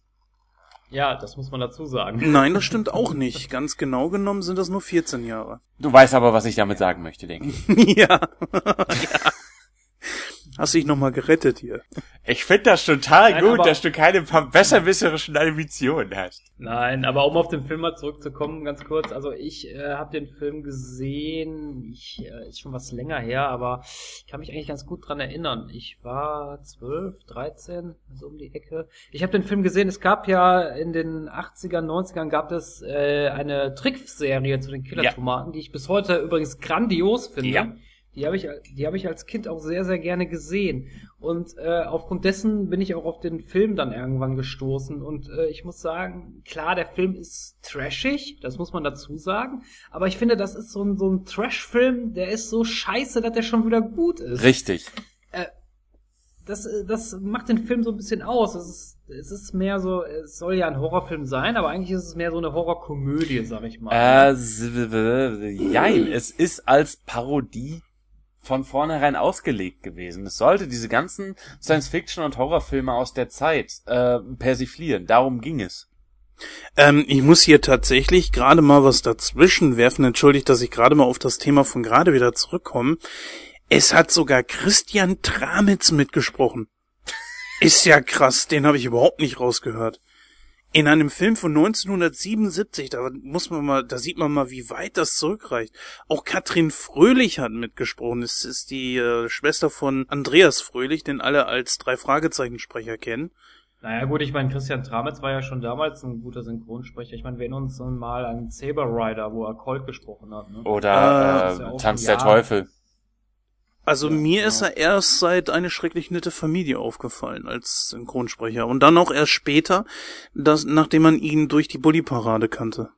[SPEAKER 3] Ja, das muss man dazu sagen.
[SPEAKER 1] Nein, das stimmt auch nicht. Ganz genau genommen sind das nur 14 Jahre.
[SPEAKER 2] Du weißt aber, was ich damit sagen möchte, denke ich.
[SPEAKER 1] ja. ja. Hast dich nochmal gerettet hier.
[SPEAKER 2] Ich finde das total
[SPEAKER 3] Nein,
[SPEAKER 2] gut, dass du keine besserwisserischen Ambitionen hast.
[SPEAKER 3] Nein, aber um auf den Film mal zurückzukommen, ganz kurz. Also ich äh, habe den Film gesehen, ich, äh, ist schon was länger her, aber ich kann mich eigentlich ganz gut dran erinnern. Ich war 12, 13, so um die Ecke. Ich habe den Film gesehen, es gab ja in den 80ern, 90ern gab es äh, eine Trickserie zu den Killer-Tomaten, die ich bis heute übrigens grandios finde.
[SPEAKER 2] Ja.
[SPEAKER 3] Die habe ich, die habe ich als Kind auch sehr, sehr gerne gesehen. Und äh, aufgrund dessen bin ich auch auf den Film dann irgendwann gestoßen. Und äh, ich muss sagen, klar, der Film ist trashig, das muss man dazu sagen. Aber ich finde, das ist so ein, so ein Trash-Film, der ist so scheiße, dass der schon wieder gut ist.
[SPEAKER 2] Richtig.
[SPEAKER 3] Das, äh, das macht den Film so ein bisschen aus. Es ist, es ist mehr so, es soll ja ein Horrorfilm sein, aber eigentlich ist es mehr so eine Horrorkomödie, sag ich mal.
[SPEAKER 2] Äh, jein, es ist als Parodie von vornherein ausgelegt gewesen. Es sollte diese ganzen Science-Fiction- und Horrorfilme aus der Zeit äh, persiflieren. Darum ging es.
[SPEAKER 1] Ähm, ich muss hier tatsächlich gerade mal was dazwischen werfen. Entschuldigt, dass ich gerade mal auf das Thema von gerade wieder zurückkomme. Es hat sogar Christian Tramitz mitgesprochen. Ist ja krass, den habe ich überhaupt nicht rausgehört. In einem Film von 1977, da muss man mal, da sieht man mal, wie weit das zurückreicht. Auch Katrin Fröhlich hat mitgesprochen. Es ist die äh, Schwester von Andreas Fröhlich, den alle als drei Fragezeichensprecher kennen.
[SPEAKER 3] Naja gut, ich meine, Christian Tramitz war ja schon damals ein guter Synchronsprecher. Ich meine, wir erinnern uns mal an Saber Rider, wo er Colt gesprochen hat. Ne?
[SPEAKER 2] Oder äh,
[SPEAKER 3] ja
[SPEAKER 2] Tanz der
[SPEAKER 3] Jahr.
[SPEAKER 2] Teufel.
[SPEAKER 1] Also
[SPEAKER 2] Ja,
[SPEAKER 1] mir
[SPEAKER 2] genau.
[SPEAKER 1] ist er erst seit eine schrecklich nette Familie aufgefallen als Synchronsprecher und dann auch erst später, dass, nachdem man ihn durch die Bully-Parade kannte.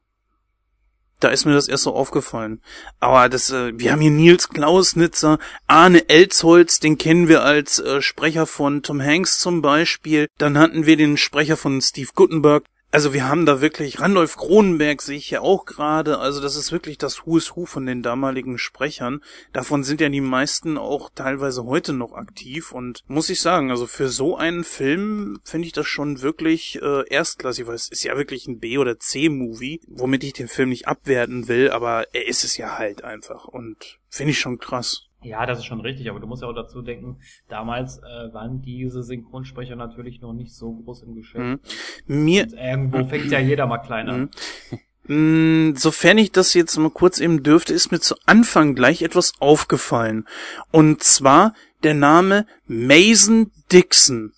[SPEAKER 1] Da ist mir das erst so aufgefallen. Aber das, äh, wir haben hier Nils Klausnitzer, Arne Elzholz, den kennen wir als äh, Sprecher von Tom Hanks zum Beispiel. Dann hatten wir den Sprecher von Steve Guttenberg. Also wir haben da wirklich, Randolph Kronenberg sehe ich ja auch gerade, also das ist wirklich das Who is Who von den damaligen Sprechern. Davon sind ja die meisten auch teilweise heute noch aktiv und muss ich sagen, also für so einen Film finde ich das schon wirklich äh, erstklassig, weil es ist ja wirklich ein B- oder C-Movie, womit ich den Film nicht abwerten will, aber er ist es ja halt einfach und finde ich schon krass.
[SPEAKER 3] Ja, das ist schon richtig, aber du musst ja auch dazu denken, damals äh, waren diese Synchronsprecher natürlich noch nicht so groß im Geschäft.
[SPEAKER 1] Mhm. Mir,
[SPEAKER 3] Und irgendwo fängt ja jeder mal klein an.
[SPEAKER 1] Mm, Sofern ich das jetzt mal kurz eben dürfte, ist mir zu Anfang gleich etwas aufgefallen. Und zwar der Name Mason Dixon.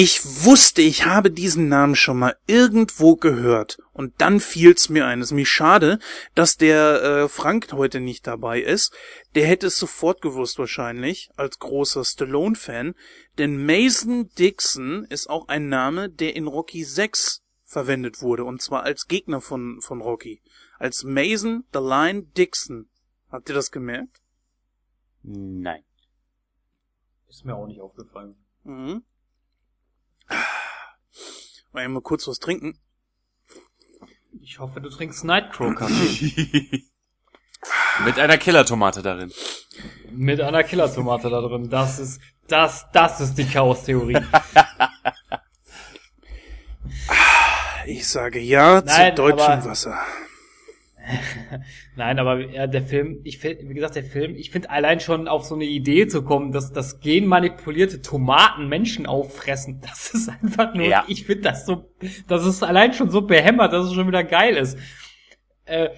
[SPEAKER 1] Ich wusste, ich habe diesen Namen schon mal irgendwo gehört. Und dann fiel's mir ein. Es ist mir schade, dass der äh, Frank heute nicht dabei ist. Der hätte es sofort gewusst wahrscheinlich, als großer Stallone-Fan. Denn Mason Dixon ist auch ein Name, der in Rocky 6 verwendet wurde. Und zwar als Gegner von, von Rocky. Als Mason the Lion Dixon. Habt ihr das gemerkt?
[SPEAKER 2] Nein.
[SPEAKER 3] Ist mir auch nicht aufgefallen.
[SPEAKER 1] Mhm. Mal mal kurz was trinken.
[SPEAKER 3] Ich hoffe, du trinkst Nightcrow-Kaffee.
[SPEAKER 2] Mit einer Killertomate darin.
[SPEAKER 3] Mit einer Killertomate da drin. Das ist, das, das ist die Chaos-Theorie.
[SPEAKER 1] Ich sage ja
[SPEAKER 3] Nein,
[SPEAKER 1] zu deutschem
[SPEAKER 3] aber-
[SPEAKER 1] Wasser.
[SPEAKER 3] Nein, aber ja, der Film, ich finde, wie gesagt, der Film, ich finde allein schon auf so eine Idee zu kommen, dass das genmanipulierte Tomaten Menschen auffressen, das ist einfach nur,
[SPEAKER 2] Ja.
[SPEAKER 3] ich finde das so, das ist allein schon so behämmert, dass es schon wieder geil ist. Äh,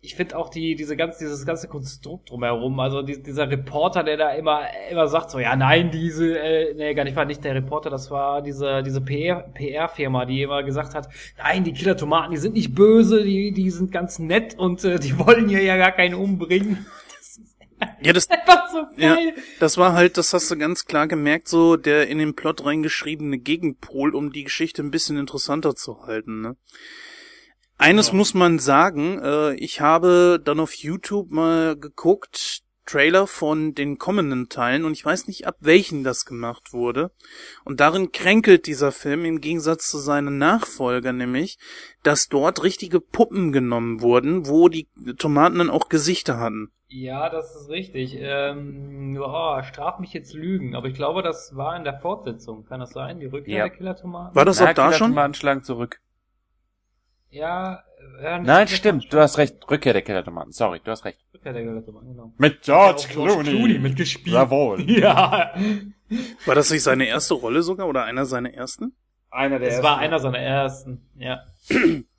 [SPEAKER 3] ich finde auch die, diese ganze, dieses ganze Konstrukt drumherum, also die, dieser Reporter, der da immer, immer sagt so, ja nein, diese, äh, nee, gar nicht, war nicht der Reporter, das war diese, diese PR, PR-Firma, die immer gesagt hat, nein, die Killer-Tomaten, die sind nicht böse, die, die sind ganz nett und äh, die wollen hier ja gar keinen umbringen.
[SPEAKER 1] Ja, das,
[SPEAKER 3] Einfach so
[SPEAKER 1] ja, das war halt, das hast du ganz klar gemerkt, so der in den Plot reingeschriebene Gegenpol, um die Geschichte ein bisschen interessanter zu halten, ne? Eines
[SPEAKER 3] Ja.
[SPEAKER 1] muss man sagen, äh, ich habe dann auf YouTube mal geguckt, Trailer von den kommenden Teilen und ich weiß nicht, ab welchen das gemacht wurde. Und darin kränkelt dieser Film im Gegensatz zu seinen Nachfolger nämlich, dass dort richtige Puppen genommen wurden, wo die Tomaten dann auch Gesichter hatten.
[SPEAKER 3] Ja, das ist richtig. Ähm, oh, straf mich jetzt Lügen, aber ich glaube, das war in der Fortsetzung. Kann das sein? Die Rückkehr
[SPEAKER 2] Ja.
[SPEAKER 3] der Killer-Tomaten?
[SPEAKER 1] War das
[SPEAKER 2] Na,
[SPEAKER 1] auch da schon?
[SPEAKER 2] Killertomaten schlagen zurück.
[SPEAKER 3] Ja, äh,
[SPEAKER 2] Nein, stimmt. Du hast recht. Rückkehr der Killertomaten. Sorry, du hast recht.
[SPEAKER 3] Rückkehr der Killer-Tomaten, genau.
[SPEAKER 2] Mit
[SPEAKER 3] George Clooney mitgespielt.
[SPEAKER 2] Jawohl.
[SPEAKER 3] Ja,
[SPEAKER 1] War das nicht seine erste Rolle sogar oder einer seiner ersten?
[SPEAKER 2] Einer
[SPEAKER 3] es war einer seiner ersten, ja.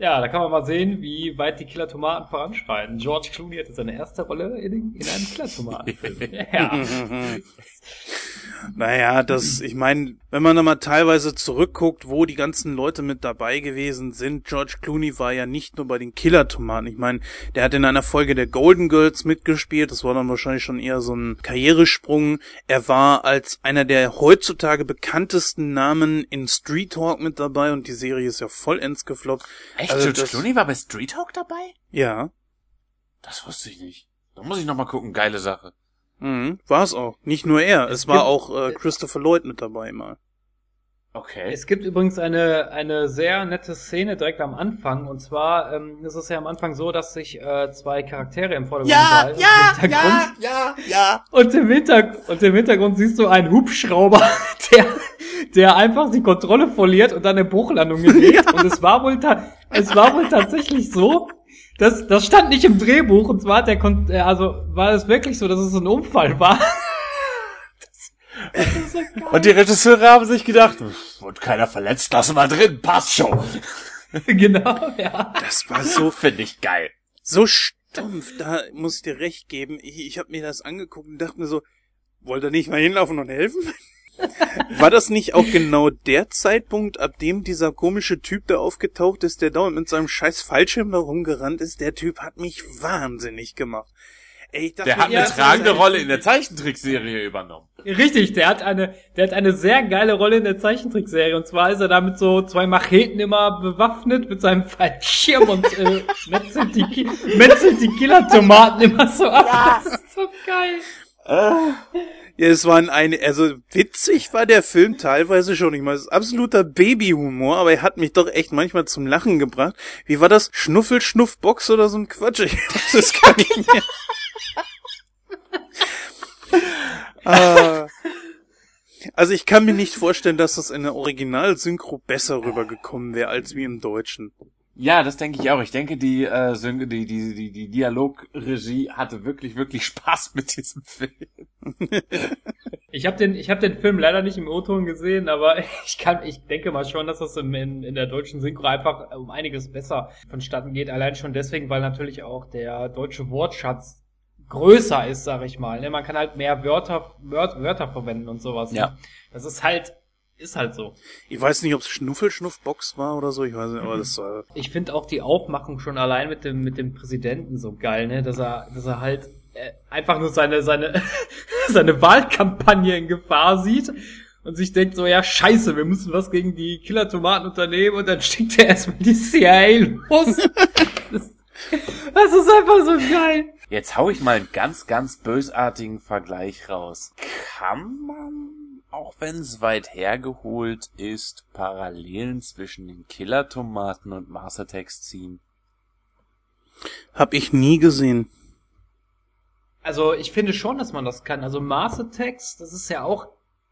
[SPEAKER 3] Ja, da kann man mal sehen, wie weit die Killer-Tomaten voranschreiten. George Clooney hatte seine erste Rolle in, in einem Killer-Tomatenfilm. ja.
[SPEAKER 1] Naja, das, ich meine, wenn man da mal teilweise zurückguckt, wo die ganzen Leute mit dabei gewesen sind, George Clooney war ja nicht nur bei den Killer-Tomaten. Ich meine, der hat in einer Folge der Golden Girls mitgespielt, das war dann wahrscheinlich schon eher so ein Karrieresprung. Er war als einer der heutzutage bekanntesten Namen in Street Talk mit dabei und die Serie ist ja vollends gefloppt.
[SPEAKER 2] Echt?
[SPEAKER 1] Also
[SPEAKER 2] George Clooney war bei Street Hawk dabei?
[SPEAKER 1] Ja,
[SPEAKER 2] Das wusste ich nicht. Da muss ich noch mal gucken. Geile Sache.
[SPEAKER 1] mhm, war es auch. Nicht nur er, es,
[SPEAKER 3] Es
[SPEAKER 1] war auch äh, Christopher Lloyd mit dabei mal.
[SPEAKER 2] Okay.
[SPEAKER 3] Es gibt übrigens eine, eine sehr nette Szene direkt am Anfang. Und zwar ähm, ist es ja am Anfang so, dass sich äh, zwei Charaktere im Vordergrund. Und im Hintergrund,
[SPEAKER 2] ja, ja.
[SPEAKER 3] Und im, Hintergrund, und im Hintergrund siehst du einen Hubschrauber, der, der einfach die Kontrolle verliert und dann eine Bruchlandung gerät. Und es war wohl, ta es war wohl tatsächlich so, dass, das stand nicht im Drehbuch, und zwar hat der, Kon äh, also war es wirklich so, dass es ein Unfall war. So.
[SPEAKER 2] Und die Regisseure haben sich gedacht, wird keiner verletzt, lassen wir drin, passt schon.
[SPEAKER 3] genau, ja.
[SPEAKER 1] Das war so
[SPEAKER 2] Finde ich geil.
[SPEAKER 1] so stumpf, da muss ich dir recht geben. Ich, ich habe mir das angeguckt und dachte mir so, wollt ihr nicht mal hinlaufen und helfen? War das nicht auch genau der Zeitpunkt, ab dem dieser komische Typ da aufgetaucht ist, der dauernd mit seinem scheiß Fallschirm da rumgerannt ist? Der Typ hat mich wahnsinnig gemacht. Ey, ich dachte,
[SPEAKER 2] Der hat
[SPEAKER 1] ja,
[SPEAKER 2] eine tragende Rolle in der Zeichentrickserie übernommen.
[SPEAKER 3] Richtig, der hat eine, der hat eine sehr geile Rolle in der Zeichentrickserie. Und zwar ist er da mit so zwei Macheten immer bewaffnet mit seinem Fallschirm und äh, metzelt, die, metzelt die Killer-Tomaten immer so ab. Das ist so geil.
[SPEAKER 1] Ja, es waren eine, also witzig war der Film teilweise schon. Ich meine, es ist absoluter Babyhumor, aber er hat mich doch echt manchmal zum Lachen gebracht. Wie war das? Schnuffel, Schnuffbox oder so ein Quatsch? Ich weiß es gar nicht mehr. Ah. Also ich kann mir nicht vorstellen, dass das in der Original-Synchro besser rübergekommen wäre als wie im Deutschen.
[SPEAKER 2] Ja, das denke ich auch. Ich denke, die, äh, die, die, die, die Dialogregie hatte wirklich, wirklich Spaß mit diesem Film.
[SPEAKER 3] Ich habe den, ich habe den Film leider nicht im O-Ton gesehen, aber ich kann, ich denke mal schon, dass das in, in, in der deutschen Synchro einfach um einiges besser vonstatten geht. Allein schon deswegen, weil natürlich auch der deutsche Wortschatz größer ist, sag ich mal. ne? Man kann halt mehr Wörter, Wörter, Wörter verwenden und sowas. ne?
[SPEAKER 2] Ja.
[SPEAKER 3] Das ist halt, ist halt so.
[SPEAKER 1] Ich weiß nicht, ob es Schnuffel, Schnuffbox war oder so. Ich weiß nicht, aber das war...
[SPEAKER 3] Ich finde auch die Aufmachung schon allein mit dem mit dem Präsidenten so geil, ne, dass er dass er halt äh, einfach nur seine seine seine Wahlkampagne in Gefahr sieht und sich denkt so ja Scheiße, wir müssen was gegen die Killer Tomaten unternehmen und dann schickt er erstmal die CIA los. das, das ist einfach so geil.
[SPEAKER 2] Jetzt hau ich mal einen ganz, ganz bösartigen Vergleich raus. Kann man, auch wenn es weit hergeholt ist, Parallelen zwischen den Killer-Tomaten und Mars Attacks ziehen?
[SPEAKER 1] Hab ich nie gesehen.
[SPEAKER 3] Also ich finde schon, dass man das kann. Also Mars Attacks, das ist ja auch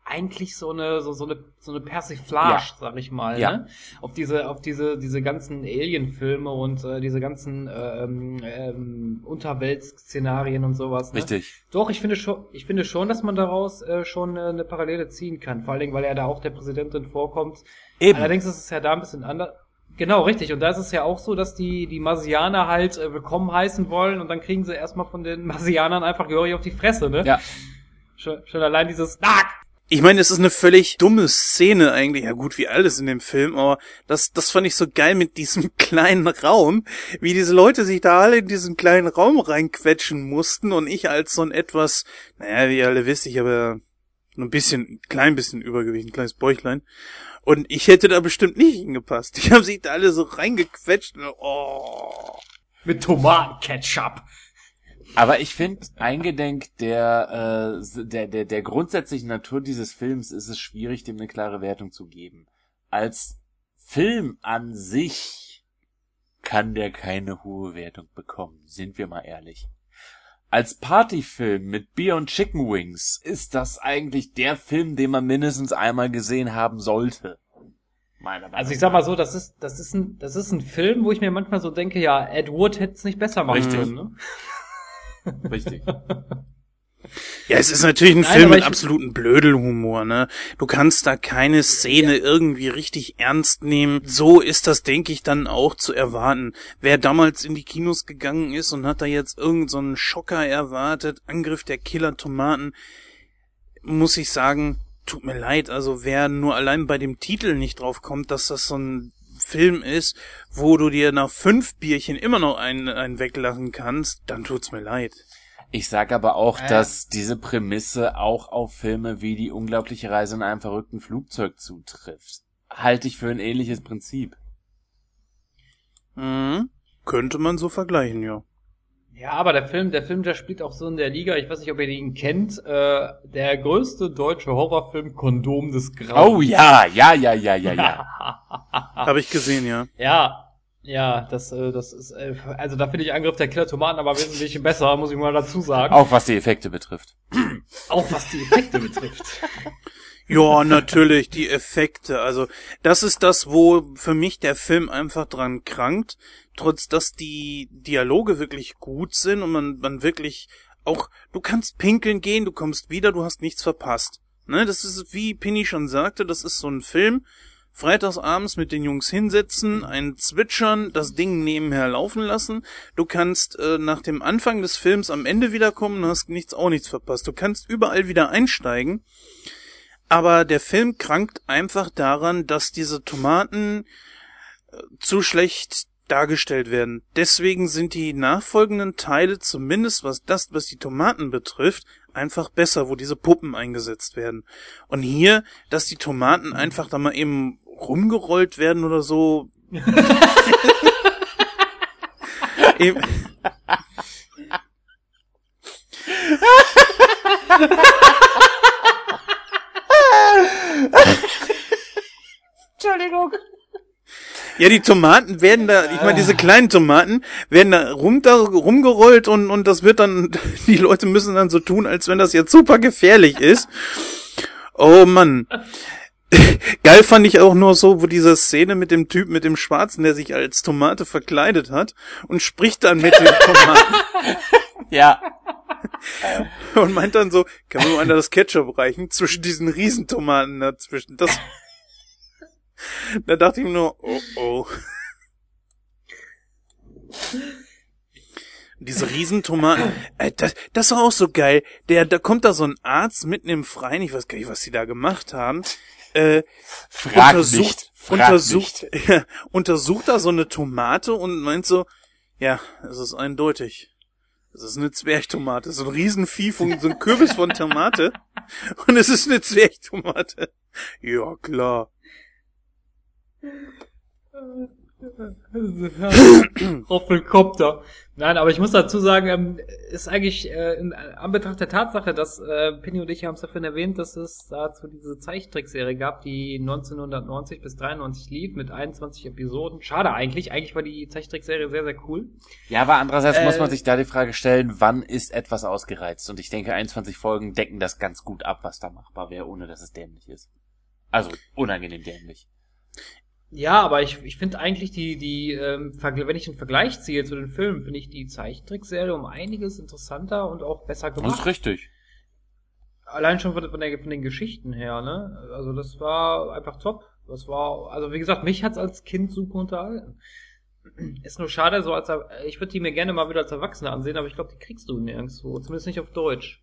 [SPEAKER 3] eigentlich so eine so, so eine so eine Persiflage, sag ich mal,
[SPEAKER 2] Ja.
[SPEAKER 3] ne? Auf diese auf diese diese ganzen Alien-Filme und äh, diese ganzen ähm, ähm, Unterweltszenarien und sowas. Ne?
[SPEAKER 2] Richtig.
[SPEAKER 3] Doch, ich finde schon, ich finde schon, dass man daraus äh, schon äh, eine Parallele ziehen kann. Vor allen Dingen, weil ja da auch der Präsidentin vorkommt.
[SPEAKER 2] Eben.
[SPEAKER 3] Allerdings ist es ja da ein bisschen anders. Genau, richtig. Und da ist es ja auch so, dass die, die Marsianer halt äh, willkommen heißen wollen und dann kriegen sie erstmal von den Marsianern einfach gehörig auf die Fresse, ne?
[SPEAKER 2] Ja.
[SPEAKER 3] Schon, schon allein dieses Nack!
[SPEAKER 1] Ich meine, es ist eine völlig dumme Szene eigentlich. Ja gut, wie alles in dem Film, aber das, das fand ich so geil mit diesem kleinen Raum, wie diese Leute sich da alle in diesen kleinen Raum reinquetschen mussten und ich als so ein etwas, naja, wie ihr alle wisst, ich habe ja ein bisschen, ein klein bisschen Übergewicht, ein kleines Bäuchlein. Und ich hätte da bestimmt nicht hingepasst. Die haben sich da alle so reingequetscht und, oh.
[SPEAKER 3] Mit Tomatenketchup.
[SPEAKER 2] Aber ich finde, eingedenk der, äh, der, der, der grundsätzlichen Natur dieses Films ist es schwierig, dem eine klare Wertung zu geben. Als Film an sich kann der keine hohe Wertung bekommen, sind wir mal ehrlich. Als Partyfilm mit Bier und Chicken Wings ist das eigentlich der Film, den man mindestens einmal gesehen haben sollte.
[SPEAKER 3] Also ich sag mal so, das ist, das ist ein, das ist ein Film, wo ich mir manchmal so denke, ja, Ed Wood hätte es nicht besser machen
[SPEAKER 2] Richtig.
[SPEAKER 3] können, ne?
[SPEAKER 2] Richtig.
[SPEAKER 1] Ja, es ist natürlich ein
[SPEAKER 3] Nein,
[SPEAKER 1] Film mit absoluten Blödelhumor, ne? Du kannst da keine Szene irgendwie richtig ernst nehmen. So ist das, denke ich, dann auch zu erwarten. Wer damals in die Kinos gegangen ist und hat da jetzt irgendeinen so einen Schocker erwartet, Angriff der Killer-Tomaten, muss ich sagen, tut mir leid. Also wer nur allein bei dem Titel nicht drauf kommt, dass das so ein Film ist, wo du dir nach fünf Bierchen immer noch einen, einen weglachen kannst, dann tut's mir leid.
[SPEAKER 2] Ich sag aber auch,
[SPEAKER 3] Äh.
[SPEAKER 2] dass diese Prämisse auch auf Filme wie die unglaubliche Reise in einem verrückten Flugzeug zutrifft. Halte ich für ein ähnliches Prinzip.
[SPEAKER 1] Mhm. Könnte man so vergleichen, ja.
[SPEAKER 3] Ja, aber der Film, der Film, der spielt auch so in der Liga, ich weiß nicht, ob ihr ihn kennt, äh, der größte deutsche Horrorfilm Kondom des Grauens.
[SPEAKER 2] Oh ja, ja, ja, ja, ja, ja.
[SPEAKER 1] Habe ich gesehen, ja.
[SPEAKER 3] Ja, ja, das, äh, das ist, äh, also da finde ich Angriff der Killer Tomaten aber wesentlich besser, muss ich mal dazu sagen.
[SPEAKER 2] Auch was die Effekte betrifft.
[SPEAKER 3] Auch was die Effekte betrifft.
[SPEAKER 1] Ja, natürlich, die Effekte. Also, das ist das, wo für mich der Film einfach dran krankt. Trotz, dass die Dialoge wirklich gut sind und man, man wirklich auch, du kannst pinkeln gehen, du kommst wieder, du hast nichts verpasst. Ne, das ist, wie Pinny schon sagte, das ist so ein Film. Freitagsabends mit den Jungs hinsetzen, ein Zwitschern, das Ding nebenher laufen lassen. Du kannst äh, nach dem Anfang des Films am Ende wiederkommen und hast nichts, auch nichts verpasst. Du kannst überall wieder einsteigen. Aber der Film krankt einfach daran, dass diese Tomaten äh, zu schlecht dargestellt werden. Deswegen sind die nachfolgenden Teile, zumindest was das, was die Tomaten betrifft, einfach besser, wo diese Puppen eingesetzt werden. Und hier, dass die Tomaten einfach da mal eben rumgerollt werden oder so. eben,
[SPEAKER 2] Entschuldigung.
[SPEAKER 1] Ja, die Tomaten werden da, ich meine, diese kleinen Tomaten werden da, rum, da rumgerollt und, und das wird dann, die Leute müssen dann so tun, als wenn das jetzt super gefährlich ist. Oh Mann. Geil fand ich auch nur so, wo diese Szene mit dem Typ mit dem Schwarzen, der sich als Tomate verkleidet hat und spricht dann mit den Tomaten
[SPEAKER 2] Ja.
[SPEAKER 1] und meint dann so, kann mir mal einer das Ketchup reichen zwischen diesen Riesentomaten dazwischen. Das, da dachte ich mir nur, oh oh. Diese Riesentomaten, äh, das, das war auch so geil. Der, da kommt da so ein Arzt mitten im Freien, ich weiß gar nicht, was die da gemacht haben. Äh,
[SPEAKER 2] Frag
[SPEAKER 1] untersucht,
[SPEAKER 2] nicht. Frag
[SPEAKER 1] untersucht,
[SPEAKER 2] nicht.
[SPEAKER 1] ja, untersucht da so eine Tomate und meint so, ja, es ist eindeutig. Es ist eine Zwergtomate, so ein Riesenvieh von, so ein Kürbis von Tomate. Und es ist eine Zwergtomate. Ja, klar.
[SPEAKER 3] Roffelkopter. Nein, aber ich muss dazu sagen, ähm, ist eigentlich äh, in Anbetracht der Tatsache, dass äh, Penny und ich haben es davon erwähnt, dass es dazu diese Zeichentrickserie gab, die 1990 bis 93 lief mit 21 Episoden. Schade eigentlich, eigentlich war die Zeichentrickserie sehr, sehr cool.
[SPEAKER 2] Ja, aber andererseits
[SPEAKER 3] Äh,
[SPEAKER 2] muss man sich da die Frage stellen, wann ist etwas ausgereizt? Und ich denke, 21 Folgen decken das ganz gut ab, was da machbar wäre, ohne dass es dämlich ist. Also, unangenehm dämlich.
[SPEAKER 3] Ja, aber ich, ich finde eigentlich die, die, ähm, wenn ich einen Vergleich ziehe zu den Filmen, finde ich die Zeichentrickserie um einiges interessanter und auch besser
[SPEAKER 2] Das
[SPEAKER 3] gemacht.
[SPEAKER 2] ist richtig.
[SPEAKER 3] Allein schon von, der, von den Geschichten her, ne? Also das war einfach top. Das war, also wie gesagt, mich hat's als Kind super unterhalten. Ist nur schade, so als ich würde die mir gerne mal wieder als Erwachsener ansehen, aber ich glaube, die kriegst du nirgendwo, zumindest nicht auf Deutsch.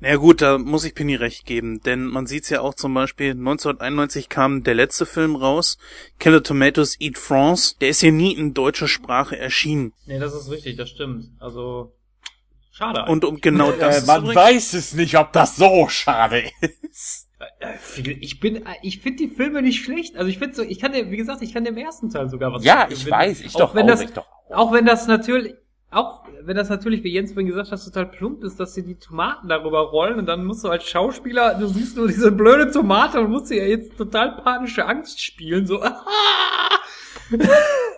[SPEAKER 1] Na ja, gut, da muss ich Penny recht geben, denn man sieht's ja auch zum Beispiel, 1991 kam der letzte Film raus, Killer Tomatoes Eat France, der ist ja nie in deutscher Sprache erschienen.
[SPEAKER 3] Nee, das ist richtig, das stimmt. Also schade.
[SPEAKER 1] Und um genau das
[SPEAKER 2] Äh, man weiß es nicht, ob das so schade ist.
[SPEAKER 3] ich bin, ich finde die Filme nicht schlecht. Also ich finde so, ich kann dir, wie gesagt, ich kann dem ersten Teil sogar was
[SPEAKER 2] Ja, ich weiß, ich
[SPEAKER 3] auch
[SPEAKER 2] doch
[SPEAKER 3] wenn
[SPEAKER 2] auch,
[SPEAKER 3] das,
[SPEAKER 2] ich doch auch.
[SPEAKER 3] Auch wenn das natürlich, auch wenn das natürlich, wie Jens vorhin gesagt hat, total plump ist, dass sie die Tomaten darüber rollen und dann musst du als Schauspieler, du siehst nur diese blöde Tomate und musst dir ja jetzt total panische Angst spielen, so.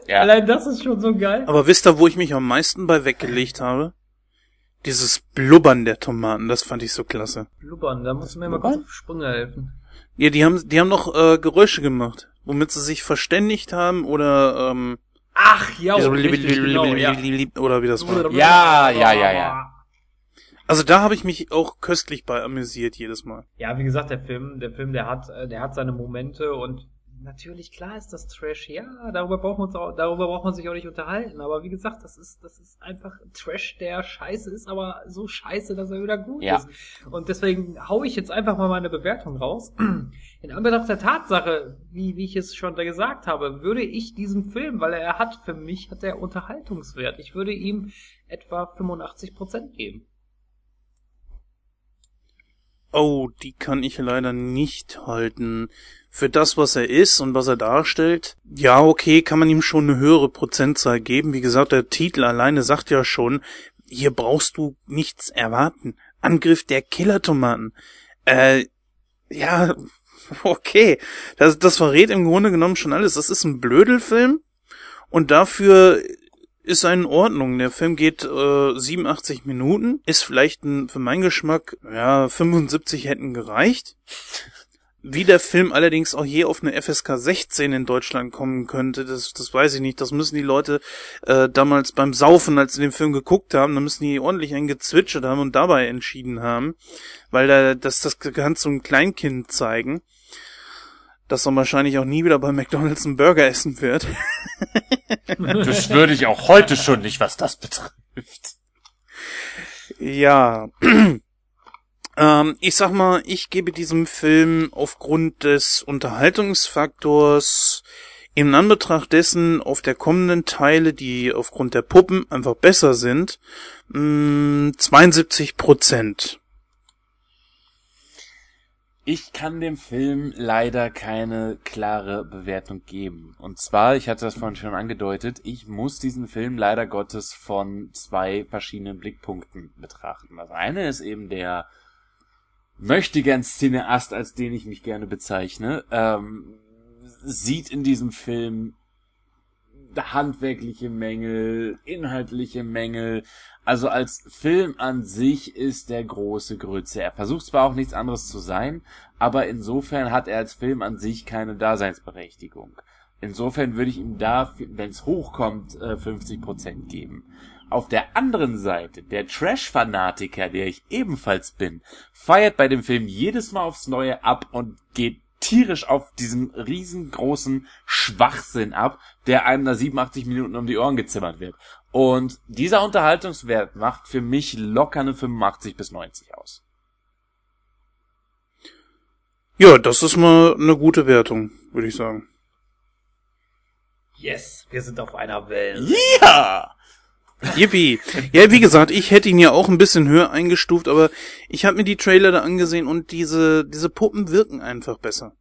[SPEAKER 2] Ja.
[SPEAKER 3] Allein das ist schon so geil.
[SPEAKER 1] Aber wisst ihr, wo ich mich am meisten bei weggelegt habe? Dieses Blubbern der Tomaten, das fand ich so klasse.
[SPEAKER 3] Blubbern, da musst du mir mal kurz auf Sprünge helfen.
[SPEAKER 1] Ja, die haben, die haben noch äh, Geräusche gemacht, womit sie sich verständigt haben oder ähm,
[SPEAKER 3] Ach, ja, genau,
[SPEAKER 1] oder wie das war.
[SPEAKER 2] Ja, ja, ja, ja.
[SPEAKER 1] Also da habe ich mich auch köstlich bei amüsiert jedes Mal.
[SPEAKER 3] Ja, wie gesagt, der Film, der Film, der hat, äh, der hat seine Momente und natürlich klar ist das Trash. Ja, darüber braucht man uns auch, darüber braucht man sich auch nicht unterhalten. Aber wie gesagt, das ist, das ist einfach Trash, der scheiße ist, aber so scheiße, dass er wieder gut
[SPEAKER 2] Ja.
[SPEAKER 3] ist. Und deswegen hau ich jetzt einfach mal meine Bewertung raus. In Anbetracht der Tatsache, wie, wie ich es schon da gesagt habe, würde ich diesem Film, weil er hat, für mich hat er Unterhaltungswert. Ich würde ihm etwa 85 Prozent geben.
[SPEAKER 1] Oh, die kann ich leider nicht halten. Für das, was er ist und was er darstellt, ja, okay, kann man ihm schon eine höhere Prozentzahl geben. Wie gesagt, der Titel alleine sagt ja schon, hier brauchst du nichts erwarten. Angriff der Killertomaten. Äh, ja, okay. Das, das verrät im Grunde genommen schon alles. Das ist ein Blödelfilm und dafür ist in Ordnung. Der Film geht äh, 87 Minuten, ist vielleicht ein, für meinen Geschmack, ja, 75 hätten gereicht. Wie der Film allerdings auch je auf eine FSK 16 in Deutschland kommen könnte, das, das weiß ich nicht. Das müssen die Leute äh, damals beim Saufen, als sie den Film geguckt haben, da müssen die ordentlich einen gezwitschert haben und dabei entschieden haben, weil da das, das kann so ein Kleinkind zeigen, das dann wahrscheinlich auch nie wieder bei McDonalds einen Burger essen wird.
[SPEAKER 2] Das würde ich auch heute schon nicht, was das betrifft.
[SPEAKER 1] Ja. ähm, ich sag mal, ich gebe diesem Film aufgrund des Unterhaltungsfaktors Im Anbetracht dessen auf der kommenden Teile, die aufgrund der Puppen einfach besser sind, mh, 72 Prozent.
[SPEAKER 2] Ich kann dem Film leider keine klare Bewertung geben. Und zwar, ich hatte das vorhin schon angedeutet, ich muss diesen Film leider Gottes von zwei verschiedenen Blickpunkten betrachten. Das eine ist eben der möchte gern Cineast, als den ich mich gerne bezeichne, ähm, sieht in diesem Film handwerkliche Mängel, inhaltliche Mängel. Also als Film an sich ist der große Grütze. Er versucht zwar auch nichts anderes zu sein, aber insofern hat er als Film an sich keine Daseinsberechtigung. Insofern würde ich ihm da, wenn es hochkommt, 50% äh, geben. Auf der anderen Seite, der Trash-Fanatiker, der ich ebenfalls bin, feiert bei dem Film jedes Mal aufs Neue ab und geht tierisch auf diesem riesengroßen Schwachsinn ab, der einem da 87 Minuten um die Ohren gezimmert wird. Und dieser Unterhaltungswert macht für mich locker eine 85 bis 90 aus.
[SPEAKER 1] Ja, das ist mal eine gute Wertung, würde ich sagen.
[SPEAKER 3] Yes, wir sind auf einer Welt.
[SPEAKER 2] Ja!
[SPEAKER 1] Yippie. Ja, wie gesagt, ich hätte ihn ja auch ein bisschen höher eingestuft, aber ich habe mir die Trailer da angesehen und diese, diese Puppen wirken einfach besser.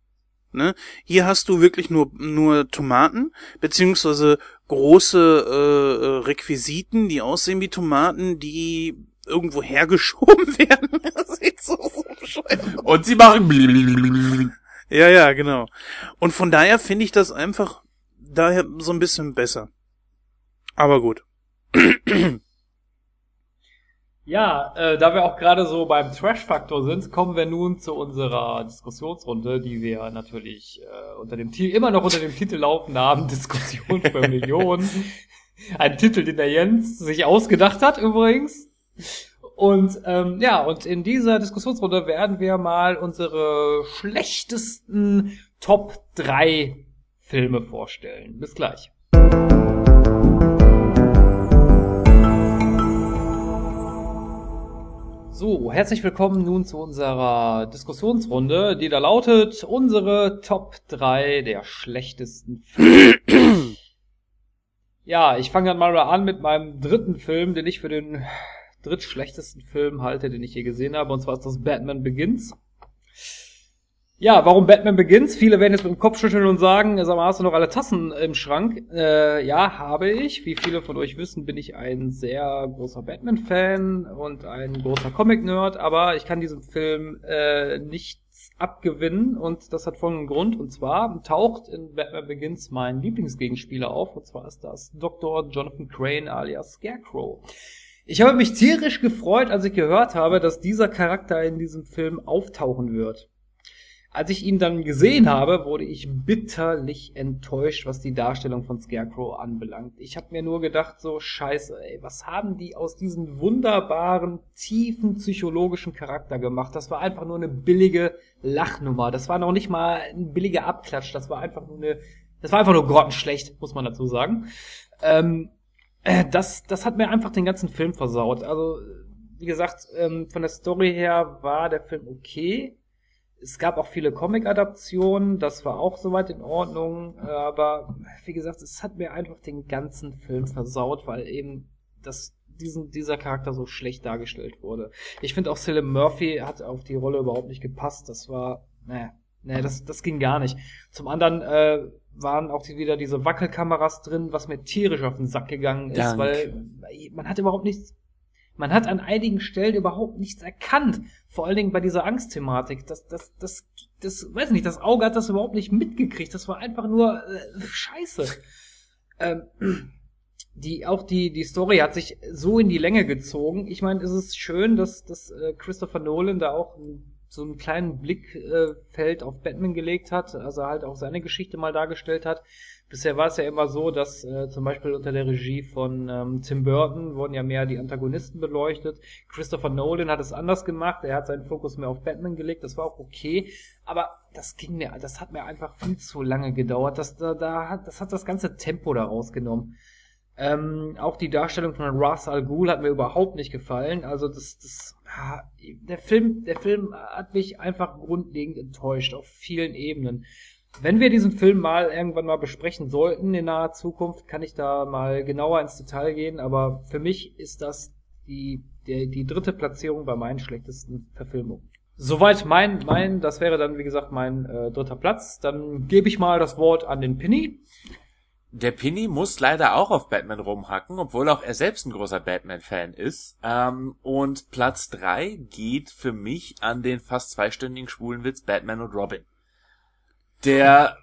[SPEAKER 1] Ne? Hier hast du wirklich nur, nur Tomaten, beziehungsweise große äh, äh Requisiten, die aussehen wie Tomaten, die irgendwo hergeschoben werden. Das sieht so, so
[SPEAKER 2] bescheuert Und sie machen
[SPEAKER 1] Ja, ja, genau. Und von daher finde ich das einfach daher so ein bisschen besser. Aber gut.
[SPEAKER 3] Ja, äh, da wir auch gerade so beim Trash-Faktor sind, kommen wir nun zu unserer Diskussionsrunde, die wir natürlich äh, unter dem Titel immer noch unter dem Titel laufen haben, Diskussion für Millionen. Ein Titel, den der Jens sich ausgedacht hat übrigens. Und ähm, ja, und in dieser Diskussionsrunde werden wir mal unsere schlechtesten Top 3 Filme vorstellen. Bis gleich. So, herzlich willkommen nun zu unserer Diskussionsrunde, die da lautet unsere Top 3 der schlechtesten Filme. ja, ich fange dann mal an mit meinem dritten Film, den ich für den drittschlechtesten Film halte, den ich je gesehen habe, und zwar ist das Batman Begins. Ja, warum Batman Begins? Viele werden jetzt mit dem Kopf schütteln und sagen, sag mal, hast du noch alle Tassen im Schrank? Äh, ja, habe ich. Wie viele von euch wissen, bin ich ein sehr großer Batman-Fan und ein großer Comic-Nerd, aber ich kann diesem Film äh, nichts abgewinnen und das hat folgenden Grund. Und zwar taucht in Batman Begins mein Lieblingsgegenspieler auf, und zwar ist das Dr. Jonathan Crane alias Scarecrow. Ich habe mich tierisch gefreut, als ich gehört habe, dass dieser Charakter in diesem Film auftauchen wird. Als ich ihn dann gesehen habe, wurde ich bitterlich enttäuscht, was die Darstellung von Scarecrow anbelangt. Ich habe mir nur gedacht, so scheiße, ey, was haben die aus diesem wunderbaren, tiefen psychologischen Charakter gemacht? Das war einfach nur eine billige Lachnummer. Das war noch nicht mal ein billiger Abklatsch. Das war einfach nur eine, das war einfach nur grottenschlecht, muss man dazu sagen. Ähm, äh, das, das hat mir einfach den ganzen Film versaut. Also, wie gesagt, ähm, von der Story her war der Film okay es gab auch viele Comic-Adaptionen, das war auch soweit in Ordnung, aber wie gesagt, es hat mir einfach den ganzen Film versaut, weil eben das, diesen, dieser Charakter so schlecht dargestellt wurde. Ich finde auch Cillian Murphy hat auf die Rolle überhaupt nicht gepasst, das war, ne, ne, das, das ging gar nicht. Zum anderen, äh, waren auch wieder diese Wackelkameras drin, was mir tierisch auf den Sack gegangen ist, Dank. weil man hat überhaupt nichts man hat an einigen Stellen überhaupt nichts erkannt. Vor allen Dingen bei dieser Angstthematik. Das, das, das, das, weiß nicht, das Auge hat das überhaupt nicht mitgekriegt. Das war einfach nur äh, Scheiße. Ähm, die, auch die, die Story hat sich so in die Länge gezogen. Ich meine, es ist schön, dass, dass äh, Christopher Nolan da auch so einen kleinen Blickfeld äh, auf Batman gelegt hat, also halt auch seine Geschichte mal dargestellt hat. Bisher war es ja immer so, dass äh, zum Beispiel unter der Regie von ähm, Tim Burton wurden ja mehr die Antagonisten beleuchtet. Christopher Nolan hat es anders gemacht. Er hat seinen Fokus mehr auf Batman gelegt. Das war auch okay. Aber das ging mir, das hat mir einfach viel zu lange gedauert. Das, da, da hat, das hat das ganze Tempo da rausgenommen. Ähm, auch die Darstellung von Ra's al Ghul hat mir überhaupt nicht gefallen. Also das, das, der Film, der Film hat mich einfach grundlegend enttäuscht auf vielen Ebenen. Wenn wir diesen Film mal irgendwann mal besprechen sollten in naher Zukunft, kann ich da mal genauer ins Detail gehen, aber für mich ist das die, die, die dritte Platzierung bei meinen schlechtesten Verfilmungen. Soweit mein, mein, das wäre dann, wie gesagt, mein äh, dritter Platz. Dann gebe ich mal das Wort an den Pinny.
[SPEAKER 2] Der Pinny muss leider auch auf Batman rumhacken, obwohl auch er selbst ein großer Batman-Fan ist. Ähm, und Platz drei geht für mich an den fast zweistündigen Schwulenwitz Batman und Robin. Der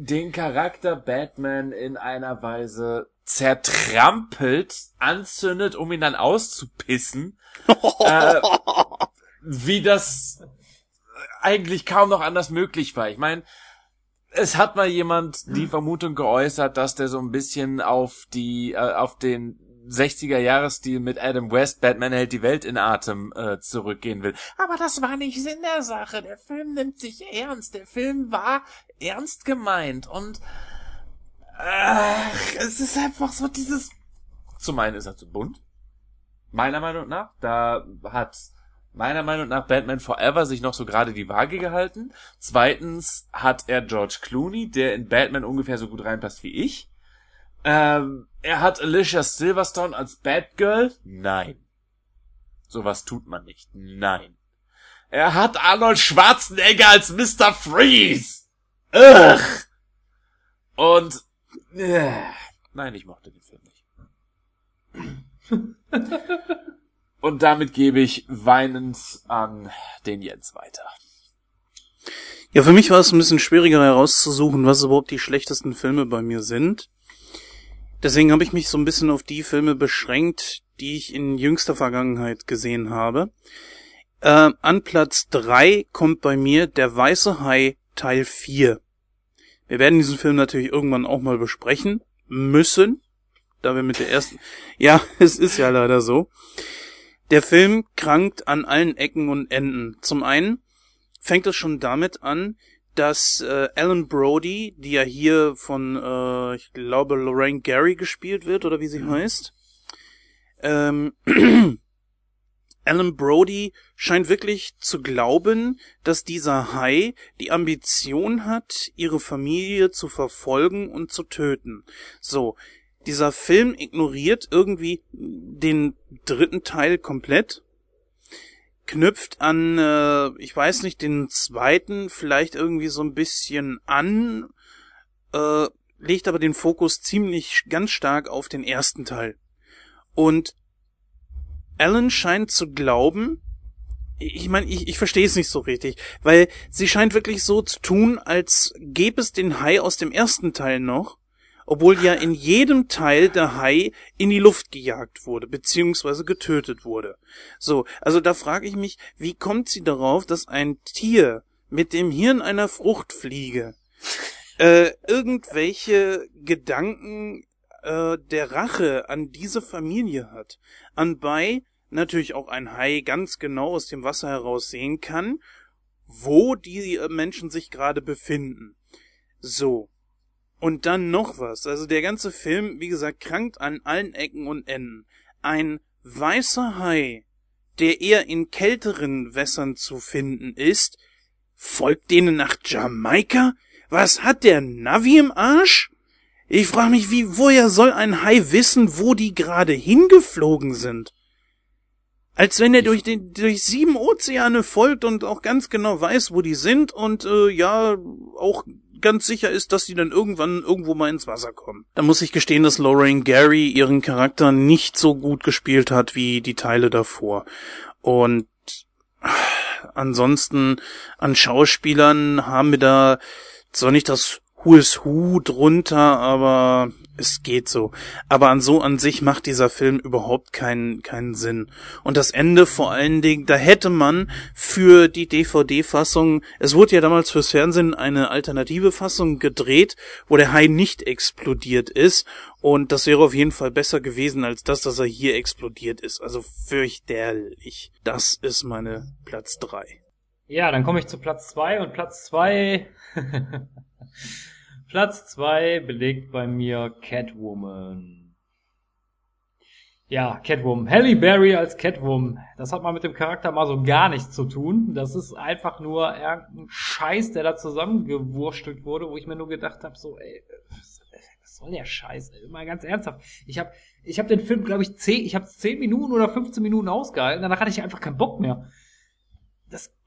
[SPEAKER 2] den Charakter Batman in einer Weise zertrampelt, anzündet, um ihn dann auszupissen. äh, wie das eigentlich kaum noch anders möglich war. Ich meine, es hat mal jemand die Vermutung geäußert, dass der so ein bisschen auf die, äh, auf den 60er Jahresstil mit Adam West, Batman hält die Welt in Atem, äh, zurückgehen will. Aber das war nicht Sinn der Sache. Der Film nimmt sich ernst. Der Film war ernst gemeint und äh, es ist einfach so dieses. Zum einen ist er zu bunt. Meiner Meinung nach. Da hat meiner Meinung nach Batman Forever sich noch so gerade die Waage gehalten. Zweitens hat er George Clooney, der in Batman ungefähr so gut reinpasst wie ich. Ähm, er hat Alicia Silverstone als Batgirl? Nein. Sowas tut man nicht. Nein. Er hat Arnold Schwarzenegger als Mr. Freeze. Ugh. Und äh, nein, ich mochte den Film nicht. Und damit gebe ich weinend an den Jens weiter.
[SPEAKER 1] Ja, für mich war es ein bisschen schwieriger herauszusuchen, was überhaupt die schlechtesten Filme bei mir sind. Deswegen habe ich mich so ein bisschen auf die Filme beschränkt, die ich in jüngster Vergangenheit gesehen habe. Äh, an Platz drei kommt bei mir Der Weiße Hai Teil 4. Wir werden diesen Film natürlich irgendwann auch mal besprechen müssen, da wir mit der ersten... Ja, es ist ja leider so. Der Film krankt an allen Ecken und Enden. Zum einen fängt es schon damit an, dass äh, Alan Brody, die ja hier von, äh, ich glaube, Lorraine Gary gespielt wird, oder wie sie heißt, ähm, Alan Brody scheint wirklich zu glauben, dass dieser Hai die Ambition hat, ihre Familie zu verfolgen und zu töten. So, dieser Film ignoriert irgendwie den dritten Teil komplett knüpft an, äh, ich weiß nicht, den zweiten vielleicht irgendwie so ein bisschen an, äh, legt aber den Fokus ziemlich ganz stark auf den ersten Teil. Und Alan scheint zu glauben, ich meine, ich, ich verstehe es nicht so richtig, weil sie scheint wirklich so zu tun, als gäbe es den Hai aus dem ersten Teil noch obwohl ja in jedem Teil der Hai in die Luft gejagt wurde, beziehungsweise getötet wurde. So, also da frage ich mich, wie kommt sie darauf, dass ein Tier mit dem Hirn einer Fruchtfliege äh, irgendwelche Gedanken äh, der Rache an diese Familie hat, anbei natürlich auch ein Hai ganz genau aus dem Wasser heraus sehen kann, wo die Menschen sich gerade befinden. So, und dann noch was. Also der ganze Film, wie gesagt, krankt an allen Ecken und Enden. Ein weißer Hai, der eher in kälteren Wässern zu finden ist, folgt denen nach Jamaika? Was hat der Navi im Arsch? Ich frage mich, wie, woher soll ein Hai wissen, wo die gerade hingeflogen sind? Als wenn er durch, den, durch sieben Ozeane folgt und auch ganz genau weiß, wo die sind und äh, ja, auch ganz sicher ist, dass die dann irgendwann irgendwo mal ins Wasser kommen. Da muss ich gestehen, dass Lorraine Gary ihren Charakter nicht so gut gespielt hat wie die Teile davor. Und ansonsten an Schauspielern haben wir da zwar nicht das Who is Who drunter, aber es geht so. Aber an so an sich macht dieser Film überhaupt keinen, keinen Sinn. Und das Ende vor allen Dingen, da hätte man für die DVD-Fassung, es wurde ja damals fürs Fernsehen eine alternative Fassung gedreht, wo der Hai nicht explodiert ist. Und das wäre auf jeden Fall besser gewesen als das, dass er hier explodiert ist. Also fürchterlich. Das ist meine Platz drei.
[SPEAKER 3] Ja, dann komme ich zu Platz zwei und Platz zwei Platz zwei belegt bei mir Catwoman. Ja, Catwoman. Halle Berry als Catwoman. Das hat mal mit dem Charakter mal so gar nichts zu tun. Das ist einfach nur irgendein Scheiß, der da zusammengewurstelt wurde, wo ich mir nur gedacht habe, so, ey, was, soll der Scheiß? Ey? Mal ganz ernsthaft. Ich habe ich hab den Film, glaube ich, zehn, ich habe zehn Minuten oder 15 Minuten ausgehalten. Danach hatte ich einfach keinen Bock mehr.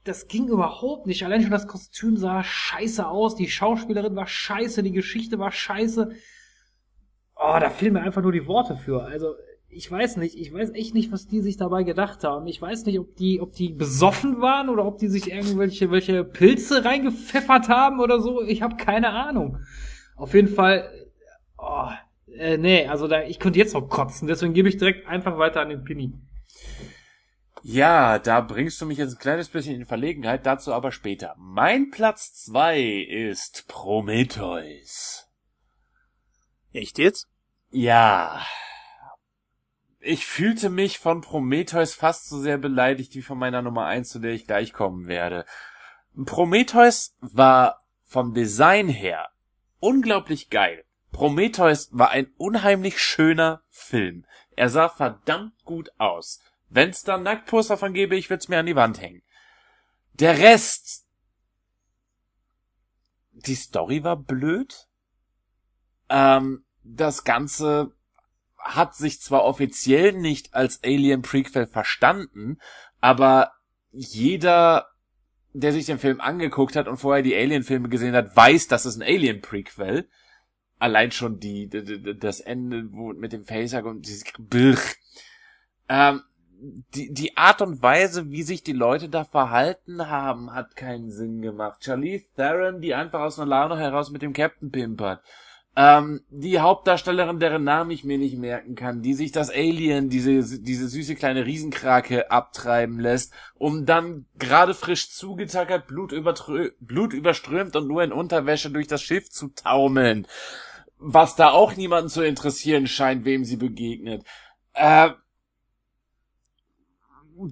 [SPEAKER 3] Das, ging überhaupt nicht. Allein schon das Kostüm sah scheiße aus, die Schauspielerin war scheiße, die Geschichte war scheiße. Oh, da fehlen mir einfach nur die Worte für. Also, ich weiß nicht, ich weiß echt nicht, was die sich dabei gedacht haben. Ich weiß nicht, ob die, ob die besoffen waren oder ob die sich irgendwelche welche Pilze reingepfeffert haben oder so. Ich habe keine Ahnung. Auf jeden Fall, oh, äh, nee, also da, ich könnte jetzt noch kotzen, deswegen gebe ich direkt einfach weiter an den Pini.
[SPEAKER 2] Ja, da bringst du mich jetzt ein kleines bisschen in Verlegenheit, dazu aber später. Mein Platz zwei ist Prometheus.
[SPEAKER 1] Echt jetzt?
[SPEAKER 2] Ja. Ich fühlte mich von Prometheus fast so sehr beleidigt wie von meiner Nummer eins, zu der ich gleich kommen werde. Prometheus war vom Design her unglaublich geil. Prometheus war ein unheimlich schöner Film. Er sah verdammt gut aus. Wenn's da Nacktposter von gebe, ich würd's mir an die Wand hängen. Der Rest. Die Story war blöd. Ähm, das Ganze hat sich zwar offiziell nicht als Alien Prequel verstanden, aber jeder, der sich den Film angeguckt hat und vorher die Alien-Filme gesehen hat, weiß, dass es ein Alien Prequel. Allein schon die, das Ende mit dem Facer und dieses Birch. Ähm, die, die Art und Weise, wie sich die Leute da verhalten haben, hat keinen Sinn gemacht. Charlize Theron, die einfach aus einer Laune heraus mit dem Captain pimpert. Ähm, die Hauptdarstellerin, deren Namen ich mir nicht merken kann, die sich das Alien, diese, diese süße kleine Riesenkrake abtreiben lässt, um dann gerade frisch zugetackert, Blut, Blut überströmt und nur in Unterwäsche durch das Schiff zu taumeln. Was da auch niemanden zu interessieren scheint, wem sie begegnet. Äh,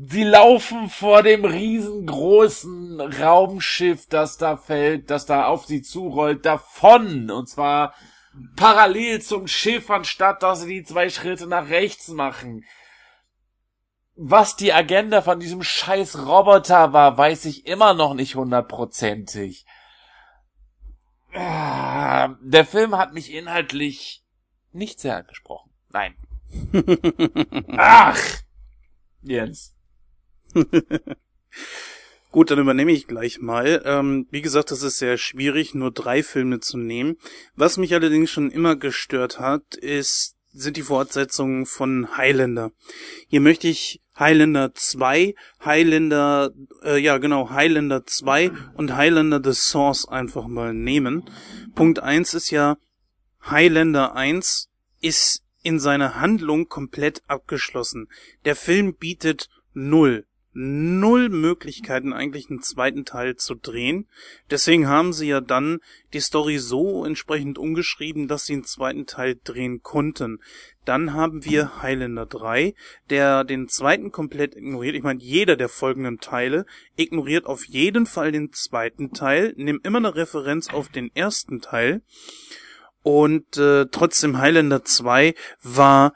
[SPEAKER 2] sie laufen vor dem riesengroßen Raumschiff, das da fällt, das da auf sie zurollt, davon. Und zwar parallel zum Schiff, anstatt dass sie die zwei Schritte nach rechts machen. Was die Agenda von diesem scheiß Roboter war, weiß ich immer noch nicht hundertprozentig. Ah, der Film hat mich inhaltlich nicht sehr angesprochen. Nein. Ach! Jens.
[SPEAKER 1] Gut, dann übernehme ich gleich mal. Ähm, wie gesagt, das ist sehr schwierig, nur drei Filme zu nehmen. Was mich allerdings schon immer gestört hat, ist, sind die Fortsetzungen von Highlander. Hier möchte ich Highlander 2, Highlander, äh, ja genau, Highlander 2 und Highlander The Source einfach mal nehmen. Punkt 1 ist ja, Highlander 1 ist in seiner Handlung komplett abgeschlossen. Der Film bietet null null Möglichkeiten, eigentlich einen zweiten Teil zu drehen. Deswegen haben sie ja dann die Story so entsprechend umgeschrieben, dass sie einen zweiten Teil drehen konnten. Dann haben wir Highlander 3, der den zweiten komplett ignoriert. Ich meine, jeder der folgenden Teile ignoriert auf jeden Fall den zweiten Teil, nimmt immer eine Referenz auf den ersten Teil. Und äh, trotzdem Highlander 2 war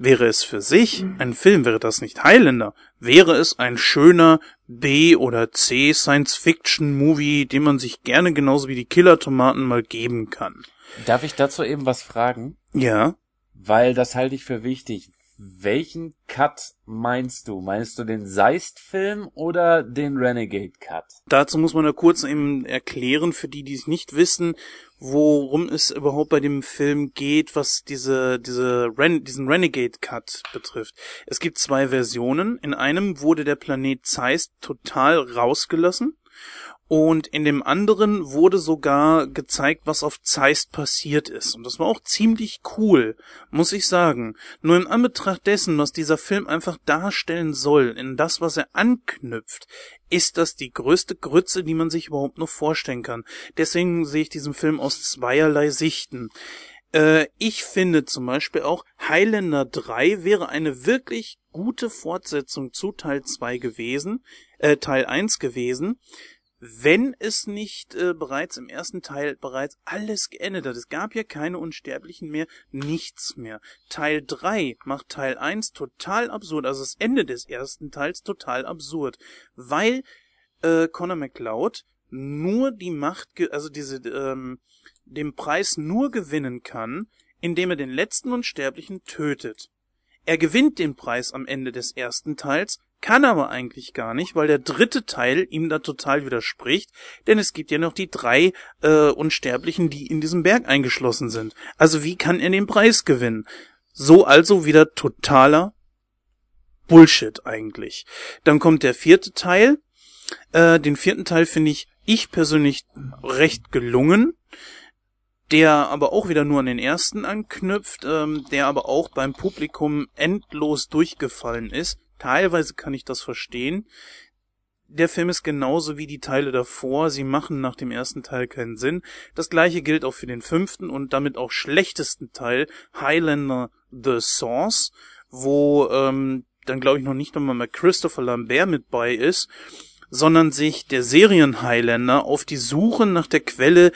[SPEAKER 1] Wäre es für sich ein Film, wäre das nicht Highlander, wäre es ein schöner B- oder C-Science-Fiction-Movie, den man sich gerne genauso wie die Killer-Tomaten mal geben kann.
[SPEAKER 2] Darf ich dazu eben was fragen?
[SPEAKER 1] Ja.
[SPEAKER 2] Weil das halte ich für wichtig. Welchen Cut meinst du? Meinst du den Seist-Film oder den Renegade-Cut?
[SPEAKER 1] Dazu muss man ja kurz eben erklären, für die, die es nicht wissen, worum es überhaupt bei dem Film geht, was diese, diese Ren diesen Renegade-Cut betrifft. Es gibt zwei Versionen. In einem wurde der Planet Zeist total rausgelassen und in dem anderen wurde sogar gezeigt, was auf Zeist passiert ist. Und das war auch ziemlich cool, muss ich sagen. Nur in Anbetracht dessen, was dieser Film einfach darstellen soll, in das, was er anknüpft, ist das die größte Grütze, die man sich überhaupt nur vorstellen kann. Deswegen sehe ich diesen Film aus zweierlei Sichten. Äh, ich finde zum Beispiel auch Highlander 3 wäre eine wirklich gute Fortsetzung zu Teil 2 gewesen, äh, Teil 1 gewesen wenn es nicht äh, bereits im ersten Teil bereits alles geendet hat. Es gab ja keine Unsterblichen mehr, nichts mehr. Teil 3 macht Teil 1 total absurd, also das Ende des ersten Teils total absurd, weil äh, Connor McLeod nur die Macht, also diese, ähm, den Preis nur gewinnen kann, indem er den letzten Unsterblichen tötet. Er gewinnt den Preis am Ende des ersten Teils, kann aber eigentlich gar nicht, weil der dritte Teil ihm da total widerspricht, denn es gibt ja noch die drei äh, Unsterblichen, die in diesem Berg eingeschlossen sind. Also wie kann er den Preis gewinnen? So also wieder totaler Bullshit eigentlich. Dann kommt der vierte Teil. Äh, den vierten Teil finde ich ich persönlich recht gelungen der aber auch wieder nur an den ersten anknüpft, ähm, der aber auch beim Publikum endlos durchgefallen ist. Teilweise kann ich das verstehen. Der Film ist genauso wie die Teile davor. Sie machen nach dem ersten Teil keinen Sinn. Das gleiche gilt auch für den fünften und damit auch schlechtesten Teil, Highlander The Source, wo ähm, dann glaube ich noch nicht nochmal mal Christopher Lambert mit bei ist, sondern sich der Serien Highlander auf die Suche nach der Quelle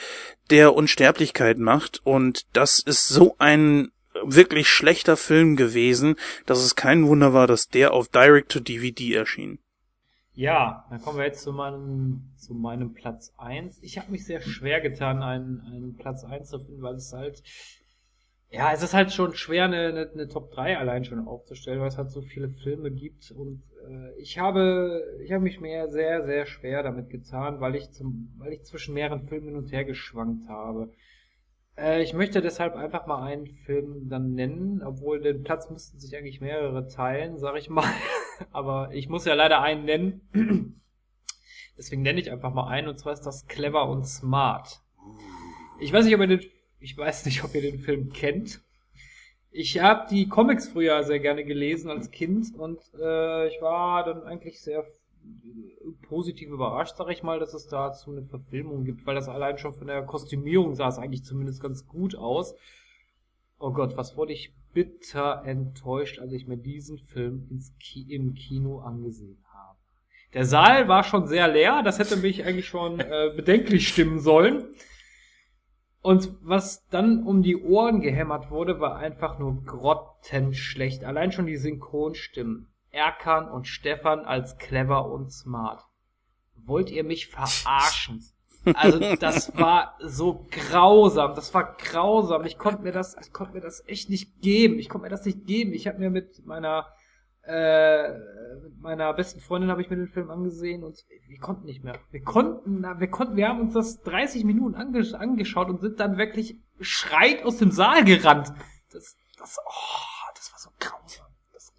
[SPEAKER 1] der Unsterblichkeit macht. Und das ist so ein wirklich schlechter Film gewesen, dass es kein Wunder war, dass der auf Direct-to-DVD erschien.
[SPEAKER 3] Ja, dann kommen wir jetzt zu meinem, zu meinem Platz eins. Ich habe mich sehr schwer getan, einen, einen Platz eins zu finden, weil es halt, ja, es ist halt schon schwer, eine, eine, eine Top 3 allein schon aufzustellen, weil es halt so viele Filme gibt. Und äh, ich habe, ich habe mich mehr sehr, sehr schwer damit getan, weil ich zum, weil ich zwischen mehreren Filmen hin und her geschwankt habe. Äh, ich möchte deshalb einfach mal einen Film dann nennen, obwohl den Platz müssten sich eigentlich mehrere teilen, sag ich mal. Aber ich muss ja leider einen nennen. Deswegen nenne ich einfach mal einen, und zwar ist das Clever und Smart. Ich weiß nicht, ob ihr den, ich weiß nicht, ob ihr den Film kennt. Ich habe die Comics früher sehr gerne gelesen als Kind und äh, ich war dann eigentlich sehr positiv überrascht, sag ich mal, dass es dazu eine Verfilmung gibt, weil das allein schon von der Kostümierung sah es eigentlich zumindest ganz gut aus. Oh Gott, was wurde ich bitter enttäuscht, als ich mir diesen Film ins Ki im Kino angesehen habe. Der Saal war schon sehr leer, das hätte mich eigentlich schon äh, bedenklich stimmen sollen. Und was dann um die Ohren gehämmert wurde, war einfach nur grottenschlecht. Allein schon die Synchronstimmen. Erkan und Stefan als clever und smart. Wollt ihr mich verarschen? Also das war so grausam, das war grausam. Ich konnte mir das, ich konnte mir das echt nicht geben. Ich konnte mir das nicht geben. Ich habe mir mit meiner äh, mit meiner besten Freundin habe ich mir den Film angesehen und wir konnten nicht mehr. Wir konnten, wir konnten, wir haben uns das 30 Minuten angesch angeschaut und sind dann wirklich schreit aus dem Saal gerannt. Das, das, oh, das war so grausam. Das,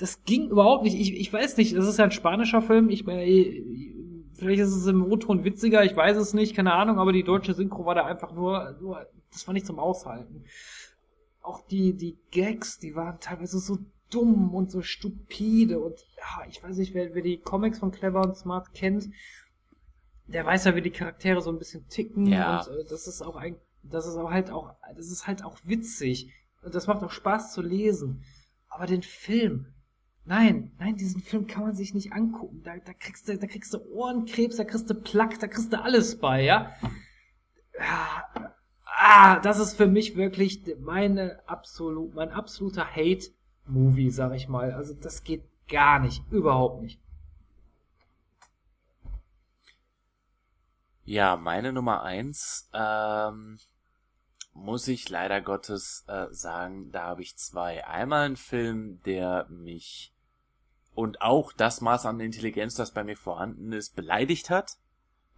[SPEAKER 3] das ging überhaupt nicht. Ich, ich weiß nicht, das ist ja ein spanischer Film. Ich meine, vielleicht ist es im O-Ton witziger, ich weiß es nicht, keine Ahnung, aber die deutsche Synchro war da einfach nur, nur das war nicht zum Aushalten. Auch die, die Gags, die waren teilweise so dumm und so stupide und ja, ich weiß nicht, wer, wer die Comics von Clever und Smart kennt, der weiß ja, wie die Charaktere so ein bisschen ticken
[SPEAKER 2] Ja.
[SPEAKER 3] und äh, das ist auch ein, das ist auch halt auch, das ist halt auch witzig und das macht auch Spaß zu lesen. Aber den Film, Nein, nein, diesen Film kann man sich nicht angucken. Da, da kriegst du, da kriegst du Ohrenkrebs, da kriegst du Plack, da kriegst du alles bei, ja. Ja, Ah, das ist für mich wirklich meine absolut, mein absoluter Hate-Movie, sag ich mal. Also das geht gar nicht, überhaupt nicht.
[SPEAKER 2] Ja, meine Nummer eins, ähm, muss ich leider Gottes äh, sagen, da habe ich zwei. Einmal ein Film, der mich und auch das Maß an Intelligenz, das bei mir vorhanden ist, beleidigt hat.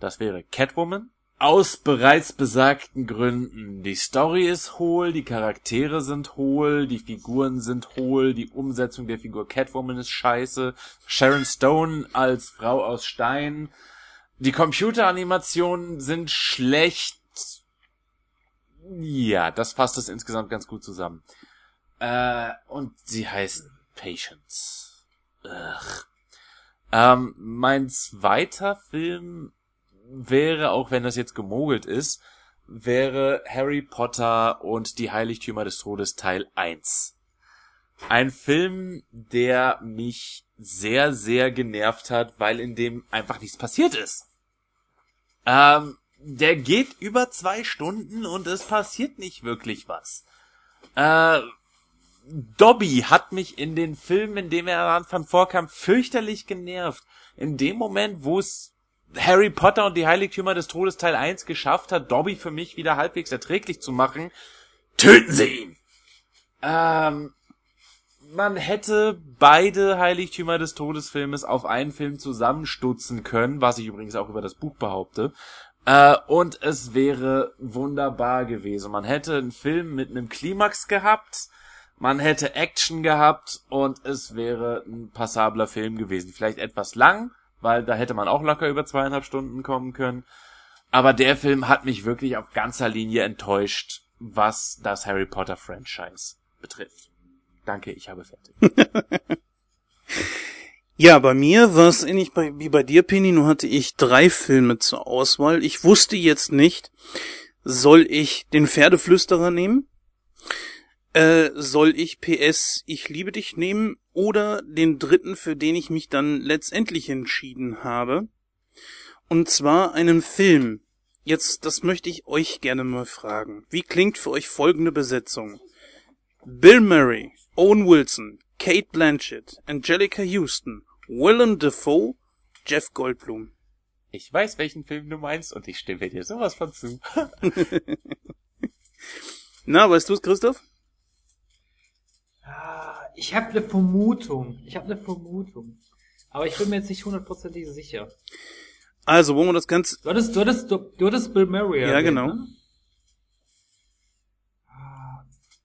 [SPEAKER 2] Das wäre Catwoman. Aus bereits besagten Gründen. Die Story ist hohl, die Charaktere sind hohl, die Figuren sind hohl, die Umsetzung der Figur Catwoman ist scheiße. Sharon Stone als Frau aus Stein. Die Computeranimationen sind schlecht. Ja, das fasst es insgesamt ganz gut zusammen. Äh, und sie heißt Patience. Ugh. Ähm, mein zweiter Film wäre, auch wenn das jetzt gemogelt ist, wäre Harry Potter und die Heiligtümer des Todes Teil 1. Ein Film, der mich sehr, sehr genervt hat, weil in dem einfach nichts passiert ist. Ähm, der geht über zwei Stunden und es passiert nicht wirklich was. Äh, Dobby hat mich in den Filmen, in dem er am Anfang vorkam, fürchterlich genervt. In dem Moment, wo es Harry Potter und die Heiligtümer des Todes Teil 1 geschafft hat, Dobby für mich wieder halbwegs erträglich zu machen, töten Sie ihn! Ähm, man hätte beide Heiligtümer des Todesfilmes auf einen Film zusammenstutzen können, was ich übrigens auch über das Buch behaupte. Äh, und es wäre wunderbar gewesen. Man hätte einen Film mit einem Klimax gehabt, man hätte Action gehabt und es wäre ein passabler Film gewesen. Vielleicht etwas lang, weil da hätte man auch locker über zweieinhalb Stunden kommen können. Aber der Film hat mich wirklich auf ganzer Linie enttäuscht, was das Harry Potter Franchise betrifft. Danke, ich habe fertig.
[SPEAKER 1] Ja, bei mir war es ähnlich wie bei dir, Penny. Nur hatte ich drei Filme zur Auswahl. Ich wusste jetzt nicht, soll ich den Pferdeflüsterer nehmen? Äh, soll ich PS Ich liebe dich nehmen? Oder den dritten, für den ich mich dann letztendlich entschieden habe? Und zwar einen Film. Jetzt, das möchte ich euch gerne mal fragen. Wie klingt für euch folgende Besetzung? Bill Murray, Owen Wilson, Kate Blanchett, Angelica Houston, Willem Dafoe, Jeff Goldblum.
[SPEAKER 2] Ich weiß, welchen Film du meinst und ich stimme dir sowas von zu.
[SPEAKER 1] Na, weißt du es, Christoph?
[SPEAKER 3] Ah, Ich habe eine Vermutung. Ich habe eine Vermutung. Aber ich bin mir jetzt nicht hundertprozentig sicher.
[SPEAKER 1] Also, wollen wir das Ganze...
[SPEAKER 3] Du hattest, du hattest, du, du hattest Bill Murray.
[SPEAKER 1] Ja,
[SPEAKER 3] erwähnt,
[SPEAKER 1] genau.
[SPEAKER 3] Ne?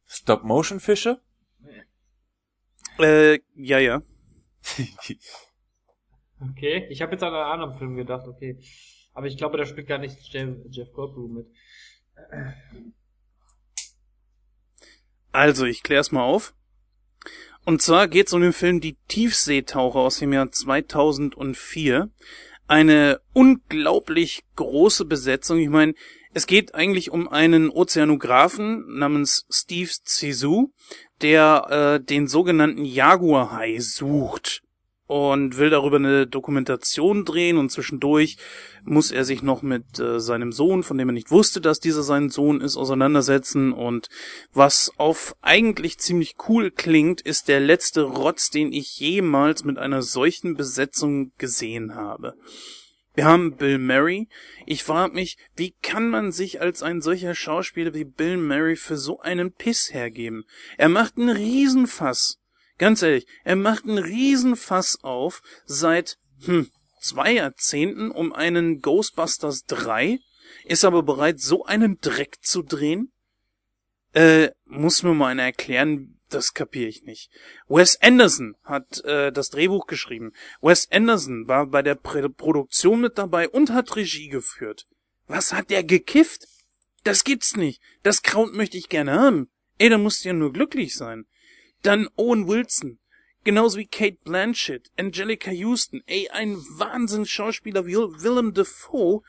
[SPEAKER 2] Stop-Motion-Fische?
[SPEAKER 1] Äh, ja, ja.
[SPEAKER 3] Okay, ich habe jetzt an einen anderen Film gedacht, okay. Aber ich glaube, da spielt gar nicht Jeff, Goldblum mit.
[SPEAKER 1] Also, ich klär's mal auf. Und zwar geht's um den Film Die Tiefseetaucher aus dem Jahr 2004. Eine unglaublich große Besetzung. Ich meine, es geht eigentlich um einen Ozeanographen namens Steve Zissou, der äh, den sogenannten Jaguarhai sucht und will darüber eine Dokumentation drehen und zwischendurch muss er sich noch mit äh, seinem Sohn, von dem er nicht wusste, dass dieser sein Sohn ist, auseinandersetzen und was auf eigentlich ziemlich cool klingt, ist der letzte Rotz, den ich jemals mit einer solchen Besetzung gesehen habe. Wir haben Bill Murray. Ich frage mich, wie kann man sich als ein solcher Schauspieler wie Bill Murray für so einen Piss hergeben? Er macht einen Riesenfass. Ganz ehrlich, er macht einen Riesenfass auf seit hm, zwei Jahrzehnten um einen Ghostbusters 3, ist aber bereit, so einen Dreck zu drehen? Äh, muss mir mal einer erklären, das kapiere ich nicht. Wes Anderson hat äh, das Drehbuch geschrieben. Wes Anderson war bei der Prä Produktion mit dabei und hat Regie geführt. Was hat der gekifft? Das gibt's nicht. Das Kraut möchte ich gerne haben. Ey, da musst du ja nur glücklich sein. Dann Owen Wilson. Genauso wie Kate Blanchett, Angelica Houston. Ey, ein Wahnsinns-Schauspieler wie Willem Dafoe.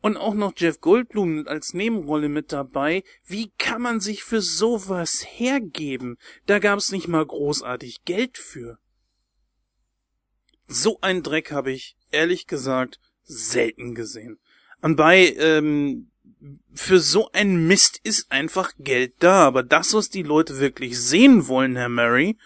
[SPEAKER 1] Und auch noch Jeff Goldblum als Nebenrolle mit dabei. Wie kann man sich für sowas hergeben? Da gab's nicht mal großartig Geld für. So ein Dreck habe ich, ehrlich gesagt, selten gesehen. Anbei, ähm, für so ein Mist ist einfach Geld da, aber das, was die Leute wirklich sehen wollen, Herr Murray,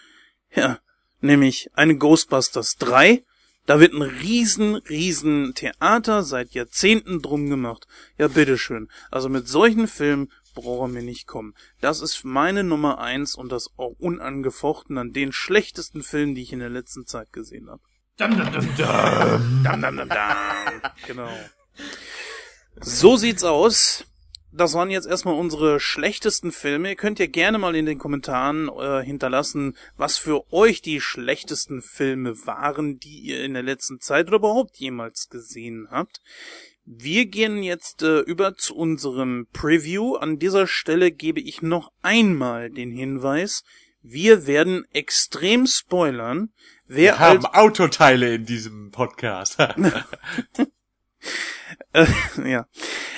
[SPEAKER 1] ja, nämlich eine Ghostbusters 3, da wird ein riesen, riesen Theater seit Jahrzehnten drum gemacht. Ja, bitteschön. Also mit solchen Filmen braucht er mir nicht kommen. Das ist meine Nummer eins und das auch unangefochten an den schlechtesten Filmen, die ich in der letzten Zeit gesehen habe.
[SPEAKER 3] Dum, dum, dum, dum.
[SPEAKER 1] Dam, dam, dam, dam. Genau. So sieht's aus. Das waren jetzt erstmal unsere schlechtesten Filme. Ihr könnt ja gerne mal in den Kommentaren äh, hinterlassen, was für euch die schlechtesten Filme waren, die ihr in der letzten Zeit oder überhaupt jemals gesehen habt. Wir gehen jetzt äh, über zu unserem Preview. An dieser Stelle gebe ich noch einmal den Hinweis, wir werden extrem spoilern. Wer
[SPEAKER 2] Wir haben Autoteile in diesem Podcast.
[SPEAKER 1] Ja.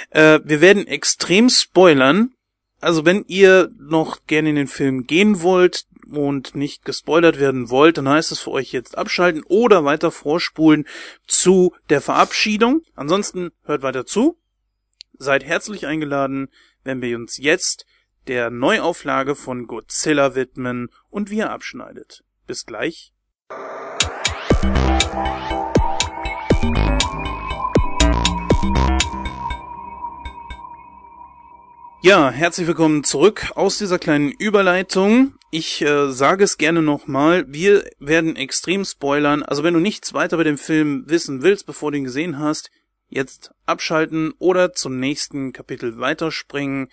[SPEAKER 1] Äh, wir werden extrem spoilern. Also wenn ihr noch gerne in den Film gehen wollt und nicht gespoilert werden wollt, dann heißt es für euch jetzt abschalten oder weiter vorspulen zu der Verabschiedung. Ansonsten hört weiter zu. Seid herzlich eingeladen, wenn wir uns jetzt der Neuauflage von Godzilla widmen und wie er abschneidet. Bis gleich. Ja, herzlich willkommen zurück aus dieser kleinen Überleitung. Ich äh, sage es gerne nochmal, wir werden extrem spoilern. Also wenn du nichts weiter bei dem Film wissen willst, bevor du ihn gesehen hast, jetzt abschalten oder zum nächsten Kapitel weiterspringen.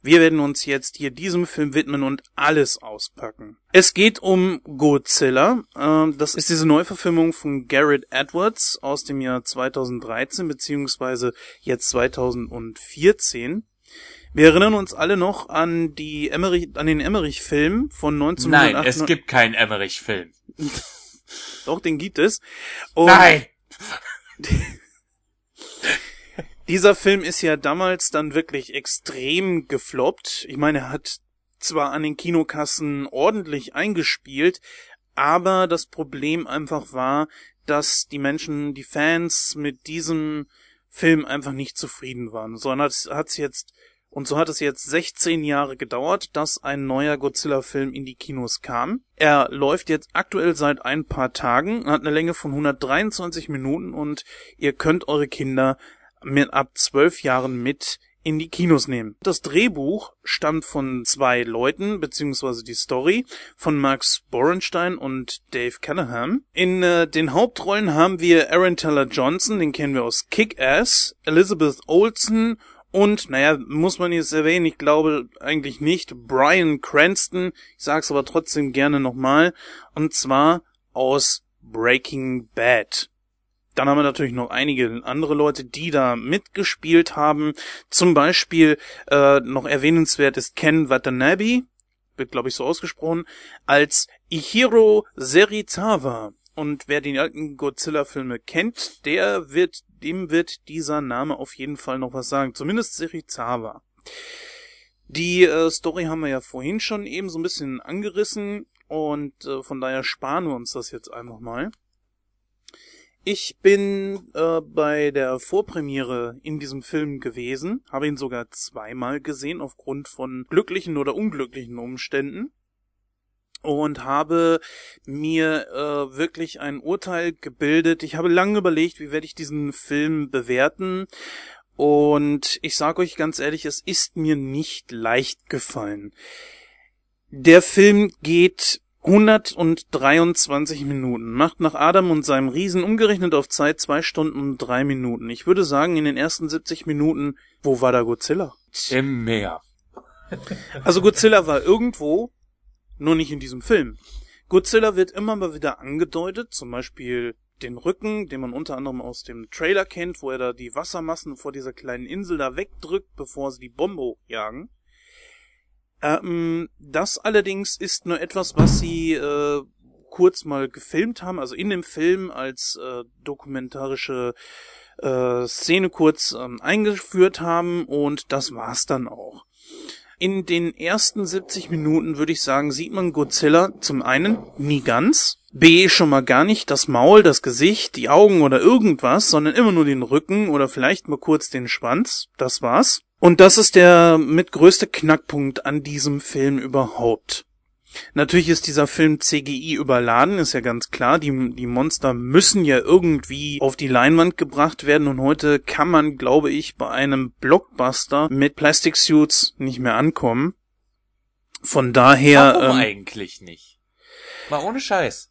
[SPEAKER 1] Wir werden uns jetzt hier diesem Film widmen und alles auspacken. Es geht um Godzilla. Äh, das ist diese Neuverfilmung von Garrett Edwards aus dem Jahr 2013 beziehungsweise jetzt 2014. Wir erinnern uns alle noch an die Emmerich, an den Emmerich-Film von 1998.
[SPEAKER 2] Nein, es gibt keinen Emmerich-Film.
[SPEAKER 1] Doch, den gibt es. Und
[SPEAKER 2] Nein!
[SPEAKER 1] Dieser Film ist ja damals dann wirklich extrem gefloppt. Ich meine, er hat zwar an den Kinokassen ordentlich eingespielt, aber das Problem einfach war, dass die Menschen, die Fans mit diesem Film einfach nicht zufrieden waren. So hat es jetzt und so hat es jetzt 16 Jahre gedauert, dass ein neuer Godzilla-Film in die Kinos kam. Er läuft jetzt aktuell seit ein paar Tagen, hat eine Länge von 123 Minuten und ihr könnt eure Kinder mit ab 12 Jahren mit in die Kinos nehmen. Das Drehbuch stammt von zwei Leuten, beziehungsweise die Story von Max Borenstein und Dave Callahan. In äh, den Hauptrollen haben wir Aaron Taylor Johnson, den kennen wir aus Kick-Ass, Elizabeth Olsen und, naja, muss man jetzt erwähnen, ich glaube eigentlich nicht, Brian Cranston, ich sag's aber trotzdem gerne nochmal, und zwar aus Breaking Bad. Dann haben wir natürlich noch einige andere Leute, die da mitgespielt haben. Zum Beispiel äh, noch erwähnenswert ist Ken Watanabe, wird glaube ich so ausgesprochen, als Ihiro Serizawa. Und wer die alten Godzilla-Filme kennt, der wird, dem wird dieser Name auf jeden Fall noch was sagen. Zumindest Serizawa. Die äh, Story haben wir ja vorhin schon eben so ein bisschen angerissen und äh, von daher sparen wir uns das jetzt einfach mal. Ich bin äh, bei der Vorpremiere in diesem Film gewesen, habe ihn sogar zweimal gesehen aufgrund von glücklichen oder unglücklichen Umständen und habe mir äh, wirklich ein Urteil gebildet. Ich habe lange überlegt, wie werde ich diesen Film bewerten. Und ich sage euch ganz ehrlich, es ist mir nicht leicht gefallen. Der Film geht 123 Minuten, macht nach Adam und seinem Riesen umgerechnet auf Zeit zwei Stunden und drei Minuten. Ich würde sagen, in den ersten 70 Minuten, wo war da Godzilla?
[SPEAKER 2] Im Meer.
[SPEAKER 1] Also Godzilla war irgendwo, nur nicht in diesem Film. Godzilla wird immer mal wieder angedeutet, zum Beispiel den Rücken, den man unter anderem aus dem Trailer kennt, wo er da die Wassermassen vor dieser kleinen Insel da wegdrückt, bevor sie die Bombe hochjagen. Ähm, das allerdings ist nur etwas, was sie äh, kurz mal gefilmt haben, also in dem Film als äh, dokumentarische äh, Szene kurz ähm, eingeführt haben und das war's dann auch. In den ersten 70 Minuten würde ich sagen, sieht man Godzilla zum einen nie ganz, B schon mal gar nicht das Maul, das Gesicht, die Augen oder irgendwas, sondern immer nur den Rücken oder vielleicht mal kurz den Schwanz, das war's. Und das ist der mit größte Knackpunkt an diesem Film überhaupt. Natürlich ist dieser Film CGI überladen, ist ja ganz klar. Die, die Monster müssen ja irgendwie auf die Leinwand gebracht werden und heute kann man, glaube ich, bei einem Blockbuster mit Plastic Suits nicht mehr ankommen. Von daher.
[SPEAKER 2] Warum
[SPEAKER 1] ähm,
[SPEAKER 2] eigentlich nicht? Mal ohne Scheiß.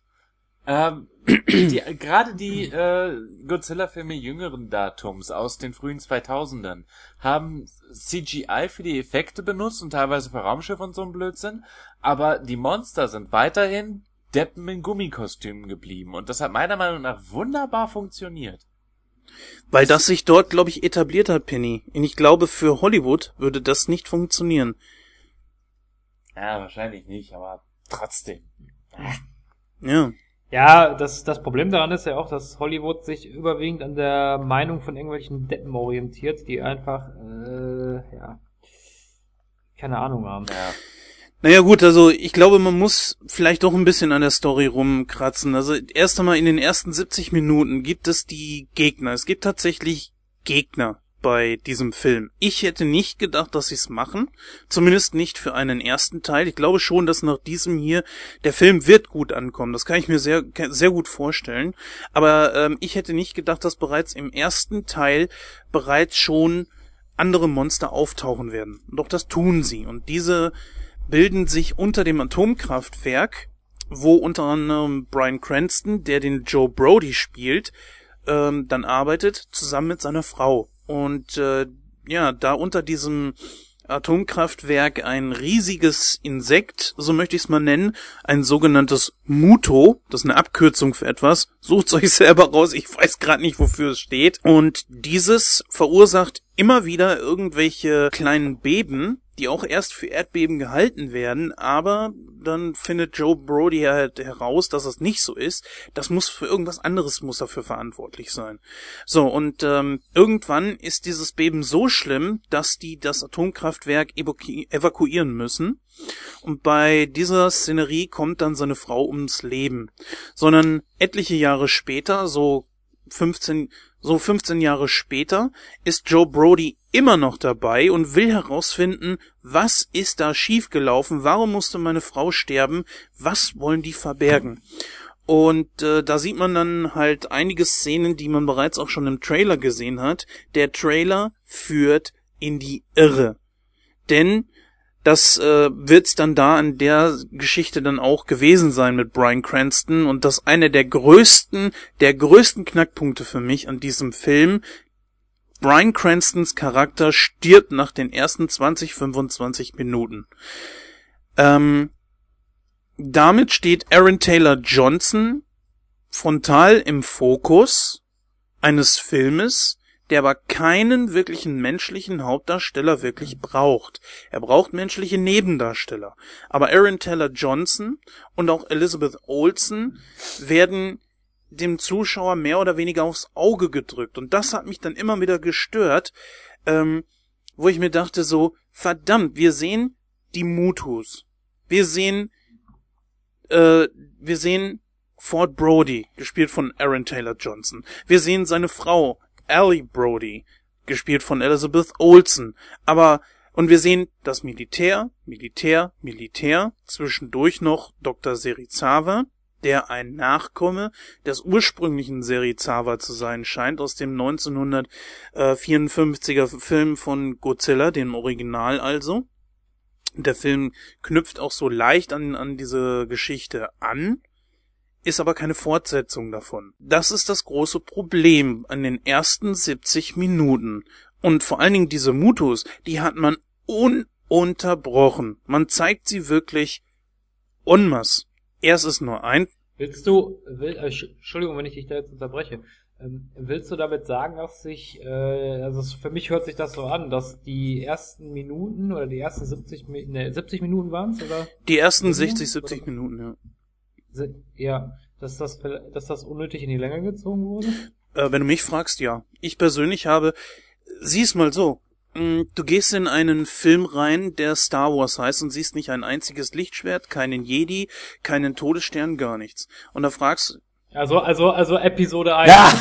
[SPEAKER 2] Ähm, die, gerade die äh, Godzilla-Filme jüngeren Datums aus den frühen 2000ern haben CGI für die Effekte benutzt und teilweise für Raumschiffe und so ein Blödsinn, aber die Monster sind weiterhin Deppen in Gummikostümen geblieben und das hat meiner Meinung nach wunderbar funktioniert.
[SPEAKER 1] Weil das sich dort, glaube ich, etabliert hat, Penny. Und ich glaube, für Hollywood würde das nicht funktionieren.
[SPEAKER 2] Ja, wahrscheinlich nicht, aber trotzdem.
[SPEAKER 1] Ja.
[SPEAKER 3] Ja, das, das Problem daran ist ja auch, dass Hollywood sich überwiegend an der Meinung von irgendwelchen Deppen orientiert, die einfach, äh, ja, keine Ahnung haben.
[SPEAKER 2] Ja.
[SPEAKER 1] Naja gut, also ich glaube, man muss vielleicht doch ein bisschen an der Story rumkratzen. Also erst einmal in den ersten 70 Minuten gibt es die Gegner. Es gibt tatsächlich Gegner bei diesem Film. Ich hätte nicht gedacht, dass sie es machen. Zumindest nicht für einen ersten Teil. Ich glaube schon, dass nach diesem hier der Film wird gut ankommen. Das kann ich mir sehr, sehr gut vorstellen. Aber ähm, ich hätte nicht gedacht, dass bereits im ersten Teil bereits schon andere Monster auftauchen werden. Doch das tun sie. Und diese bilden sich unter dem Atomkraftwerk, wo unter anderem Brian Cranston, der den Joe Brody spielt, ähm, dann arbeitet, zusammen mit seiner Frau. Und äh, ja, da unter diesem Atomkraftwerk ein riesiges Insekt, so möchte ich es mal nennen, ein sogenanntes Muto, das ist eine Abkürzung für etwas, sucht euch selber raus, ich weiß gerade nicht, wofür es steht. Und dieses verursacht immer wieder irgendwelche kleinen Beben, die auch erst für Erdbeben gehalten werden, aber dann findet Joe Brody halt heraus, dass es nicht so ist. Das muss für irgendwas anderes muss dafür verantwortlich sein. So, und ähm, irgendwann ist dieses Beben so schlimm, dass die das Atomkraftwerk evakuieren müssen. Und bei dieser Szenerie kommt dann seine Frau ums Leben. Sondern etliche Jahre später, so 15, so 15 Jahre später, ist Joe Brody immer noch dabei und will herausfinden, was ist da schiefgelaufen, warum musste meine Frau sterben, was wollen die verbergen. Und äh, da sieht man dann halt einige Szenen, die man bereits auch schon im Trailer gesehen hat. Der Trailer führt in die Irre. Denn das äh, wird's dann da an der Geschichte dann auch gewesen sein mit Brian Cranston und das eine der größten, der größten Knackpunkte für mich an diesem Film. Brian Cranstons Charakter stirbt nach den ersten 20, 25 Minuten. Ähm, damit steht Aaron Taylor Johnson frontal im Fokus eines Filmes, der aber keinen wirklichen menschlichen Hauptdarsteller wirklich braucht. Er braucht menschliche Nebendarsteller. Aber Aaron Taylor Johnson und auch Elizabeth Olsen werden dem Zuschauer mehr oder weniger aufs Auge gedrückt. Und das hat mich dann immer wieder gestört, ähm, wo ich mir dachte so, verdammt, wir sehen die Mutus. Wir sehen, äh, wir sehen Ford Brody, gespielt von Aaron Taylor Johnson. Wir sehen seine Frau, Ellie Brody, gespielt von Elizabeth Olsen. Aber, und wir sehen das Militär, Militär, Militär, zwischendurch noch Dr. Serizawa, der ein Nachkomme des ursprünglichen Serizawa zu sein scheint, aus dem 1954er Film von Godzilla, dem Original also. Der Film knüpft auch so leicht an, an diese Geschichte an, ist aber keine Fortsetzung davon. Das ist das große Problem an den ersten 70 Minuten. Und vor allen Dingen diese Mutus, die hat man ununterbrochen. Man zeigt sie wirklich en masse. Erst ist nur ein.
[SPEAKER 3] Willst du, will, äh, Entschuldigung, wenn ich dich da jetzt unterbreche. Ähm, willst du damit sagen, dass sich, äh, also für mich hört sich das so an, dass die ersten Minuten oder die ersten 70, ne, 70 Minuten waren es, oder?
[SPEAKER 1] Die ersten 60, 70 oder? Minuten, ja
[SPEAKER 3] ja, dass das, dass das unnötig in die Länge gezogen wurde?
[SPEAKER 1] Äh, wenn du mich fragst, ja. Ich persönlich habe, sieh's mal so. Mm, du gehst in einen Film rein, der Star Wars heißt und siehst nicht ein einziges Lichtschwert, keinen Jedi, keinen Todesstern, gar nichts. Und da fragst
[SPEAKER 3] Also, also, also Episode 1.
[SPEAKER 1] Ja.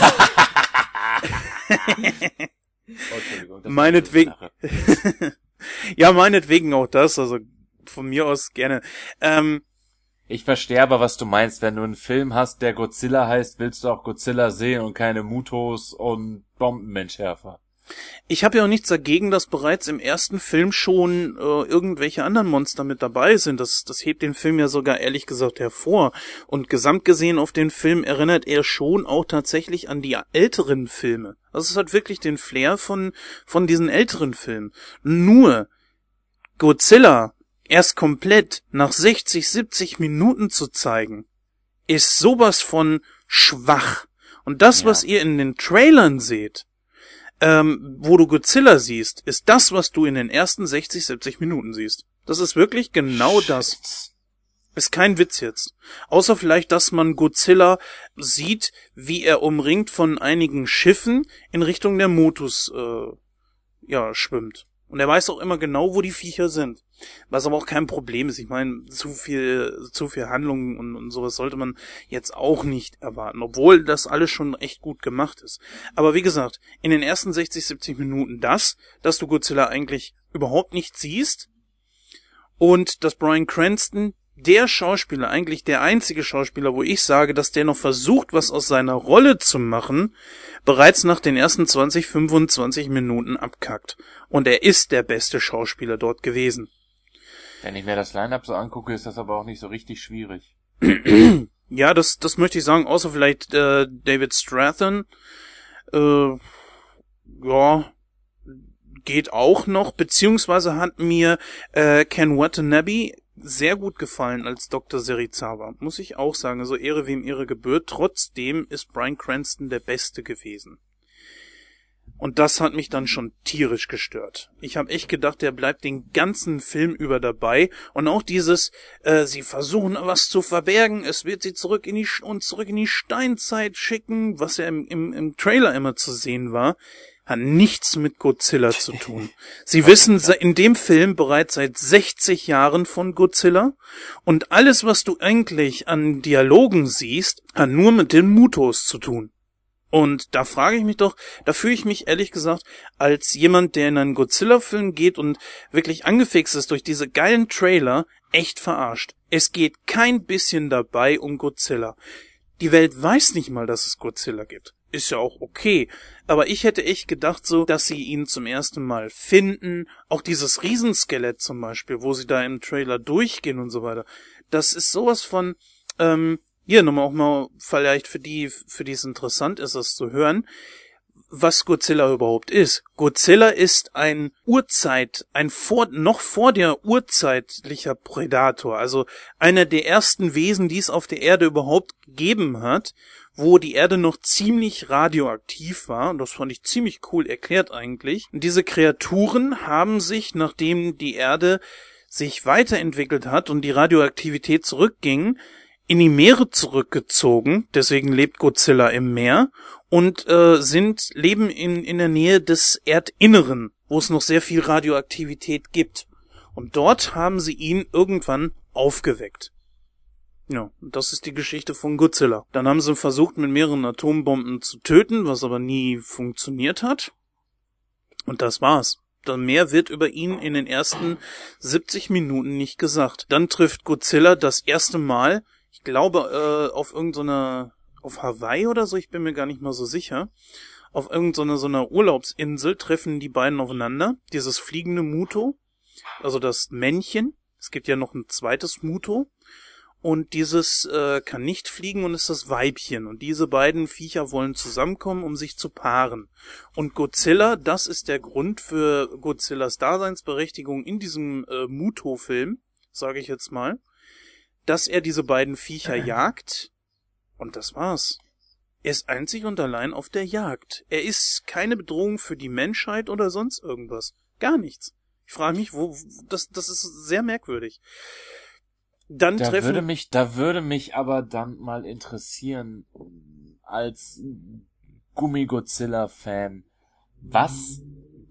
[SPEAKER 1] oh, meinetwegen. ja, meinetwegen auch das, also von mir aus gerne. Ähm,
[SPEAKER 2] ich verstehe aber, was du meinst. Wenn du einen Film hast, der Godzilla heißt, willst du auch Godzilla sehen und keine Mutos und Bombenmenschärfer.
[SPEAKER 1] Ich habe ja auch nichts dagegen, dass bereits im ersten Film schon äh, irgendwelche anderen Monster mit dabei sind. Das, das hebt den Film ja sogar ehrlich gesagt hervor. Und gesamt gesehen auf den Film erinnert er schon auch tatsächlich an die älteren Filme. Also es hat wirklich den Flair von, von diesen älteren Filmen. Nur Godzilla erst komplett nach 60, 70 Minuten zu zeigen, ist sowas von schwach. Und das, ja. was ihr in den Trailern seht, ähm, wo du Godzilla siehst, ist das, was du in den ersten 60, 70 Minuten siehst. Das ist wirklich genau Shit. das. Ist kein Witz jetzt. Außer vielleicht, dass man Godzilla sieht, wie er umringt von einigen Schiffen in Richtung der Motus äh, ja, schwimmt. Und er weiß auch immer genau, wo die Viecher sind. Was aber auch kein Problem ist. Ich meine, zu viel, zu viel Handlung und, und sowas sollte man jetzt auch nicht erwarten. Obwohl das alles schon echt gut gemacht ist. Aber wie gesagt, in den ersten 60, 70 Minuten das, dass du Godzilla eigentlich überhaupt nicht siehst. Und dass Brian Cranston der Schauspieler, eigentlich der einzige Schauspieler, wo ich sage, dass der noch versucht, was aus seiner Rolle zu machen, bereits nach den ersten 20, 25 Minuten abkackt. Und er ist der beste Schauspieler dort gewesen.
[SPEAKER 2] Wenn ich mir das Line-Up so angucke, ist das aber auch nicht so richtig schwierig.
[SPEAKER 1] ja, das, das möchte ich sagen, außer vielleicht äh, David Stratton. Äh, ja, geht auch noch, beziehungsweise hat mir äh, Ken Watanabe sehr gut gefallen als Dr. Serizawa, muss ich auch sagen. Also Ehre wem Ehre gebührt. Trotzdem ist Brian Cranston der Beste gewesen. Und das hat mich dann schon tierisch gestört. Ich habe echt gedacht, der bleibt den ganzen Film über dabei. Und auch dieses, äh, sie versuchen was zu verbergen, es wird sie zurück in die und zurück in die Steinzeit schicken, was ja im, im, im Trailer immer zu sehen war hat nichts mit Godzilla zu tun. Sie wissen in dem Film bereits seit 60 Jahren von Godzilla und alles, was du eigentlich an Dialogen siehst, hat nur mit den Mutos zu tun. Und da frage ich mich doch, da fühle ich mich ehrlich gesagt als jemand, der in einen Godzilla-Film geht und wirklich angefixt ist durch diese geilen Trailer, echt verarscht. Es geht kein bisschen dabei um Godzilla. Die Welt weiß nicht mal, dass es Godzilla gibt ist ja auch okay. Aber ich hätte echt gedacht so, dass sie ihn zum ersten Mal finden. Auch dieses Riesenskelett zum Beispiel, wo sie da im Trailer durchgehen und so weiter. Das ist sowas von, ähm, hier nochmal auch mal vielleicht für die, für die es interessant ist, das zu hören was Godzilla überhaupt ist. Godzilla ist ein Urzeit, ein vor, noch vor der urzeitlicher Predator, also einer der ersten Wesen, die es auf der Erde überhaupt gegeben hat wo die Erde noch ziemlich radioaktiv war. Und das fand ich ziemlich cool erklärt eigentlich. Und diese Kreaturen haben sich, nachdem die Erde sich weiterentwickelt hat und die Radioaktivität zurückging, in die Meere zurückgezogen, deswegen lebt Godzilla im Meer und äh, sind leben in in der Nähe des Erdinneren, wo es noch sehr viel Radioaktivität gibt. Und dort haben sie ihn irgendwann aufgeweckt. Ja, das ist die Geschichte von Godzilla. Dann haben sie versucht, mit mehreren Atombomben zu töten, was aber nie funktioniert hat. Und das war's. Dann mehr wird über ihn in den ersten 70 Minuten nicht gesagt. Dann trifft Godzilla das erste Mal, ich glaube, äh, auf irgendeiner, auf Hawaii oder so, ich bin mir gar nicht mal so sicher. Auf irgendeiner so einer Urlaubsinsel treffen die beiden aufeinander. Dieses fliegende Muto, also das Männchen. Es gibt ja noch ein zweites Muto und dieses äh, kann nicht fliegen und ist das Weibchen. Und diese beiden Viecher wollen zusammenkommen, um sich zu paaren. Und Godzilla, das ist der Grund für Godzillas Daseinsberechtigung in diesem äh, Muto-Film, sage ich jetzt mal, dass er diese beiden Viecher jagt. Und das war's. Er ist einzig und allein auf der Jagd. Er ist keine Bedrohung für die Menschheit oder sonst irgendwas. Gar nichts. Ich frage mich, wo, das, das ist sehr merkwürdig.
[SPEAKER 2] Dann da treffen. Würde mich, da würde mich aber dann mal interessieren, als Gummi-Godzilla-Fan, was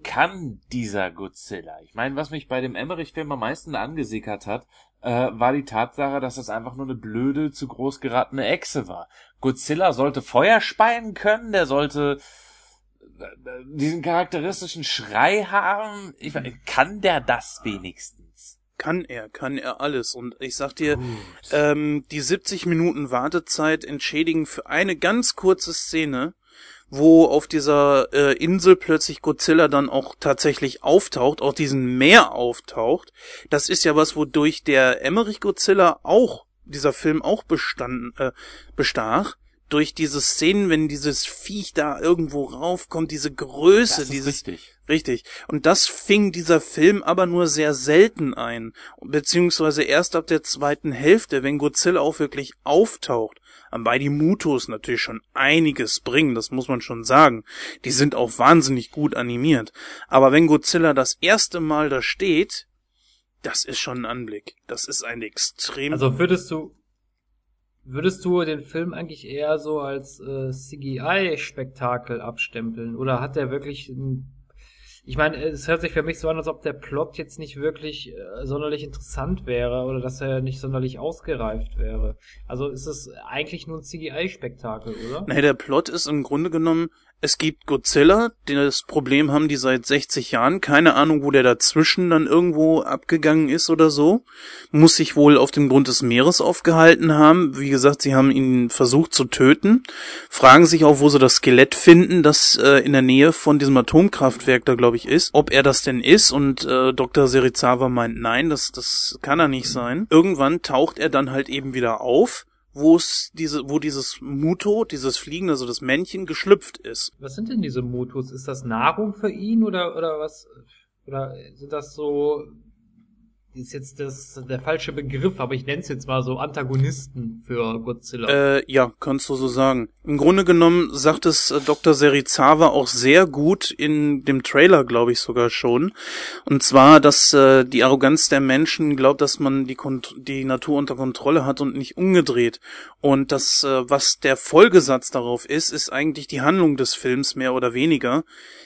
[SPEAKER 2] kann dieser Godzilla? Ich meine, was mich bei dem Emmerich-Film am meisten angesickert hat, äh, war die Tatsache, dass das einfach nur eine blöde, zu groß geratene Echse war. Godzilla sollte Feuer speien können, der sollte äh, diesen charakteristischen Schrei haben. Ich, kann der das wenigstens?
[SPEAKER 1] Kann er, kann er alles. Und ich sag dir, ähm, die 70 Minuten Wartezeit entschädigen für eine ganz kurze Szene, wo auf dieser äh, Insel plötzlich Godzilla dann auch tatsächlich auftaucht, auch diesen Meer auftaucht. Das ist ja was, wodurch der Emmerich Godzilla auch, dieser Film auch bestanden, äh, bestach durch diese Szenen, wenn dieses Viech da irgendwo raufkommt, diese Größe, das ist dieses
[SPEAKER 2] richtig.
[SPEAKER 1] Richtig. Und das fing dieser Film aber nur sehr selten ein, beziehungsweise erst ab der zweiten Hälfte, wenn Godzilla auch wirklich auftaucht. Wobei die Mutos natürlich schon einiges bringen, das muss man schon sagen. Die sind auch wahnsinnig gut animiert. Aber wenn Godzilla das erste Mal da steht, das ist schon ein Anblick. Das ist ein extrem.
[SPEAKER 3] Also würdest du, Würdest du den Film eigentlich eher so als äh, CGI-Spektakel abstempeln? Oder hat der wirklich ein, Ich meine, es hört sich für mich so an, als ob der Plot jetzt nicht wirklich äh, sonderlich interessant wäre oder dass er nicht sonderlich ausgereift wäre. Also ist es eigentlich nur ein CGI-Spektakel, oder?
[SPEAKER 1] Nee, der Plot ist im Grunde genommen, es gibt Godzilla, das Problem haben die seit 60 Jahren, keine Ahnung, wo der dazwischen dann irgendwo abgegangen ist oder so, muss sich wohl auf dem Grund des Meeres aufgehalten haben. Wie gesagt, sie haben ihn versucht zu töten, fragen sich auch, wo sie das Skelett finden, das äh, in der Nähe von diesem Atomkraftwerk da, glaube ich, ist, ob er das denn ist und äh, Dr. Serizawa meint, nein, das, das kann er nicht sein. Irgendwann taucht er dann halt eben wieder auf wo es diese, wo dieses Muto, dieses Fliegen, also das Männchen, geschlüpft ist.
[SPEAKER 3] Was sind denn diese Mutos? Ist das Nahrung für ihn oder, oder was? Oder sind das so ist jetzt das der falsche Begriff, aber ich nenne es jetzt mal so Antagonisten für Godzilla.
[SPEAKER 1] Äh, ja, kannst du so sagen. Im Grunde genommen sagt es äh, Dr. Serizawa auch sehr gut in dem Trailer, glaube ich sogar schon. Und zwar, dass äh, die Arroganz der Menschen glaubt, dass man die, Kont die Natur unter Kontrolle hat und nicht umgedreht. Und das, äh, was der Folgesatz darauf ist, ist eigentlich die Handlung des Films mehr oder weniger.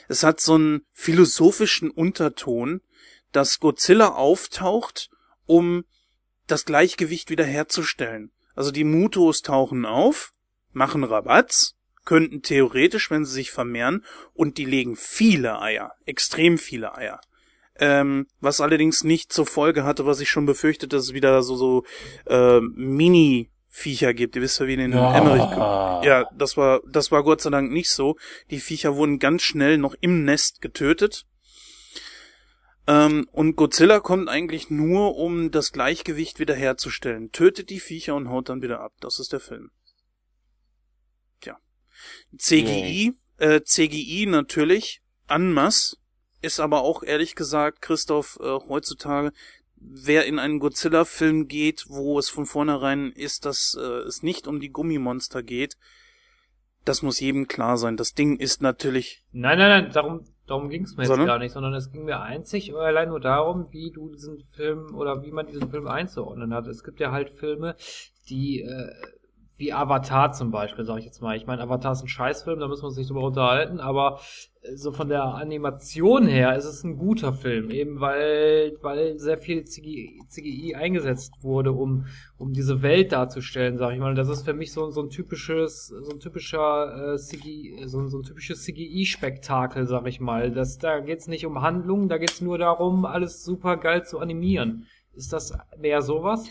[SPEAKER 1] Es hat so einen philosophischen Unterton, dass Godzilla auftaucht, um das Gleichgewicht wiederherzustellen. Also die Mutos tauchen auf, machen Rabatz, könnten theoretisch, wenn sie sich vermehren, und die legen viele Eier, extrem viele Eier. Ähm, was allerdings nicht zur Folge hatte, was ich schon befürchtet, dass es wieder so so äh, Mini Viecher gibt. Ihr wisst ja, wie in den
[SPEAKER 2] Ja.
[SPEAKER 1] Emmerich. Ja, das war das war Gott sei Dank nicht so. Die Viecher wurden ganz schnell noch im Nest getötet. Ähm, und Godzilla kommt eigentlich nur, um das Gleichgewicht wiederherzustellen. Tötet die Viecher und haut dann wieder ab. Das ist der Film. Tja. CGI, äh, CGI natürlich, en masse, ist aber auch ehrlich gesagt, Christoph, äh, heutzutage, wer in einen Godzilla-Film geht, wo es von vornherein ist, dass äh, es nicht um die Gummimonster geht, das muss jedem klar sein. Das Ding ist natürlich
[SPEAKER 3] Nein, nein, nein, darum, darum ging es mir jetzt
[SPEAKER 1] Sondern?
[SPEAKER 3] gar nicht, sondern es ging mir einzig und allein nur darum, wie du diesen Film oder wie man diesen Film einzuordnen hat. Es gibt ja halt Filme, die äh, wie Avatar zum Beispiel, sage ich jetzt mal. Ich meine, Avatar ist ein Scheißfilm, da müssen wir uns nicht drüber unterhalten, aber äh, so von der Animation her ist es ein guter Film, eben weil weil sehr viel CGI, CGI eingesetzt wurde, um um diese Welt darzustellen, sage ich mal. Und das ist für mich so so ein typisches so ein typischer äh, CGI, so, so ein typisches CGI-Spektakel, sag ich mal. Das da geht's nicht um Handlung, da geht's nur darum, alles super geil zu animieren. Ist das mehr sowas?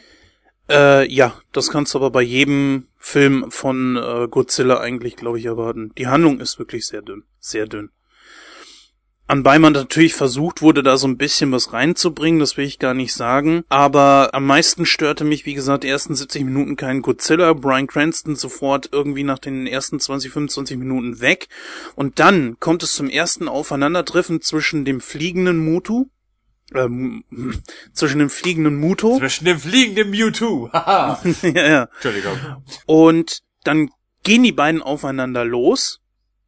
[SPEAKER 1] Äh, ja, das kannst du aber bei jedem Film von äh, Godzilla eigentlich, glaube ich, erwarten. Die Handlung ist wirklich sehr dünn, sehr dünn. Anbei man natürlich versucht wurde, da so ein bisschen was reinzubringen, das will ich gar nicht sagen. Aber am meisten störte mich, wie gesagt, die ersten 70 Minuten kein Godzilla. Brian Cranston sofort irgendwie nach den ersten 20, 25 Minuten weg. Und dann kommt es zum ersten Aufeinandertreffen zwischen dem fliegenden Mutu, ähm, zwischen dem fliegenden Muto.
[SPEAKER 2] Zwischen dem fliegenden Mewtwo. Haha.
[SPEAKER 1] ja, ja.
[SPEAKER 2] Entschuldigung.
[SPEAKER 1] Und dann gehen die beiden aufeinander los.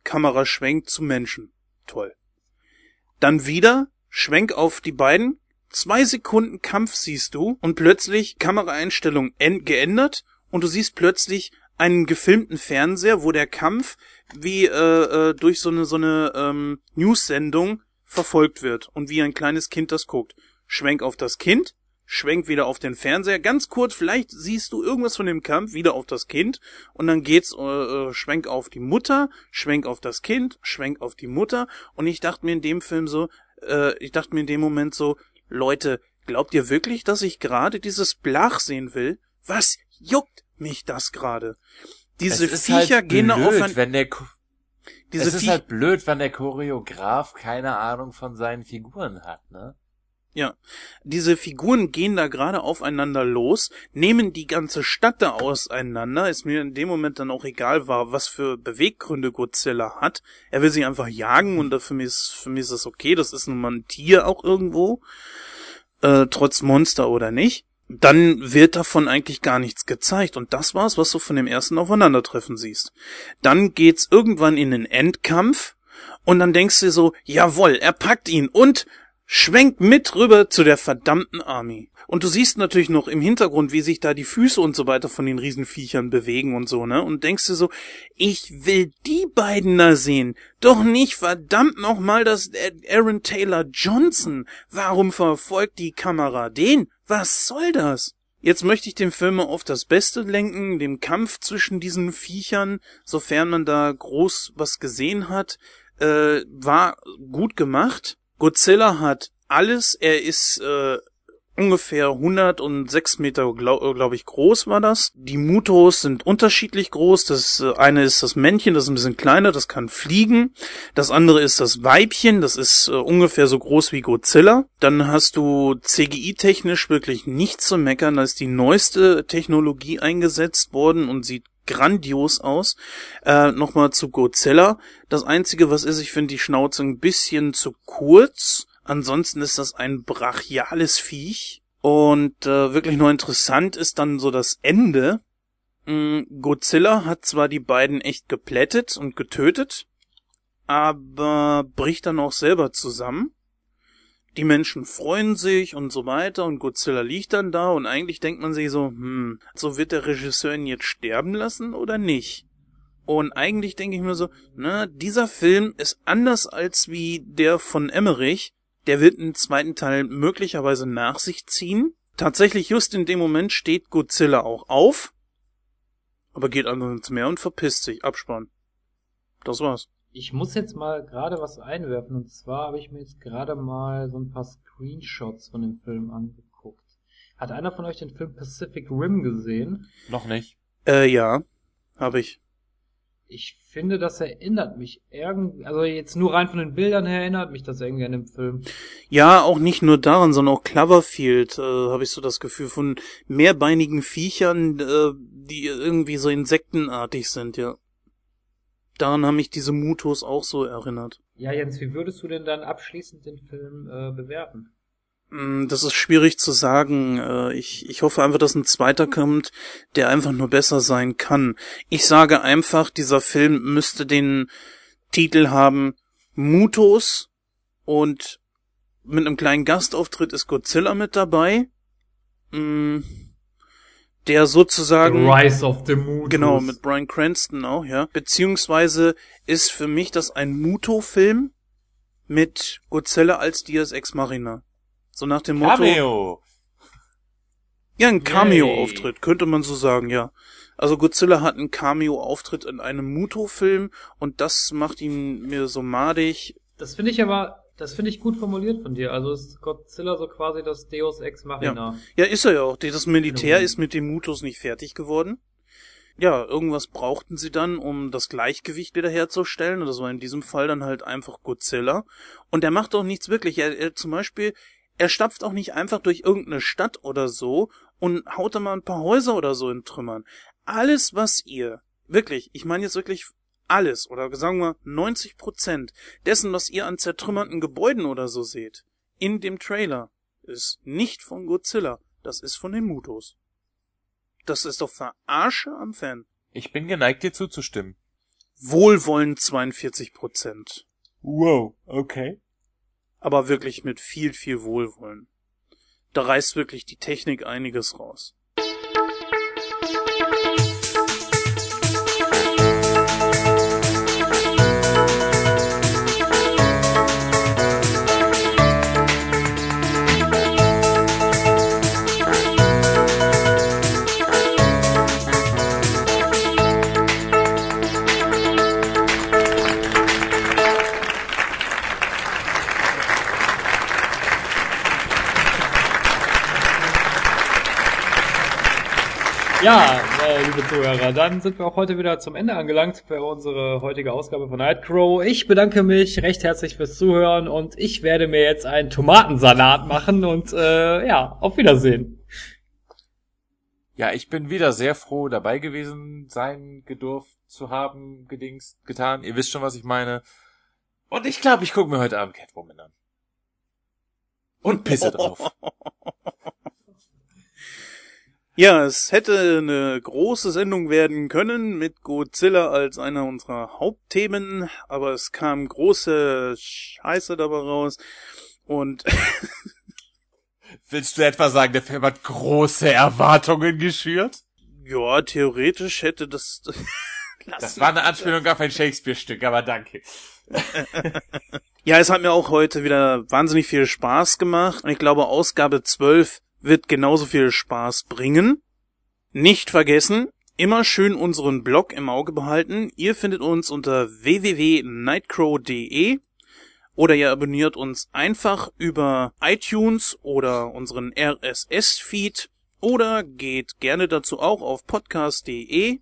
[SPEAKER 1] Kamera schwenkt zu Menschen. Toll. Dann wieder Schwenk auf die beiden. Zwei Sekunden Kampf siehst du und plötzlich Kameraeinstellung geändert und du siehst plötzlich einen gefilmten Fernseher, wo der Kampf wie äh, äh, durch so eine so eine ähm, News-Sendung verfolgt wird und wie ein kleines Kind das guckt. Schwenk auf das Kind, schwenk wieder auf den Fernseher, ganz kurz, vielleicht siehst du irgendwas von dem Kampf, wieder auf das Kind und dann geht's äh, äh, schwenk auf die Mutter, schwenk auf das Kind, schwenk auf die Mutter und ich dachte mir in dem Film so, äh, ich dachte mir in dem Moment so, Leute, glaubt ihr wirklich, dass ich gerade dieses Blach sehen will? Was juckt mich das gerade? Diese Viecher
[SPEAKER 2] halt
[SPEAKER 1] gehen da
[SPEAKER 2] blöd,
[SPEAKER 1] auf ein,
[SPEAKER 2] wenn der
[SPEAKER 1] diese
[SPEAKER 2] es ist halt blöd, wenn der Choreograf keine Ahnung von seinen Figuren hat, ne?
[SPEAKER 1] Ja, diese Figuren gehen da gerade aufeinander los, nehmen die ganze Stadt da auseinander. Ist mir in dem Moment dann auch egal war, was für Beweggründe Godzilla hat. Er will sie einfach jagen und für mich ist, für mich ist das okay. Das ist nun mal ein Tier auch irgendwo, äh, trotz Monster oder nicht. Dann wird davon eigentlich gar nichts gezeigt und das war's, was du von dem ersten Aufeinandertreffen siehst. Dann geht's irgendwann in den Endkampf und dann denkst du dir so, jawoll, er packt ihn und schwenkt mit rüber zu der verdammten Army. Und du siehst natürlich noch im Hintergrund, wie sich da die Füße und so weiter von den Riesenviechern bewegen und so, ne? Und denkst du so, ich will die beiden da sehen. Doch nicht verdammt nochmal das Aaron Taylor Johnson. Warum verfolgt die Kamera den? Was soll das? Jetzt möchte ich den Film auf das Beste lenken, dem Kampf zwischen diesen Viechern, sofern man da groß was gesehen hat, äh, war gut gemacht. Godzilla hat alles, er ist äh, ungefähr 106 Meter, glaube glaub ich, groß war das. Die Mutos sind unterschiedlich groß. Das äh, eine ist das Männchen, das ist ein bisschen kleiner, das kann fliegen. Das andere ist das Weibchen, das ist äh, ungefähr so groß wie Godzilla. Dann hast du CGI-technisch wirklich nichts zu meckern. Da ist die neueste Technologie eingesetzt worden und sieht grandios aus. Äh, Nochmal zu Godzilla. Das Einzige, was ist, ich finde die Schnauze ein bisschen zu kurz. Ansonsten ist das ein brachiales Viech. Und äh, wirklich nur interessant ist dann so das Ende. Mm, Godzilla hat zwar die beiden echt geplättet und getötet, aber bricht dann auch selber zusammen. Die Menschen freuen sich und so weiter und Godzilla liegt dann da und eigentlich denkt man sich so, hm, so wird der Regisseur ihn jetzt sterben lassen oder nicht? Und eigentlich denke ich mir so, na, dieser Film ist anders als wie der von Emmerich, der wird einen zweiten Teil möglicherweise nach sich ziehen. Tatsächlich just in dem Moment steht Godzilla auch auf, aber geht einfach ins Meer und verpisst sich. Abspann. Das war's.
[SPEAKER 3] Ich muss jetzt mal gerade was einwerfen und zwar habe ich mir jetzt gerade mal so ein paar Screenshots von dem Film angeguckt. Hat einer von euch den Film Pacific Rim gesehen?
[SPEAKER 2] Noch nicht.
[SPEAKER 1] Äh, ja, habe ich.
[SPEAKER 3] Ich finde, das erinnert mich irgendwie, also jetzt nur rein von den Bildern her erinnert mich das irgendwie an den Film.
[SPEAKER 1] Ja, auch nicht nur daran, sondern auch Cloverfield, äh, habe ich so das Gefühl von mehrbeinigen Viechern, äh, die irgendwie so insektenartig sind, ja. Daran haben mich diese Mutos auch so erinnert.
[SPEAKER 3] Ja, Jens, wie würdest du denn dann abschließend den Film äh, bewerten?
[SPEAKER 1] Mm, Das ist schwierig zu sagen. Äh, Ich, ich hoffe einfach, dass ein zweiter kommt, der einfach nur besser sein kann. Ich sage einfach, dieser Film müsste den Titel haben Mutos und mit einem kleinen Gastauftritt ist Godzilla mit dabei. Mm, Der sozusagen.
[SPEAKER 3] Rise of the Moon.
[SPEAKER 1] Genau, mit Brian Cranston auch, ja. Beziehungsweise ist für mich das ein Muto-Film mit Godzilla als Dias Ex Machina. So nach dem Motto.
[SPEAKER 2] Cameo!
[SPEAKER 1] Ja, ein. Cameo-Auftritt, könnte man so sagen, ja. Also Godzilla hat einen Cameo-Auftritt in einem Muto-Film und das macht ihn mir so madig.
[SPEAKER 3] Das finde ich aber, das finde ich gut formuliert von dir. Also ist Godzilla so quasi das Deus Ex Machina.
[SPEAKER 1] Ja, ist er ja auch. Das Militär
[SPEAKER 3] Mhm.
[SPEAKER 1] ist mit den Mutos nicht fertig geworden. Ja, irgendwas brauchten sie dann, um das Gleichgewicht wiederherzustellen. Und das war in diesem Fall dann halt einfach Godzilla. Und er macht auch nichts wirklich. Er, er zum Beispiel, er stapft auch nicht einfach durch irgendeine Stadt oder so und haut da mal ein paar Häuser oder so in Trümmern. Alles, was ihr, wirklich, ich meine jetzt wirklich alles, oder sagen wir 90 Prozent dessen, was ihr an zertrümmerten Gebäuden oder so seht, in dem Trailer, ist nicht von Godzilla, das ist von den Mutos. Das ist doch Verarsche am Fan.
[SPEAKER 2] Ich bin geneigt, dir zuzustimmen.
[SPEAKER 1] Wohlwollend 42 Prozent.
[SPEAKER 2] Wow, okay.
[SPEAKER 1] Aber wirklich mit viel, viel Wohlwollen. Da reißt wirklich die Technik einiges raus.
[SPEAKER 3] Ja, äh, liebe Zuhörer, dann sind wir auch heute wieder zum Ende angelangt für unsere heutige Ausgabe von Nightcrow. Ich bedanke mich recht herzlich fürs Zuhören und ich werde mir jetzt einen Tomatensalat machen und äh, ja, auf Wiedersehen.
[SPEAKER 2] Ja, ich bin wieder sehr froh, dabei gewesen sein gedurft zu haben, gedingst, getan. Ihr wisst schon, was ich meine. Und ich glaube, ich gucke mir heute Abend Catwoman an. Und pisse drauf.
[SPEAKER 1] Ja, es hätte eine große Sendung werden können mit Godzilla als einer unserer Hauptthemen, aber es kam große Scheiße dabei raus. Und
[SPEAKER 2] Willst du etwa sagen, der Film hat große Erwartungen geschürt?
[SPEAKER 1] ja, theoretisch hätte das.
[SPEAKER 2] Das war eine Anspielung auf ein Shakespeare-Stück, aber danke.
[SPEAKER 1] Ja, es hat mir auch heute wieder wahnsinnig viel Spaß gemacht. Und ich glaube, Ausgabe 12 wird genauso viel Spaß bringen. Nicht vergessen, immer schön unseren Blog im Auge behalten. Ihr findet uns unter www.nightcrow.de oder ihr abonniert uns einfach über iTunes oder unseren RSS-Feed oder geht gerne dazu auch auf podcast.de.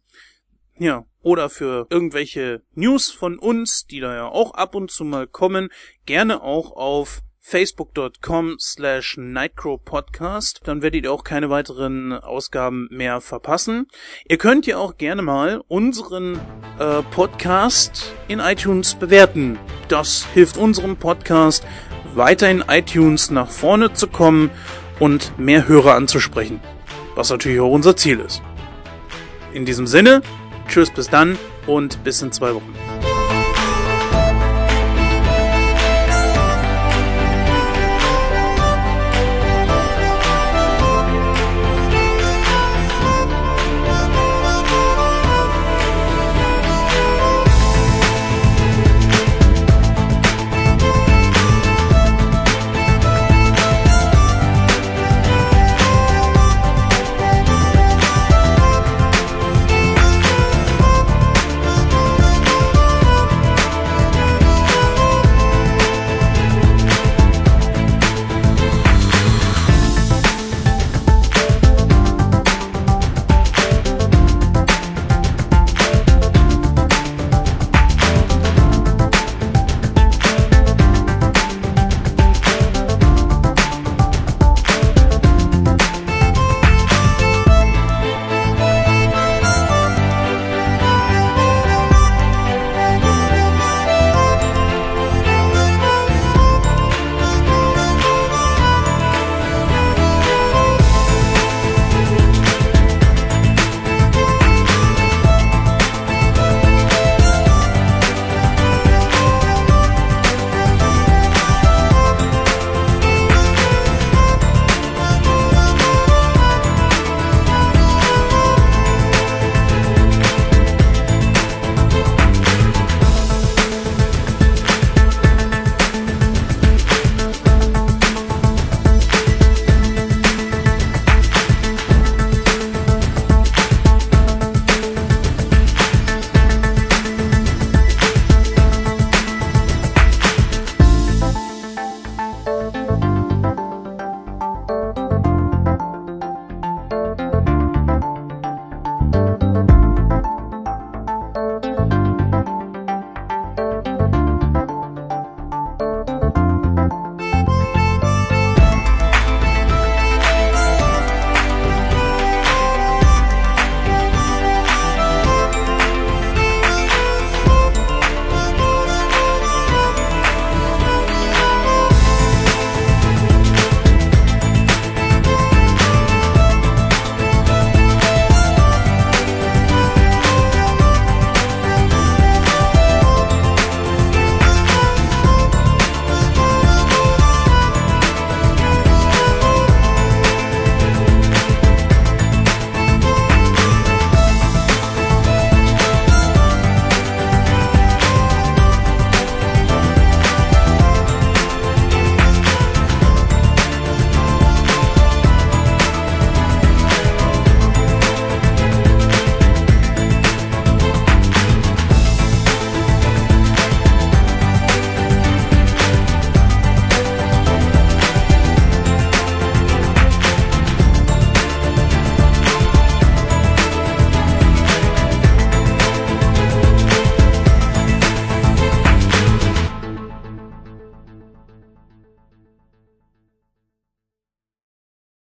[SPEAKER 1] Ja, oder für irgendwelche News von uns, die da ja auch ab und zu mal kommen, gerne auch auf facebook.com slash nightcrowpodcast. Dann werdet ihr auch keine weiteren Ausgaben mehr verpassen. Ihr könnt ja auch gerne mal unseren äh, Podcast in iTunes bewerten. Das hilft unserem Podcast weiter in iTunes nach vorne zu kommen und mehr Hörer anzusprechen. Was natürlich auch unser Ziel ist. In diesem Sinne, tschüss bis dann und bis in zwei Wochen.